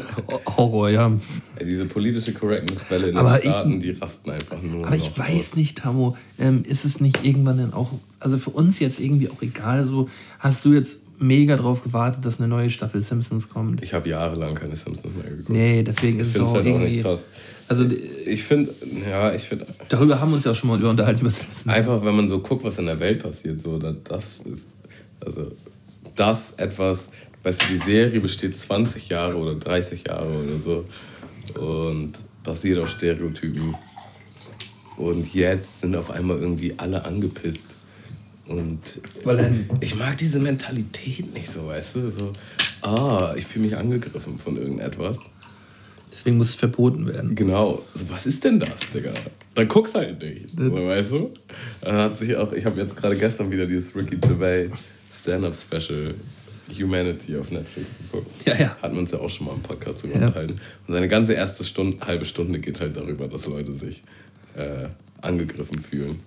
Horror ja.
ja. Diese politische Correctness-Welle in aber den Staaten, ich, die rasten einfach nur.
Aber ich weiß aus. nicht, Tamo, ähm, ist es nicht irgendwann dann auch, also für uns jetzt irgendwie auch egal, so, hast du jetzt mega drauf gewartet, dass eine neue Staffel Simpsons kommt.
Ich habe jahrelang keine Simpsons mehr geguckt.
Nee, deswegen ist es auch halt irgendwie. Auch
also, ich finde, ja, ich finde.
Darüber haben wir uns ja auch schon mal über unterhalten über Simpsons.
Einfach, wenn man so guckt, was in der Welt passiert, so, das ist, also, das etwas, weißt du, die Serie besteht 20 Jahre oder 30 Jahre oder so und basiert auf Stereotypen. Und jetzt sind auf einmal irgendwie alle angepisst. Und
Weil
ich mag diese Mentalität nicht so, weißt du? So, ah, ich fühle mich angegriffen von irgendetwas.
Deswegen muss es verboten werden.
Genau. So, was ist denn das, Digga? Dann guck's halt nicht. So, weißt du? Dann hat sich auch, ich habe jetzt gerade gestern wieder dieses Ricky Gervais Stand-Up-Special Humanity auf Netflix geguckt.
Ja, ja.
Hatten wir uns ja auch schon mal im Podcast drüber
Ja.
unterhalten. Und seine ganze erste Stunde, halbe Stunde geht halt darüber, dass Leute sich äh, angegriffen fühlen.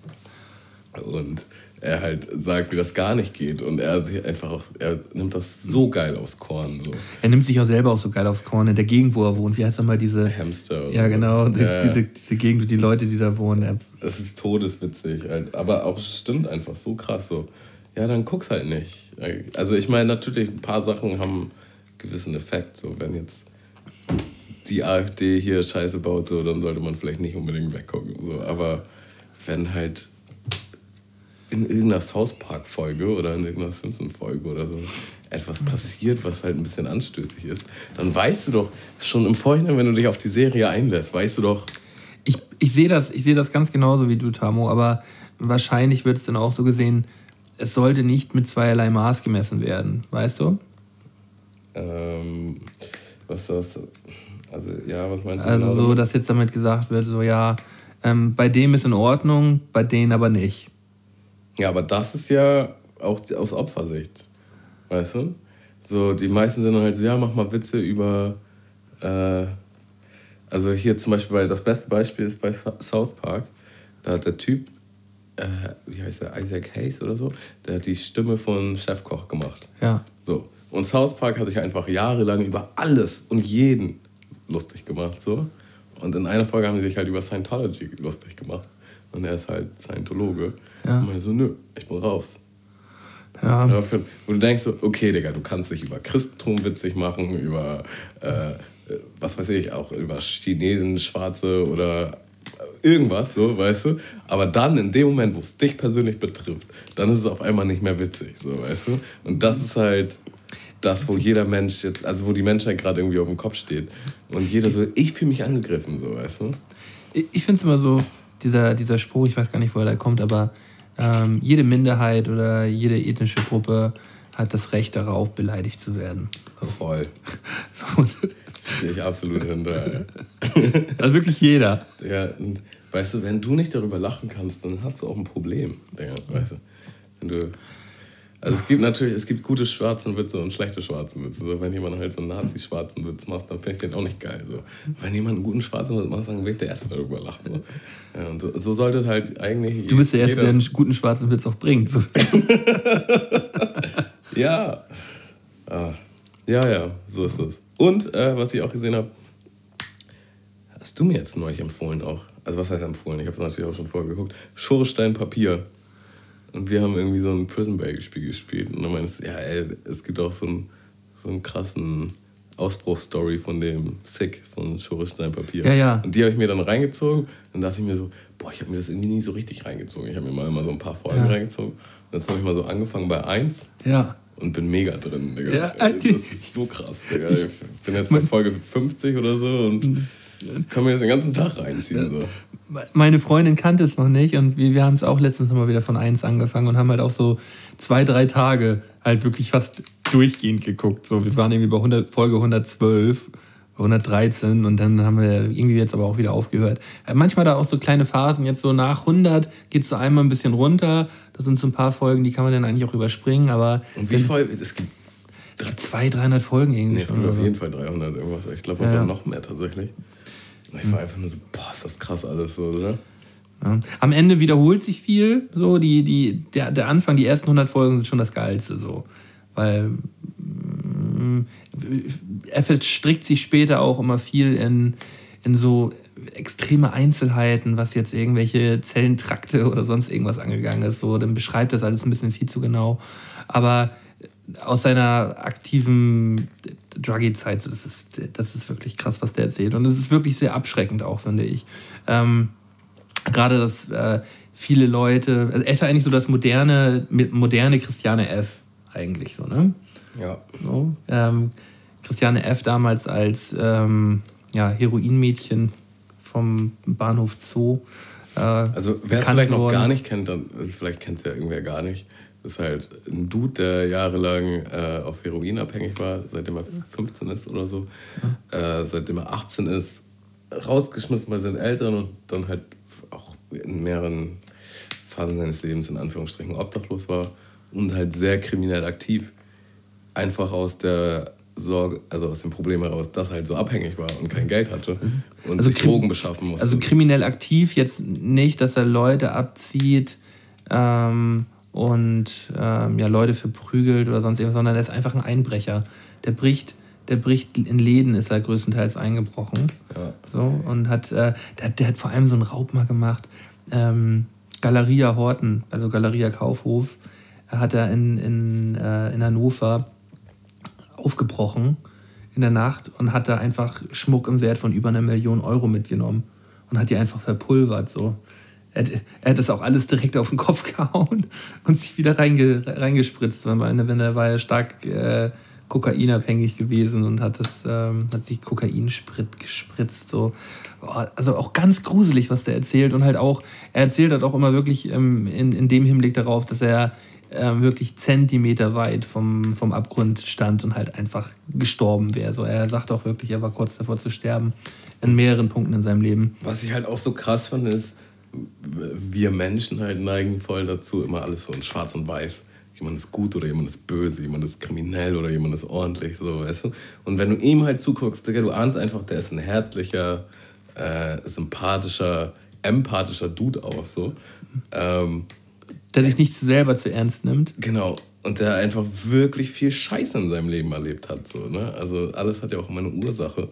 Und er halt sagt, wie das gar nicht geht. Und er sich einfach auch, er nimmt das so geil aufs Korn. So.
Er nimmt sich auch selber auch so geil aufs Korn in der Gegend, wo er wohnt. Wie heißt nochmal diese.
Hamster.
Ja, genau. Die,
Ja.
Diese, diese Gegend, die Leute, die da wohnen.
Das ist todeswitzig. halt. Aber auch es stimmt einfach so krass so. Ja, dann guck's halt nicht. Also ich meine, natürlich, ein paar Sachen haben einen gewissen Effekt. So, wenn jetzt die AfD hier Scheiße baut, so, dann sollte man vielleicht nicht unbedingt weggucken. So. Aber wenn halt in irgendeiner South Park-Folge oder in irgendeiner Simpson-Folge oder so etwas passiert, was halt ein bisschen anstößig ist, dann weißt du doch schon im Vorhinein, wenn du dich auf die Serie einlässt, weißt du doch,
Ich, ich sehe das, ich sehe das ganz genauso wie du, Tamo, aber wahrscheinlich wird es dann auch so gesehen, es sollte nicht mit zweierlei Maß gemessen werden, weißt du?
Ähm, was das? Also, ja, was meinst du?
Also
genau
so, dass jetzt damit gesagt wird, so ja, ähm, bei dem ist in Ordnung, bei denen aber nicht.
Ja, aber das ist ja auch aus Opfersicht. Weißt du? So, die meisten sind dann halt so, ja, mach mal Witze über. Äh, also hier zum Beispiel, weil das beste Beispiel ist bei South Park. Da hat der Typ, äh, wie heißt der, Isaac Hayes oder so, der hat die Stimme von Chefkoch gemacht.
Ja.
So. Und South Park hat sich einfach jahrelang über alles und jeden lustig gemacht. So. Und in einer Folge haben sie sich halt über Scientology lustig gemacht. Und er ist halt Scientologe.
Ja.
Und er so, nö, ich bin raus.
Ja.
Ja, Und du denkst so, okay, Digga, du kannst dich über Christentum witzig machen, über, äh, äh, was weiß ich, auch über Chinesen, Schwarze oder irgendwas, so, weißt du. Aber dann, in dem Moment, wo es dich persönlich betrifft, dann ist es auf einmal nicht mehr witzig, so, weißt du. Und das ist halt das, wo jeder Mensch jetzt, also wo die Menschheit gerade irgendwie auf dem Kopf steht. Und jeder so, ich fühle mich angegriffen, so, weißt du.
Ich, ich finde es immer so, dieser, dieser Spruch, ich weiß gar nicht, woher der kommt, aber ähm, jede Minderheit oder jede ethnische Gruppe hat das Recht darauf, beleidigt zu werden.
Voll. <laughs>
So,
Stehe ich absolut hinter. <laughs>
also wirklich jeder.
Ja, und weißt du, wenn du nicht darüber lachen kannst, dann hast du auch ein Problem. Digga, weißt du? Wenn du also es gibt natürlich, es gibt gute schwarzen Witze und schlechte schwarzen Witze. So, wenn jemand halt so einen Nazi-schwarzen Witz macht, dann finde ich den auch nicht geil. So. Wenn jemand einen guten schwarzen Witz macht, dann will ich der Erste darüber lachen. So. Ja, und so, so sollte halt eigentlich
Du bist der Erste, der einen guten schwarzen Witz auch bringt. So. <laughs>
Ja. Ah. Ja, ja, so ist es. Und äh, was ich auch gesehen habe, hast du mir jetzt neulich empfohlen auch. Also was heißt empfohlen? Ich habe es natürlich auch schon vorher geguckt. Schorestein Papier. Und wir haben irgendwie so ein Prison Break Spiel gespielt. Und dann meinst du, ja, ey, es gibt auch so einen, so einen krassen Ausbruchsstory von dem Sick von Schorestein Papier.
Ja, ja.
Und die habe ich mir dann reingezogen. Dann dachte ich mir so, boah, ich habe mir das irgendwie nie so richtig reingezogen. Ich habe mir mal immer so ein paar Folgen
Ja.
reingezogen. Und jetzt habe ich mal so angefangen bei 1
Ja.
Und bin mega drin, Digga.
Ja,
das ist so krass, Digga. Ich bin jetzt bei Folge 50 oder so und kann mir das den ganzen Tag reinziehen. So.
Meine Freundin kannte es noch nicht und wir, wir haben es auch letztens mal wieder von eins angefangen und haben halt auch so zwei, drei Tage halt wirklich fast durchgehend geguckt. So, wir waren irgendwie bei 100, Folge 112, 113 und dann haben wir irgendwie jetzt aber auch wieder aufgehört. Äh, Manchmal da auch so kleine Phasen, jetzt so nach 100 geht es so einmal ein bisschen runter. Das sind so ein paar Folgen, die kann man dann eigentlich auch überspringen, aber
Und wie voll, es gibt,
200, 300 Folgen irgendwie.
nee, es gibt auf
so.
jeden Fall 300 irgendwas. Ich glaube,
Ja.
noch mehr tatsächlich. Und ich war einfach nur so, boah, ist das krass alles so, oder?
Ja. Am Ende wiederholt sich viel. So, die, die, der, der Anfang, die ersten 100 Folgen sind schon das Geilste. So. Weil er verstrickt sich später auch immer viel in, in so extreme Einzelheiten, was jetzt irgendwelche Zellentrakte oder sonst irgendwas angegangen ist. So, dann beschreibt das alles ein bisschen viel zu genau. Aber aus seiner aktiven Druggy-Zeit, das, ist, das ist wirklich krass, was der erzählt. Und es ist wirklich sehr abschreckend auch, finde ich. Ähm, gerade dass äh, viele Leute, also er ist ja eigentlich so das moderne, moderne Christiane F. eigentlich so, ne?
Ja.
So, ähm, Christiane F. damals als ähm, ja, Heroinmädchen vom Bahnhof Zoo Äh,
Also wer es vielleicht noch gar nicht kennt, dann also vielleicht kennt es ja irgendwer gar nicht. Das ist halt ein Dude, der jahrelang äh, auf Heroin abhängig war, seitdem er 15 ist oder so. Äh, seitdem er 18 ist, rausgeschmissen bei seinen Eltern und dann halt auch in mehreren Phasen seines Lebens in Anführungsstrichen obdachlos war und halt sehr kriminell aktiv. Einfach aus der Sorge, also aus dem Problem heraus, dass er halt so abhängig war und kein Geld hatte und
Also
sich Drogen beschaffen musste.
Also kriminell aktiv, jetzt nicht, dass er Leute abzieht ähm, und ähm, ja, Leute verprügelt oder sonst irgendwas, sondern er ist einfach ein Einbrecher. Der bricht, der bricht in Läden, ist er größtenteils eingebrochen.
Ja.
So, und hat, äh, der, hat- der hat vor allem so einen Raub mal gemacht. Ähm, Galeria Horten, also Galeria Kaufhof, hat er in, in, äh, in Hannover aufgebrochen in der Nacht und hat da einfach Schmuck im Wert von über einer Million Euro mitgenommen und hat die einfach verpulvert. So. Er, hat- er hat das auch alles direkt auf den Kopf <laughs> gehauen und sich wieder reinge, reingespritzt. Wenn er war ja stark äh, kokainabhängig gewesen und hat, das, ähm, hat sich Kokainsprit gespritzt. So. Also auch ganz gruselig, was der erzählt. Und halt auch, er erzählt halt auch immer wirklich ähm, in, in dem Hinblick darauf, dass er ähm, wirklich Zentimeter weit vom, vom Abgrund stand und halt einfach gestorben wäre. So, er sagt auch wirklich, er war kurz davor zu sterben. In mehreren Punkten in seinem Leben.
Was ich halt auch so krass finde, ist, wir Menschen halt neigen voll dazu, immer alles so in schwarz und weiß. Jemand ist gut oder jemand ist böse, jemand ist kriminell oder jemand ist ordentlich, so, weißt du? Und wenn du ihm halt zuguckst, du ahnst einfach, der ist ein herzlicher, äh, sympathischer, empathischer Dude auch so. Ähm,
Der sich nicht selber zu ernst nimmt.
Genau. Und der einfach wirklich viel Scheiße in seinem Leben erlebt hat. So, ne? Also alles hat ja auch immer eine Ursache.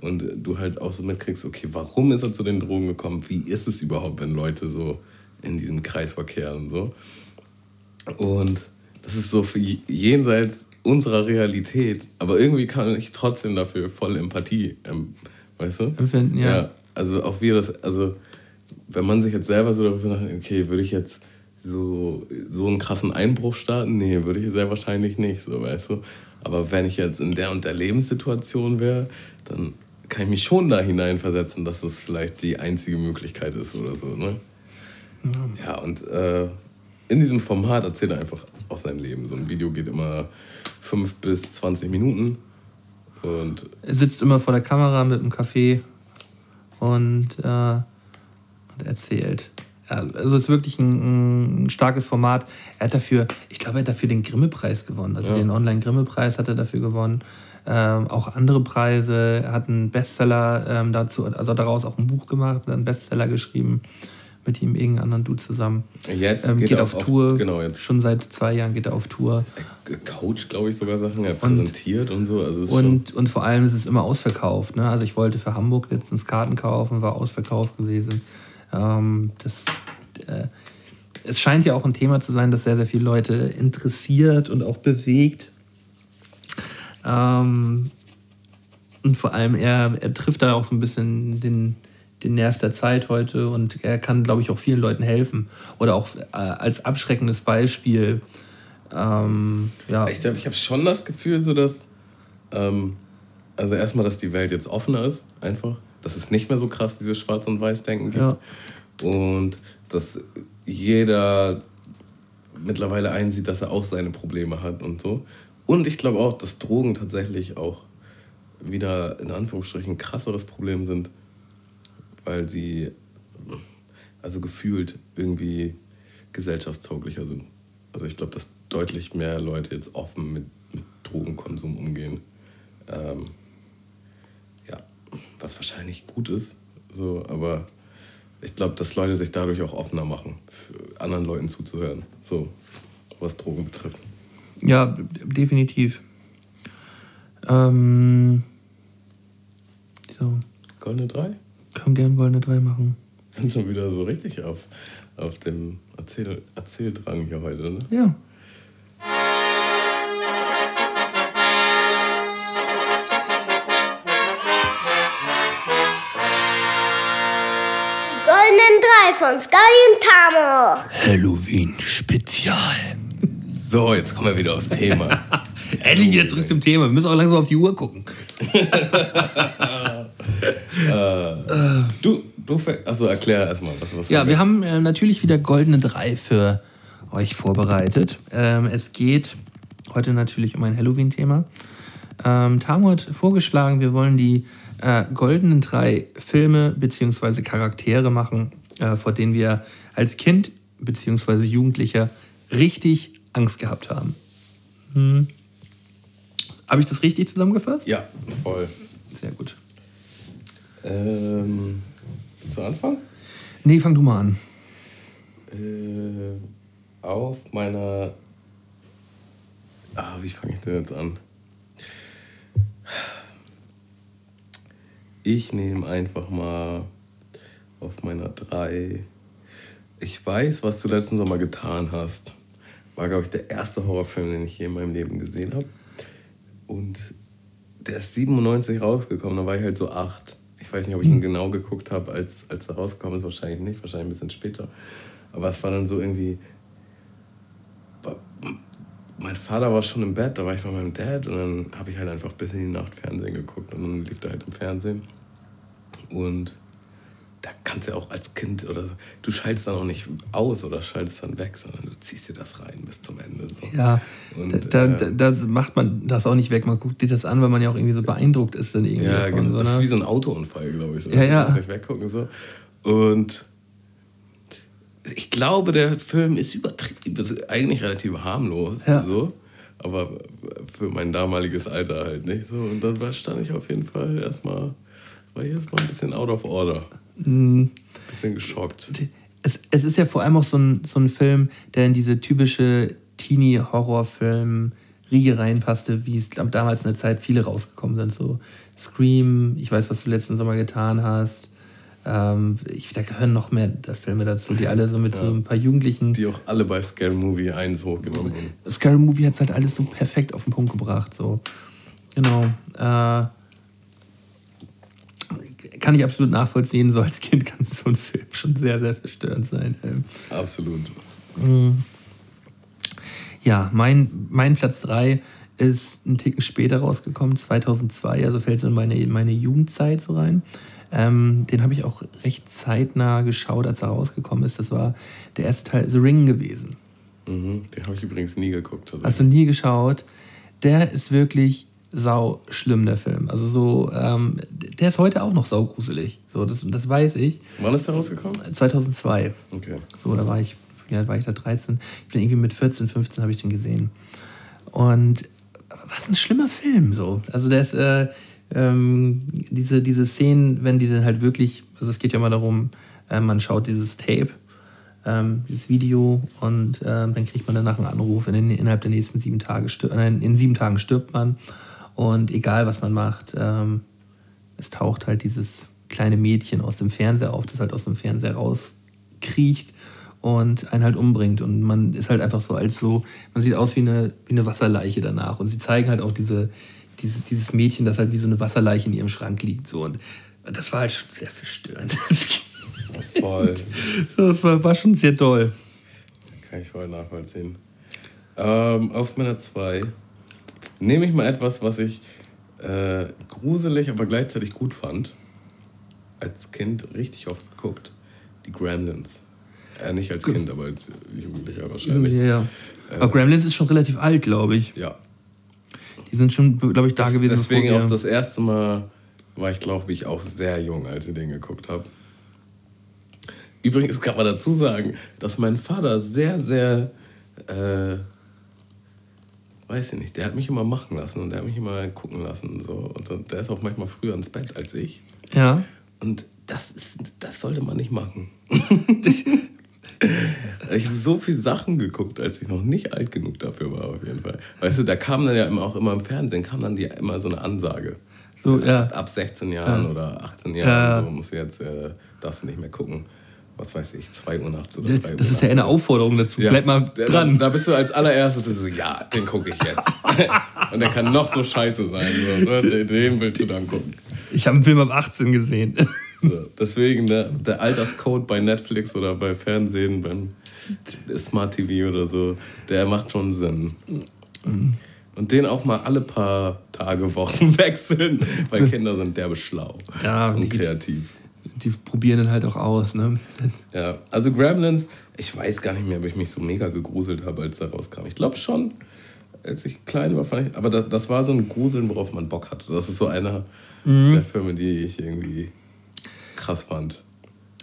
Und du halt auch so mitkriegst, okay, warum ist er zu den Drogen gekommen? Wie ist es überhaupt, wenn Leute so in diesem Kreis verkehren und so? Und das ist so jenseits unserer Realität. Aber irgendwie kann ich trotzdem dafür voll Empathie, ähm, weißt du?
Empfinden, ja.
Also auch wir das, also wenn man sich jetzt selber so darüber nachdenkt, okay, würde ich jetzt so, so einen krassen Einbruch starten? Nee, würde ich sehr wahrscheinlich nicht, so weißt du. Aber wenn ich jetzt in der und der Lebenssituation wäre, dann kann ich mich schon da hineinversetzen, dass das vielleicht die einzige Möglichkeit ist oder so, ne? Ja, und äh, in diesem Format erzählt er einfach aus seinem Leben. So ein Video geht immer 5 bis 20 Minuten. Und
Er sitzt immer vor der Kamera mit einem Kaffee und, äh, und erzählt. Ja, also es ist wirklich ein, ein starkes Format. Er hat dafür, ich glaube, er hat dafür den Grimme-Preis gewonnen. Also
Ja.
den Online-Grimme-Preis hat er dafür gewonnen. Ähm, auch andere Preise. Er hat einen Bestseller ähm, dazu, also daraus auch ein Buch gemacht, einen Bestseller geschrieben mit ihm irgendeinem anderen Dude zusammen.
jetzt
Ähm, geht,
er
auf, Tour.
Genau, jetzt
Schon seit zwei Jahren geht er auf Tour.
Coach, glaube ich, sogar Sachen. Er präsentiert und, so. Also
Und, und vor allem ist es immer ausverkauft. Ne? Also ich wollte für Hamburg letztens Karten kaufen, war ausverkauft gewesen. Ähm, das, äh, es scheint ja auch ein Thema zu sein, das sehr, sehr viele Leute interessiert und auch bewegt. Ähm, und vor allem, er, er trifft da auch so ein bisschen den, den Nerv der Zeit heute und er kann, glaube ich, auch vielen Leuten helfen. Oder auch äh, als abschreckendes Beispiel. Ähm, ja,
Ich glaube, ich habe schon das Gefühl, so dass. Ähm, also erstmal, dass die Welt jetzt offener ist, einfach. Dass es nicht mehr so krass dieses Schwarz- und Weiß-Denken gibt.
Ja.
Und dass jeder mittlerweile einsieht, dass er auch seine Probleme hat und so. Und ich glaube auch, dass Drogen tatsächlich auch wieder in Anführungsstrichen ein krasseres Problem sind, weil sie also gefühlt irgendwie gesellschaftstauglicher sind. Also ich glaube, dass deutlich mehr Leute jetzt offen mit, mit Drogenkonsum umgehen. Ähm, was wahrscheinlich gut ist, so, aber ich glaube, dass Leute sich dadurch auch offener machen, für anderen Leuten zuzuhören, so was Drogen betrifft.
Ja, definitiv. Ähm, so,
Goldene 3
können gerne goldene 3 machen.
sind schon wieder so richtig auf, auf dem Erzähl Erzähldrang hier heute, ne?
Ja.
Von Sky und Tamo.
Halloween Spezial.
So, jetzt kommen wir wieder aufs Thema. <laughs>
Endlich wieder zurück zum Thema. Wir müssen auch langsam auf die Uhr gucken.
du, du fäng- also erklär erstmal, was, was
Ja, wir haben äh, natürlich wieder goldene drei für euch vorbereitet. Ähm, es geht heute natürlich um ein Halloween-Thema. Ähm, Tamu hat vorgeschlagen, wir wollen die äh, goldenen drei Filme bzw. Charaktere machen, äh, vor denen wir als Kind bzw. Jugendlicher richtig Angst gehabt haben. Hm. Habe ich das richtig zusammengefasst?
Ja, voll.
Sehr gut.
Ähm, willst du anfangen?
Nee, fang du mal an.
Äh, auf meiner. Ah, wie fange ich denn jetzt an? Ich nehme einfach mal auf meiner 3. Ich weiß, was du letzten Sommer getan hast. War, glaube ich, der erste Horrorfilm, den ich je in meinem Leben gesehen habe. Und der ist 97 rausgekommen, da war ich halt so 8. Ich weiß nicht, ob ich ihn genau geguckt habe, als, als er rausgekommen ist. Wahrscheinlich nicht, wahrscheinlich ein bisschen später. Aber es war dann so irgendwie. Mein Vater war schon im Bett, da war ich bei meinem Dad und dann habe ich halt einfach bis in die Nacht Fernsehen geguckt und dann lief er halt im Fernsehen. Und da kannst du ja auch als Kind oder so, du schaltest dann auch nicht aus oder schaltest dann weg, sondern du ziehst dir das rein bis zum Ende. So.
Ja,
Und,
da,
äh,
da, da macht man das auch nicht weg. Man guckt sich das an, weil man ja auch irgendwie so beeindruckt ist dann irgendwie.
Ja,
davon,
genau. Das
so,
ist
ne?
wie so ein Autounfall, glaube ich. So.
Ja, ja.
Du kannst nicht weggucken. So. Und ich glaube, der Film ist übertrieben, ist eigentlich relativ harmlos.
Ja.
So. Aber für mein damaliges Alter halt nicht so. Und dann war, stand ich auf jeden Fall erstmal, war ich erstmal ein bisschen out of order.
Mhm.
Bisschen geschockt.
es, es ist ja vor allem auch so ein, so ein Film, der in diese typische Teenie-Horrorfilm-Riege reinpasste, wie es damals in der Zeit viele rausgekommen sind. So Scream, ich weiß, was du letzten Sommer getan hast. Ähm, ich, da gehören noch mehr Filme dazu, die alle so mit so ein paar Jugendlichen.
Die auch alle bei Scary Movie 1 hochgenommen wurden.
Scary Movie hat es halt alles so perfekt auf den Punkt gebracht. So. Genau. Äh, kann ich absolut nachvollziehen. So als Kind kann so ein Film schon sehr, sehr verstörend sein. Ähm,
Absolut.
Ja, mein, mein Platz 3 ist ein Ticken später rausgekommen, 2002, also fällt es in meine, in meine Jugendzeit so rein. Ähm, den habe ich auch recht zeitnah geschaut, als er rausgekommen ist. Das war der erste Teil The Ring gewesen.
Mhm. Den habe ich übrigens nie geguckt. Also.
Hast du nie geschaut? Der ist wirklich sau schlimm, der Film. Also so, ähm, der ist heute auch noch saugruselig. So, das, das weiß ich.
Wann ist der rausgekommen?
2002.
Okay.
So, da war ich, wie alt war ich da? 13. Ich bin irgendwie mit 14, 15 habe ich den gesehen. Und was ein schlimmer Film, so. Also der ist, äh, ähm, diese, diese Szenen, wenn die dann halt wirklich, also es geht ja mal darum, äh, man schaut dieses Tape, ähm, dieses Video und ähm, dann kriegt man danach einen Anruf, in den, innerhalb der nächsten sieben Tage stirbt, nein, in sieben Tagen stirbt man und egal was man macht, ähm, es taucht halt dieses kleine Mädchen aus dem Fernseher auf, das halt aus dem Fernseher rauskriecht und einen halt umbringt. Und man ist halt einfach so als so, man sieht aus wie eine, wie eine Wasserleiche danach. Und sie zeigen halt auch diese, diese, dieses Mädchen, das halt wie so eine Wasserleiche in ihrem Schrank liegt. So. Und das war halt schon sehr verstörend. <laughs>
Voll.
Das war, war schon sehr toll.
Kann ich voll nachvollziehen. Ähm, auf meiner 2 nehme ich mal etwas, was ich äh, gruselig, aber gleichzeitig gut fand. Als Kind richtig oft geguckt. Die Gremlins. Äh, nicht als Kind, aber als Jugendlicher wahrscheinlich.
Ja, ja. Aber Gremlins ist schon relativ alt, glaube ich.
Ja.
Die sind schon, glaube ich, da gewesen.
Deswegen auch das erste Mal war ich, glaube ich, auch sehr jung, als ich den geguckt habe. Übrigens kann man dazu sagen, dass mein Vater sehr, sehr, äh, weiß ich nicht, der hat mich immer machen lassen und der hat mich immer gucken lassen und so. Und der ist auch manchmal früher ins Bett als ich.
Ja.
Und das, ist, das sollte man nicht machen. <laughs> ich habe so viele Sachen geguckt, als ich noch nicht alt genug dafür war, auf jeden Fall. Weißt du, da kam dann ja immer auch immer im Fernsehen, kam dann die, immer so eine Ansage.
So, ja.
Ab 16 Jahren
Ja.
oder 18
Ja.
Jahren, so musst du jetzt, äh, du nicht mehr gucken. Was weiß ich, 2 Uhr nachts oder 3 Uhr
Das ist ja eine Aufforderung dazu. Bleib mal dran.
Da, da bist du als allererstes du so, ja, den gucke ich jetzt. <laughs> Und der kann noch so scheiße sein. So, ne? <laughs> Den- Den willst du dann gucken.
Ich habe einen Film ab 18 gesehen. <laughs>
So, deswegen der, der Alterscode bei Netflix oder bei Fernsehen, beim Smart TV oder so, der macht schon Sinn. Und den auch mal alle paar Tage, Wochen wechseln, weil Kinder sind derbe schlau
Ja,
und kreativ.
Die probieren dann halt auch aus. Ne?
Ja, also Gremlins, ich weiß gar nicht mehr, ob ich mich so mega gegruselt habe, als da rauskam. Ich glaube schon, als ich klein war, fand ich, aber das, das war so ein Gruseln, worauf man Bock hatte. Das ist so einer der Filme, die ich irgendwie krass fand.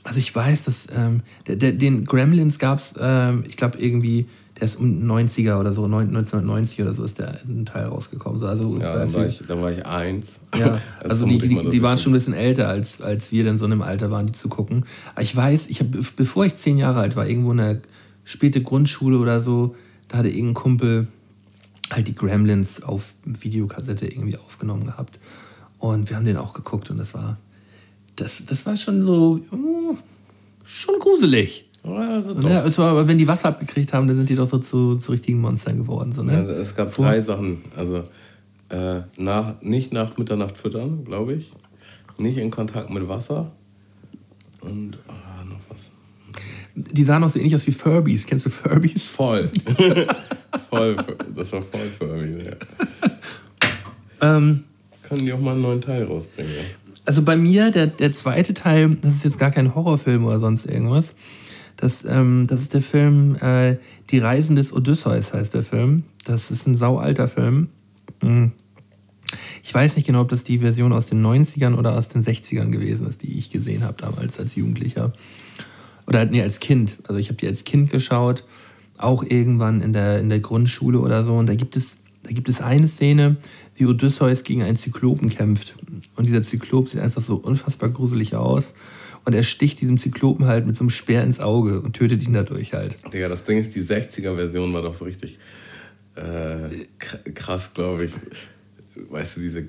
Also ich weiß, dass ähm, den Gremlins gab es, ähm, ich glaube irgendwie, der ist um 90er oder so, neun- 1990 oder so ist der ein Teil rausgekommen. So, Also,
Ja, dann war ich, dann war ich eins.
Ja, <laughs> also die, die, die waren schon ein bisschen älter, als, als wir dann so in einem Alter waren, die zu gucken. Aber ich weiß, ich habe, bevor ich zehn Jahre alt war, irgendwo in der späte Grundschule oder so, da hatte irgendein Kumpel halt die Gremlins auf Videokassette irgendwie aufgenommen gehabt. Und wir haben den auch geguckt und das war, das, das war schon so, uh, schon gruselig.
Also
ja, es war, aber wenn die Wasser abgekriegt haben, dann sind die doch so zu, zu richtigen Monstern geworden. So, ne?
Also es gab drei Sachen. Also äh, nach, nicht nach Mitternacht füttern, glaube ich. Nicht in Kontakt mit Wasser. Und ah, noch was.
Die sahen auch so ähnlich aus wie Furbies. Kennst du Furbies?
Voll. <laughs> voll. Das war voll mich. Ja.
Ähm,
Können die auch mal einen neuen Teil rausbringen. Ja?
Also bei mir, der, der zweite Teil, das ist jetzt gar kein Horrorfilm oder sonst irgendwas. Das, ähm, das ist der Film äh, Die Reisen des Odysseus heißt der Film. Das ist ein saualter Film. Mhm. Ich weiß nicht genau, ob das die Version aus den 90ern oder aus den 60ern gewesen ist, die ich gesehen habe damals als Jugendlicher. Oder nee, als Kind. Also ich habe die als Kind geschaut, auch irgendwann in der, in der Grundschule oder so. Und da gibt es, da gibt es eine Szene, wie Odysseus gegen einen Zyklopen kämpft. Und dieser Zyklop sieht einfach so unfassbar gruselig aus. Und er sticht diesem Zyklopen halt mit so einem Speer ins Auge und tötet ihn dadurch halt.
Digga, das Ding ist, die 60er-Version war doch so richtig äh, krass, glaube ich. Weißt du, diese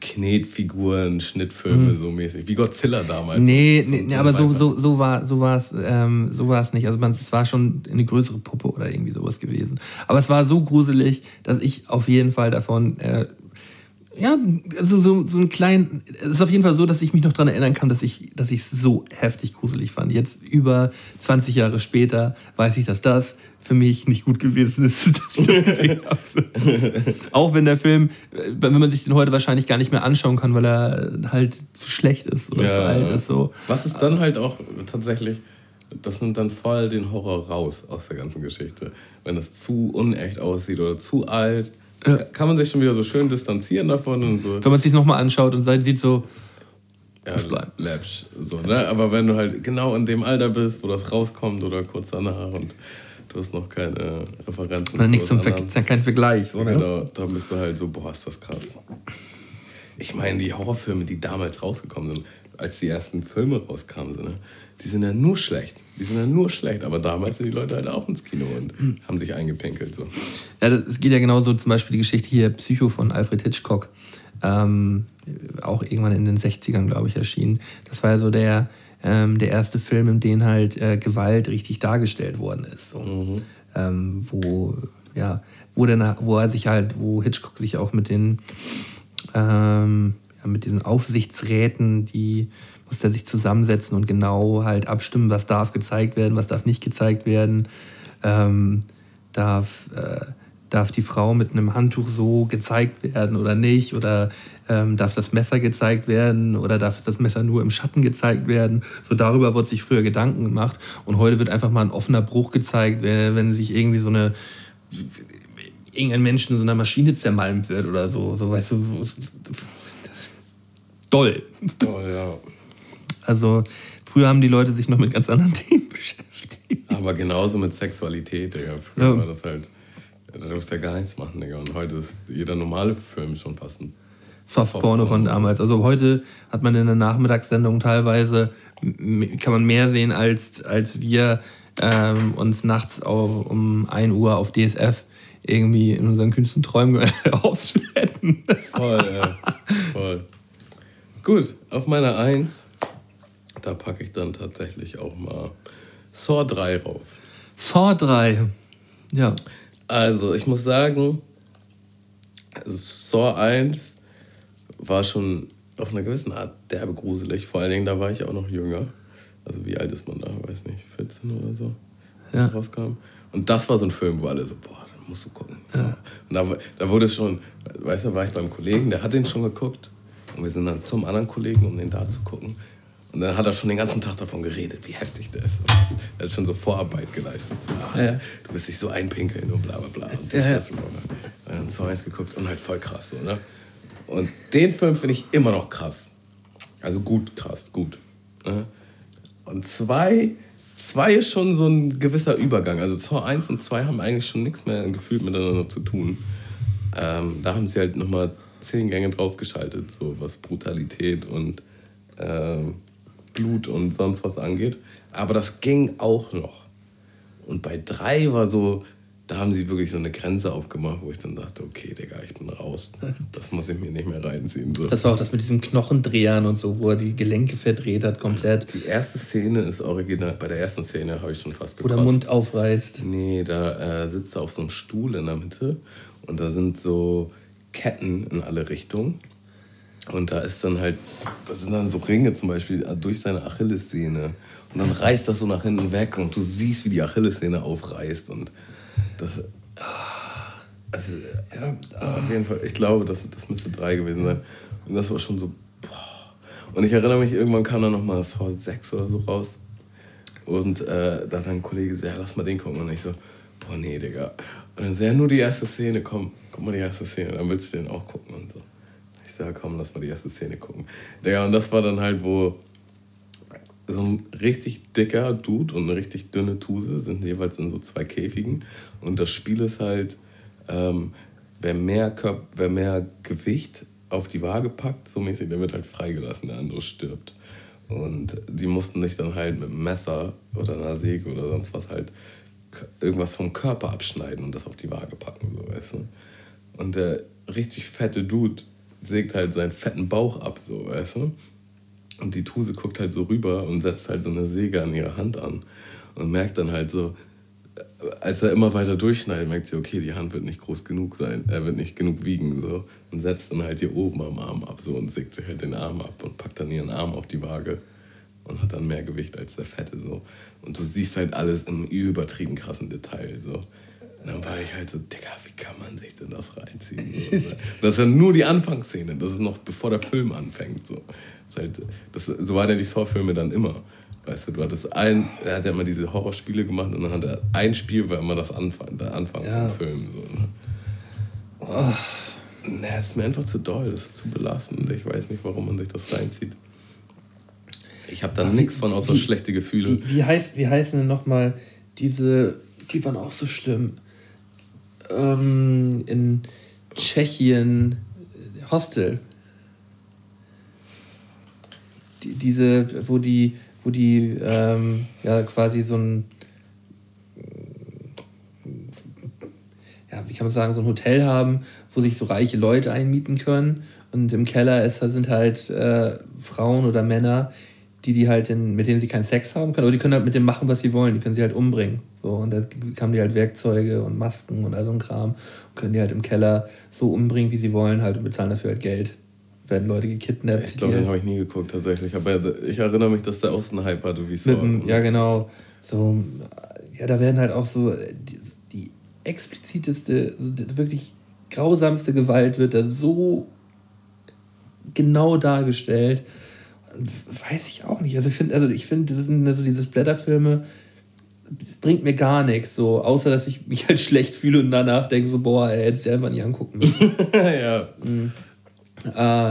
Knetfiguren, Schnittfilme so mäßig. Wie Godzilla damals.
Mhm. Nee,
So-
nee,
so
nee aber so, so, so war so war es ähm, so war es nicht. Also man, es war schon eine größere Puppe oder irgendwie sowas gewesen. Aber es war so gruselig, dass ich auf jeden Fall davon äh, ja, also so, so ein klein, es ist auf jeden Fall so, dass ich mich noch daran erinnern kann, dass ich dass es so heftig gruselig fand. Jetzt über 20 Jahre später weiß ich, dass das für mich nicht gut gewesen ist. dass <laughs> ich das gesehen habe. Auch wenn der Film, wenn man sich den heute wahrscheinlich gar nicht mehr anschauen kann, weil er halt zu schlecht ist oder zu alt ist. So.
Was ist dann halt auch tatsächlich, das nimmt dann voll den Horror raus aus der ganzen Geschichte. Wenn es zu unecht aussieht oder zu alt,
Ja.
kann man sich schon wieder so schön distanzieren davon und so.
Wenn man es sich nochmal anschaut und sieht sieht so,
Ja,
bleiben.
läppsch, so, ne? Aber wenn du halt genau in dem Alter bist, wo das rauskommt oder kurz danach und du hast noch keine Referenzen
oder nichts zum Ver
anderem.
ist ja kein Vergleich. So, ne?
Genau, da bist du halt so, boah, ist das krass. Ich meine, die Horrorfilme, die damals rausgekommen sind, als die ersten Filme rauskamen, sind, ne, die sind ja nur schlecht. Die sind ja nur schlecht. Aber damals sind die Leute halt auch ins Kino und
Hm.
haben sich eingepinkelt. So.
Ja, das, es geht ja genauso zum Beispiel die Geschichte hier Psycho von Alfred Hitchcock. Ähm, auch irgendwann in den 60ern, glaube ich, erschienen. Das war ja so der, ähm, der erste Film, in dem halt äh, Gewalt richtig dargestellt worden ist. So. Ähm, wo, ja, wo, dann, wo er sich halt, wo Hitchcock sich auch mit den ähm, mit diesen Aufsichtsräten, die musste er sich zusammensetzen und genau halt abstimmen, was darf gezeigt werden, was darf nicht gezeigt werden. Ähm, darf, äh, darf die Frau mit einem Handtuch so gezeigt werden oder nicht? Oder ähm, darf das Messer gezeigt werden oder darf das Messer nur im Schatten gezeigt werden? So darüber wurde sich früher Gedanken gemacht und heute wird einfach mal ein offener Bruch gezeigt, wenn, wenn sich irgendwie so eine irgendein Mensch in so einer Maschine zermalmt wird oder so. So weißt du, so- doll.
Oh, ja.
Also früher haben die Leute sich noch mit ganz anderen <laughs> Themen beschäftigt.
Aber genauso mit Sexualität, Digga. Früher
Ja.
war das halt, da durfst du ja gar nichts machen, Digga. Und heute ist jeder normale Film schon passend.
Softporno von damals. Also heute hat man in der Nachmittagssendung teilweise, kann man mehr sehen, als, als wir ähm, uns nachts au- um 1 Uhr auf DSF irgendwie in unseren kühnsten Träumen <laughs> erhofft hätten.
Voll, ja. Voll. Gut, auf meiner Eins, da packe ich dann tatsächlich auch mal Saw 3 rauf.
Saw 3. Ja.
Also, ich muss sagen, Saw 1 war schon auf einer gewissen Art derbe gruselig. Vor allen Dingen, da war ich auch noch jünger. Also, wie alt ist man da? Weiß nicht, 14 oder so, als
Ja.
rauskam. Und das war so ein Film, wo alle so, boah, da musst du gucken. So. Und da, da wurde es schon, weißt du, war ich beim Kollegen, der hat den schon geguckt. Und wir sind dann zum anderen Kollegen, um den da zu gucken. Und dann hat er schon den ganzen Tag davon geredet, wie heftig das ist. Er hat schon so Vorarbeit geleistet. So, ah,
Ja.
Du wirst dich so einpinkeln und bla bla bla. Und
Ja, ja.
das, und dann Song 1 geguckt und halt voll krass. So, ne? Und den Film finde ich immer noch krass. Also gut, krass, gut. Ne? Und zwei, zwei ist schon so ein gewisser Übergang. Also Tor 1 und 2 haben eigentlich schon nichts mehr gefühlt miteinander zu tun. Ähm, da haben sie halt nochmal zehn Gänge draufgeschaltet, so was Brutalität und ähm, Blut und sonst was angeht. Aber das ging auch noch. Und bei drei war so, da haben sie wirklich so eine Grenze aufgemacht, wo ich dann dachte, okay, Digga, ich bin raus. Das muss ich mir nicht mehr reinziehen. So.
Das war auch das mit diesen Knochendrehern und so, wo er die Gelenke verdreht hat komplett,
Die erste Szene ist original. Bei der ersten Szene habe ich schon fast
wo der
gekotzt.
Mund aufreißt.
Nee, da äh, sitzt er auf so einem Stuhl in der Mitte und da sind so Ketten in alle Richtungen. Und da ist dann halt, da sind dann so Ringe zum Beispiel durch seine Achillessehne. Und dann reißt das so nach hinten weg und du siehst, wie die Achillessehne aufreißt. Und das. Also, ja, auf jeden Fall, ich glaube, das, das müsste drei gewesen sein. Und das war schon so. Boah. Und ich erinnere mich, irgendwann kam dann nochmal das war sechs oder so raus. Und äh, da hat ein Kollege gesagt, ja, lass mal den gucken. Und ich so, boah, nee, Digga. Und dann sehr nur die erste Szene, komm, guck mal die erste Szene, dann willst du den auch gucken und so. Ich sag, komm, lass mal die erste Szene gucken. Digga, und das war dann halt, wo so ein richtig dicker Dude und eine richtig dünne Tuse sind jeweils in so zwei Käfigen. Und das Spiel ist halt, ähm, wer, mehr Körp wer mehr Gewicht auf die Waage packt, so mäßig, der wird halt freigelassen, der andere stirbt. Und die mussten sich dann halt mit einem Messer oder einer Säge oder sonst was halt irgendwas vom Körper abschneiden und das auf die Waage packen, so weißt du. Und der richtig fette Dude sägt halt seinen fetten Bauch ab, so weißt du. Und die Tuse guckt halt so rüber und setzt halt so eine Säge an ihre Hand an und merkt dann halt so, äh, als er immer weiter durchschneidet, merkt sie, okay, die Hand wird nicht groß genug sein, er wird nicht genug wiegen, so. Und setzt dann halt hier oben am Arm ab, so, und sägt sich halt den Arm ab und packt dann ihren Arm auf die Waage und hat dann mehr Gewicht als der Fette, so. Und du siehst halt alles im übertrieben krassen Detail, so. Und dann war ich halt so, Digga, wie kann man sich denn das reinziehen? <laughs> So. Das ist ja nur die Anfangsszene, das ist noch bevor der Film anfängt, so. Das halt, das, so waren ja die Saw-Filme dann immer. Weißt du, du hattest ein, er hat ja immer diese Horrorspiele gemacht und dann hat er ein Spiel, war immer das Anfang, der Anfang
Ja.
vom Film. So, ne? oh. Das ist mir einfach zu doll, das ist zu belastend. Ich weiß nicht, warum man sich das reinzieht. Ich habe da nichts von außer
wie-
schlechte Gefühle.
Wie, wie, heißt, wie heißen denn nochmal diese, die waren auch so schlimm. Ähm, in Tschechien, äh, Hostel. Die, diese, wo die, wo die ähm, ja quasi so ein, ja, wie kann man sagen, so ein Hotel haben, wo sich so reiche Leute einmieten können. Und im Keller ist, sind halt äh, Frauen oder Männer, die die halt in, mit denen sie keinen Sex haben können, aber die können halt mit dem machen, was sie wollen. Die können sie halt umbringen. So, und da haben die halt Werkzeuge und Masken und all so ein Kram und können die halt im Keller so umbringen, wie sie wollen, halt und bezahlen dafür halt Geld. Werden Leute gekidnappt.
Ich glaube, den
halt-
habe ich nie geguckt tatsächlich. Aber ich erinnere mich, dass der auch so einen Hype hatte wie.
Mit dem, ja, genau. So, ja, da werden halt auch so die, die expliziteste, wirklich grausamste Gewalt wird da so genau dargestellt. Weiß ich auch nicht. Also ich finde, also ich finde, das sind so diese Splatterfilme, das bringt mir gar nichts, so, außer dass ich mich halt schlecht fühle und danach denke so, boah, ey, hätte ich einfach nicht angucken müssen. <laughs>
ja.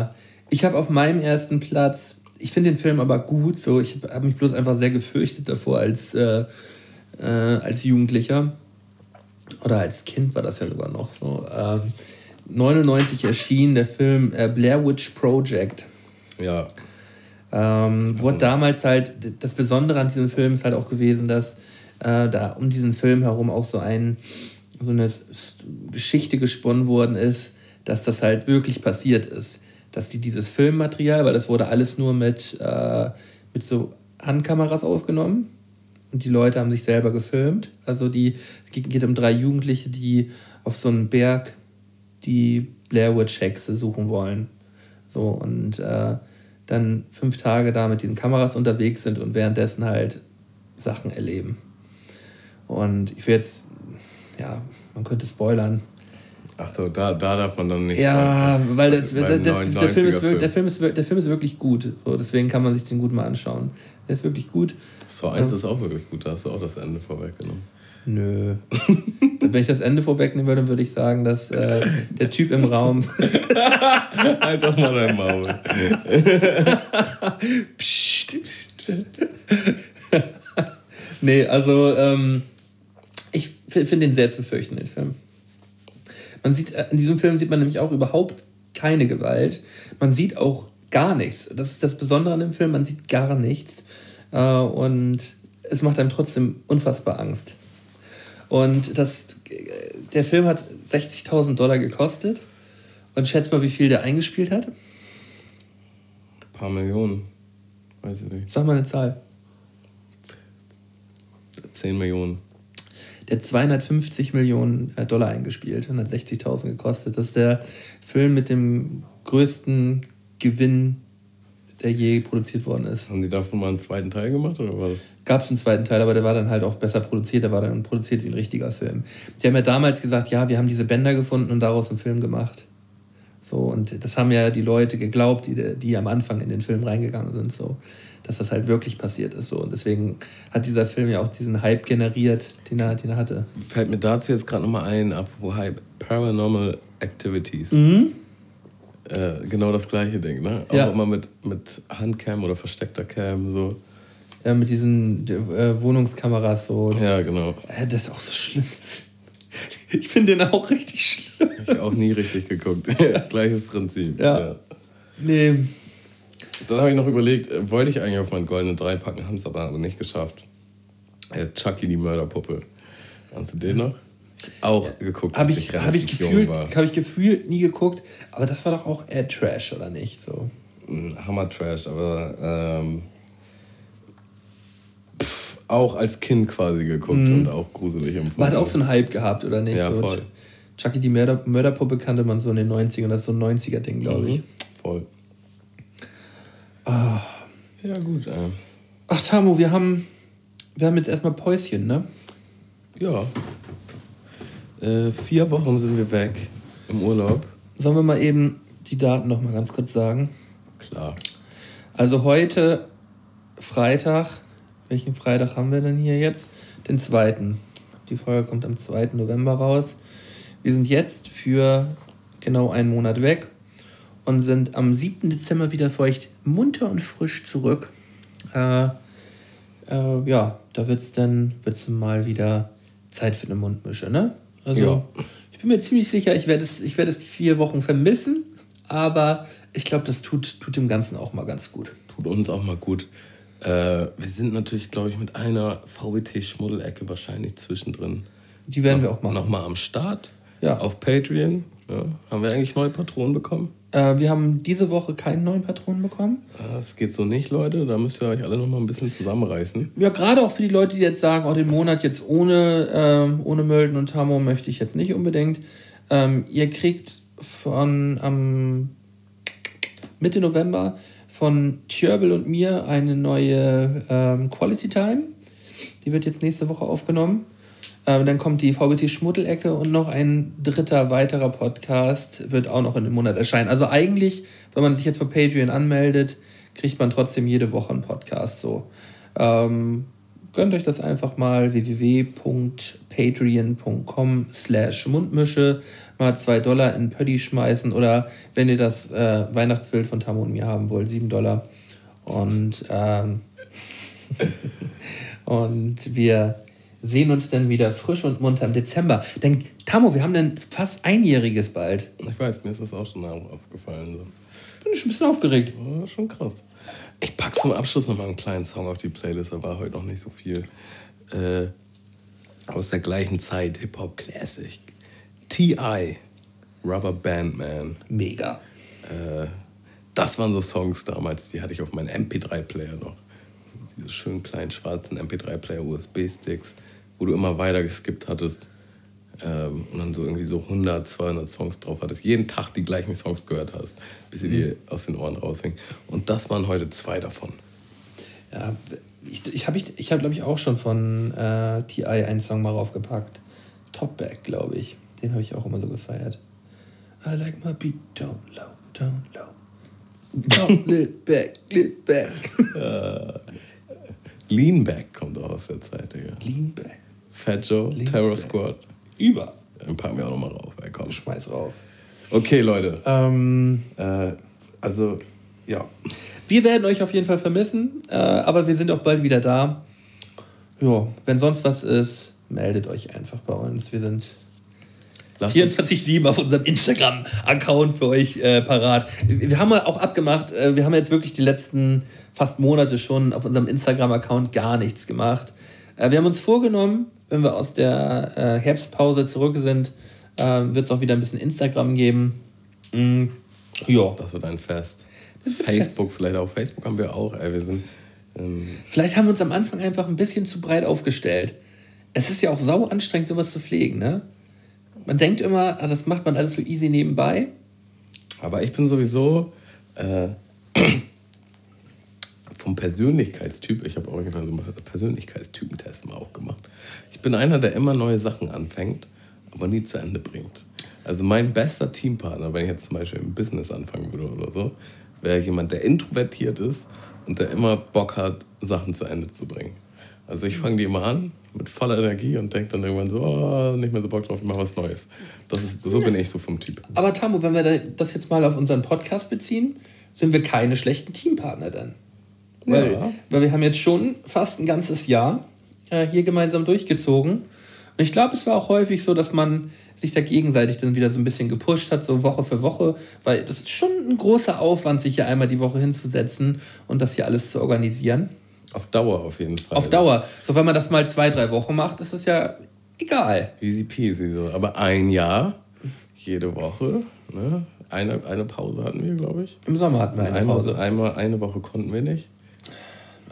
Äh, ich habe auf meinem ersten Platz, ich finde den Film aber gut, so ich habe mich bloß einfach sehr gefürchtet davor als, äh, äh, als Jugendlicher. Oder als Kind war das ja sogar noch so. Ähm, 99 erschien der Film äh, Blair Witch Project.
Ja.
Ähm, wurde damals halt, das Besondere an diesem Film ist halt auch gewesen, dass äh, da um diesen Film herum auch so, ein, so eine Geschichte gesponnen worden ist, dass das halt wirklich passiert ist. Dass die dieses Filmmaterial, weil das wurde alles nur mit, äh, mit so Handkameras aufgenommen und die Leute haben sich selber gefilmt. Also die, es geht geht um drei Jugendliche, die auf so einem Berg die Blair Witch Hexe suchen wollen. So und äh, dann fünf Tage da mit diesen Kameras unterwegs sind und währenddessen halt Sachen erleben. Und ich will jetzt, ja, man könnte spoilern.
Ach so, da, da darf man dann nicht.
Ja,
bei-
weil das, der, Film ist,
90er
wir- der, Film ist, wir- der Film ist wirklich gut. So, deswegen kann man sich den gut mal anschauen. Der ist wirklich gut.
So eins ist auch wirklich gut, da hast du auch das Ende vorweggenommen.
Nö. <laughs> Wenn ich das Ende vorwegnehmen würde, würde ich sagen, dass äh, der Typ im Raum. <laughs>
Halt doch mal dein Maul. <laughs>
Psst. nee, also ähm, finde den sehr zu fürchten, den Film. Man sieht, äh, in diesem Film sieht man nämlich auch überhaupt keine Gewalt. Man sieht auch gar nichts. Das ist das Besondere an dem Film, man sieht gar nichts. Äh, und es macht einem trotzdem unfassbar Angst. Und das, äh, der Film hat 60.000 Dollar gekostet. Und schätzt mal, wie viel der eingespielt hat.
Ein paar Millionen. Weiß ich nicht.
Sag mal eine Zahl.
10 Millionen.
Der hat 250 Millionen äh, Dollar eingespielt und hat 60.000 gekostet. Das ist der Film mit dem größten Gewinn, der je produziert worden ist.
Haben die davon mal einen zweiten Teil gemacht oder was?
Gab es einen zweiten Teil, aber der war dann halt auch besser produziert. Der war dann produziert wie ein richtiger Film. Die haben ja damals gesagt, ja, wir haben diese Bänder gefunden und daraus einen Film gemacht. So, und das haben ja die Leute geglaubt, die, die am Anfang in den Film reingegangen sind, so, dass das halt wirklich passiert ist. So. Und deswegen hat dieser Film ja auch diesen Hype generiert, den er, den er hatte.
Fällt mir dazu jetzt gerade nochmal ein, apropos Hype, Paranormal Activities.
Mhm.
Äh, genau das gleiche Ding, ne? Auch
Ja.
immer mit, mit Handcam oder versteckter Cam, so.
Ja, mit diesen äh, Wohnungskameras so.
Ja, genau.
Äh, das ist auch so schlimm. <laughs> Ich finde den auch richtig schlimm.
Ich auch nie richtig geguckt. <laughs> Gleiches Prinzip.
Ja. Nee.
Dann habe ich noch überlegt, äh, wollte ich eigentlich auf meinen goldenen Drei packen, haben es aber, aber nicht geschafft. Äh, Chucky, die Mörderpuppe. Kannst du den noch? Auch geguckt,
Habe ich, hab ich, gefühlt, hab ich gefühlt nie geguckt, aber das war doch auch eher Trash, oder nicht? So.
Ein Hammer-Trash, aber ähm, pff, auch als Kind quasi geguckt und auch gruselig empfunden.
Man hat auch so einen Hype gehabt, oder nicht?
Ja,
so,
voll.
Chucky die Mörder, Mörderpuppe kannte man so in den 90ern, das ist so ein 90er-Ding, glaube ich.
Mhm. Voll.
Ah.
Ja, gut. Äh.
Ach, Tamu, wir haben, wir haben jetzt erstmal Päuschen, ne?
Ja. Äh, vier Wochen sind wir weg im Urlaub.
Sollen wir mal eben die Daten noch mal ganz kurz sagen?
Klar.
Also heute Freitag, welchen Freitag haben wir denn hier jetzt? Den zweiten. Die Folge kommt am 2. November raus. Wir sind jetzt für genau einen Monat weg und sind am 7. Dezember wieder für euch munter und frisch zurück. Äh, äh, ja, da wird es dann wird's mal wieder Zeit für eine Mundmische, ne? Also,
Ja.
ich bin mir ziemlich sicher, ich werde es, ich werde es die vier Wochen vermissen, aber ich glaube, das tut, tut dem Ganzen auch mal ganz gut.
Tut uns auch mal gut. Äh, wir sind natürlich, glaube ich, mit einer VWT-Schmuddelecke wahrscheinlich zwischendrin.
Die werden wir auch machen.
Nochmal am Start.
Ja.
Auf Patreon. Ja. Haben wir eigentlich neue Patronen bekommen?
Äh, wir haben diese Woche keinen neuen Patronen bekommen.
Das geht so nicht, Leute. Da müsst ihr euch alle nochmal ein bisschen zusammenreißen.
Ja, gerade auch für die Leute, die jetzt sagen, oh, den Monat jetzt ohne, ähm, ohne Mölden und Tamo möchte ich jetzt nicht unbedingt. Ähm, ihr kriegt von am Mitte November von Tjörbel und mir eine neue ähm, Quality Time. Die wird jetzt nächste Woche aufgenommen. Ähm, dann kommt die VBT Schmuddelecke und noch ein dritter weiterer Podcast wird auch noch in dem Monat erscheinen. Also eigentlich, wenn man sich jetzt bei Patreon anmeldet, kriegt man trotzdem jede Woche einen Podcast so. Ähm, gönnt euch das einfach mal www.patreon.com slash Mundmische mal 2 Dollar in Pötti schmeißen oder wenn ihr das äh, Weihnachtsbild von Tammo und mir haben wollt, 7 Dollar. Und, ähm, <laughs> und wir sehen uns dann wieder frisch und munter im Dezember. Denn Tammo, wir haben dann fast einjähriges bald.
Ich weiß, mir ist das auch schon aufgefallen. So.
Bin ich ein bisschen aufgeregt.
Ja, schon krass. Ich pack zum Abschluss noch mal einen kleinen Song auf die Playlist. Da war heute noch nicht so viel. Äh, aus der gleichen Zeit, Hip-Hop Classic. T.I. Rubber Band Man.
Mega.
Äh, das waren so Songs damals, die hatte ich auf meinem MP3-Player noch. Diese schönen kleinen schwarzen MP3-Player, USB-Sticks, wo du immer weiter geskippt hattest. Ähm, und dann so irgendwie so 100, 200 Songs drauf hattest. Jeden Tag die gleichen Songs gehört hast, bis sie dir aus den Ohren raushängen. Und das waren heute zwei davon.
Ja, ich ich habe, ich, ich hab, glaube ich, auch schon von äh, TI einen Song mal raufgepackt. Topback, glaube ich. Den habe ich auch immer so gefeiert. I like my beat down low, down low. Down, <laughs> lit back, lit back.
Lean Back kommt auch aus der Zeit, Digga.
Lean back.
Fat Joe,
Lean
Terror. Squad.
Über.
Dann packen wir auch nochmal rauf, ey, komm.
Schmeiß rauf.
Okay, Leute.
Ähm,
Äh, also, ja.
wir werden euch auf jeden Fall vermissen, äh, aber wir sind auch bald wieder da. Ja, wenn sonst was ist, meldet euch einfach bei uns. Wir sind
Lasst uns,
24-7 auf unserem Instagram-Account für euch äh, parat. Wir haben auch abgemacht, äh, wir haben jetzt wirklich die letzten fast Monate schon auf unserem Instagram-Account gar nichts gemacht. Äh, wir haben uns vorgenommen, wenn wir aus der äh, Herbstpause zurück sind, äh, wird es auch wieder ein bisschen Instagram geben. Mm, ja,
das wird ein Fest. Facebook, vielleicht auch. Facebook haben wir auch, ey. Wir sind. Ähm,
vielleicht haben wir uns am Anfang einfach ein bisschen zu breit aufgestellt. Es ist ja auch sau anstrengend, sowas zu pflegen, ne? Man denkt immer, ah, das macht man alles so easy nebenbei.
aber ich bin sowieso äh, vom Persönlichkeitstyp, ich habe irgendwann so einen Persönlichkeitstypentest mal auch gemacht. Ich bin einer, der immer neue Sachen anfängt, aber nie zu Ende bringt. Also mein bester Teampartner, wenn ich jetzt zum Beispiel im Business anfangen würde oder so, wäre jemand, der introvertiert ist und der immer Bock hat, Sachen zu Ende zu bringen. Also ich fange die immer an mit voller Energie und denke dann irgendwann so, oh, nicht mehr so Bock drauf, ich mache was Neues. Das ist, so bin ich so vom Typ.
Aber Tamu, wenn wir da- das jetzt mal auf unseren Podcast beziehen, sind wir keine schlechten Teampartner dann. Weil,
Ja.
weil wir haben jetzt schon fast ein ganzes Jahr äh, hier gemeinsam durchgezogen. Und ich glaube, es war auch häufig so, dass man sich da gegenseitig dann wieder so ein bisschen gepusht hat, so Woche für Woche, weil das ist schon ein großer Aufwand, sich hier einmal die Woche hinzusetzen und das hier alles zu organisieren.
Auf Dauer auf jeden Fall.
Auf Dauer. So, wenn man das mal zwei, drei Wochen macht, ist es ja egal.
Easy peasy. So. Aber ein Jahr, jede Woche, ne? eine, eine Pause hatten wir, glaube ich.
Im Sommer hatten wir eine
einmal,
Pause.
Einmal eine Woche konnten wir nicht.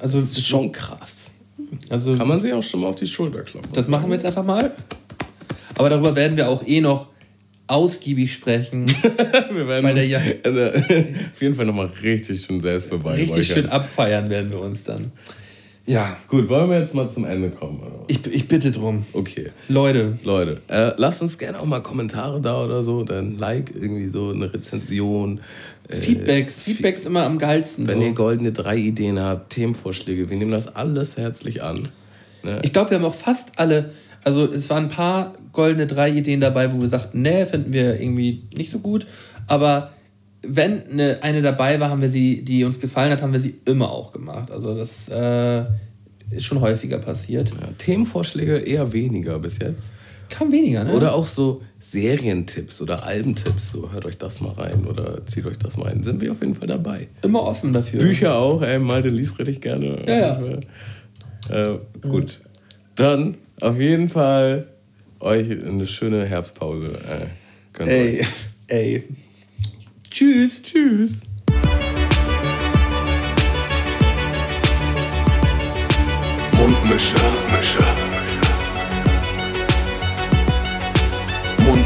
Also,
Das ist schon krass.
also
Kann man sich auch schon mal auf die Schulter klopfen.
Das machen wir jetzt einfach mal. Aber darüber werden wir auch eh noch ausgiebig sprechen. <laughs>
wir werden uns,
ja-
äh, <laughs> auf jeden Fall nochmal richtig schön selbst
Richtig schön abfeiern werden wir uns dann. Ja,
Gut, wollen wir jetzt mal zum Ende kommen? Oder? was?
ich, ich bitte drum.
Okay.
Leute,
Leute, äh, lasst uns gerne auch mal Kommentare da oder so, dann Like, irgendwie so eine Rezension. Äh,
Feedbacks. Feedbacks immer am geilsten.
Wenn
so.
ihr goldene drei Ideen habt, Themenvorschläge, wir nehmen das alles herzlich an. Ne?
Ich glaube, wir haben auch fast alle, also es waren ein paar goldene drei Ideen dabei, wo wir sagten, nee, finden wir irgendwie nicht so gut. Aber wenn eine, eine dabei war, haben wir sie, die uns gefallen hat, haben wir sie immer auch gemacht. Also das äh, ist schon häufiger passiert.
Ja, Themenvorschläge eher weniger bis jetzt.
Kam weniger, ne?
Oder auch so Serientipps oder Albentipps, so hört euch das mal rein oder zieht euch das mal ein. Sind wir auf jeden Fall dabei.
immer offen dafür.
Bücher auch, ey, Malte liest richtig gerne.
Ja,
Äh, gut. Dann auf jeden Fall euch eine schöne Herbstpause. Äh,
Ey,
euch. <laughs>
ey. Tschüss.
Tschüss.
Mundmische.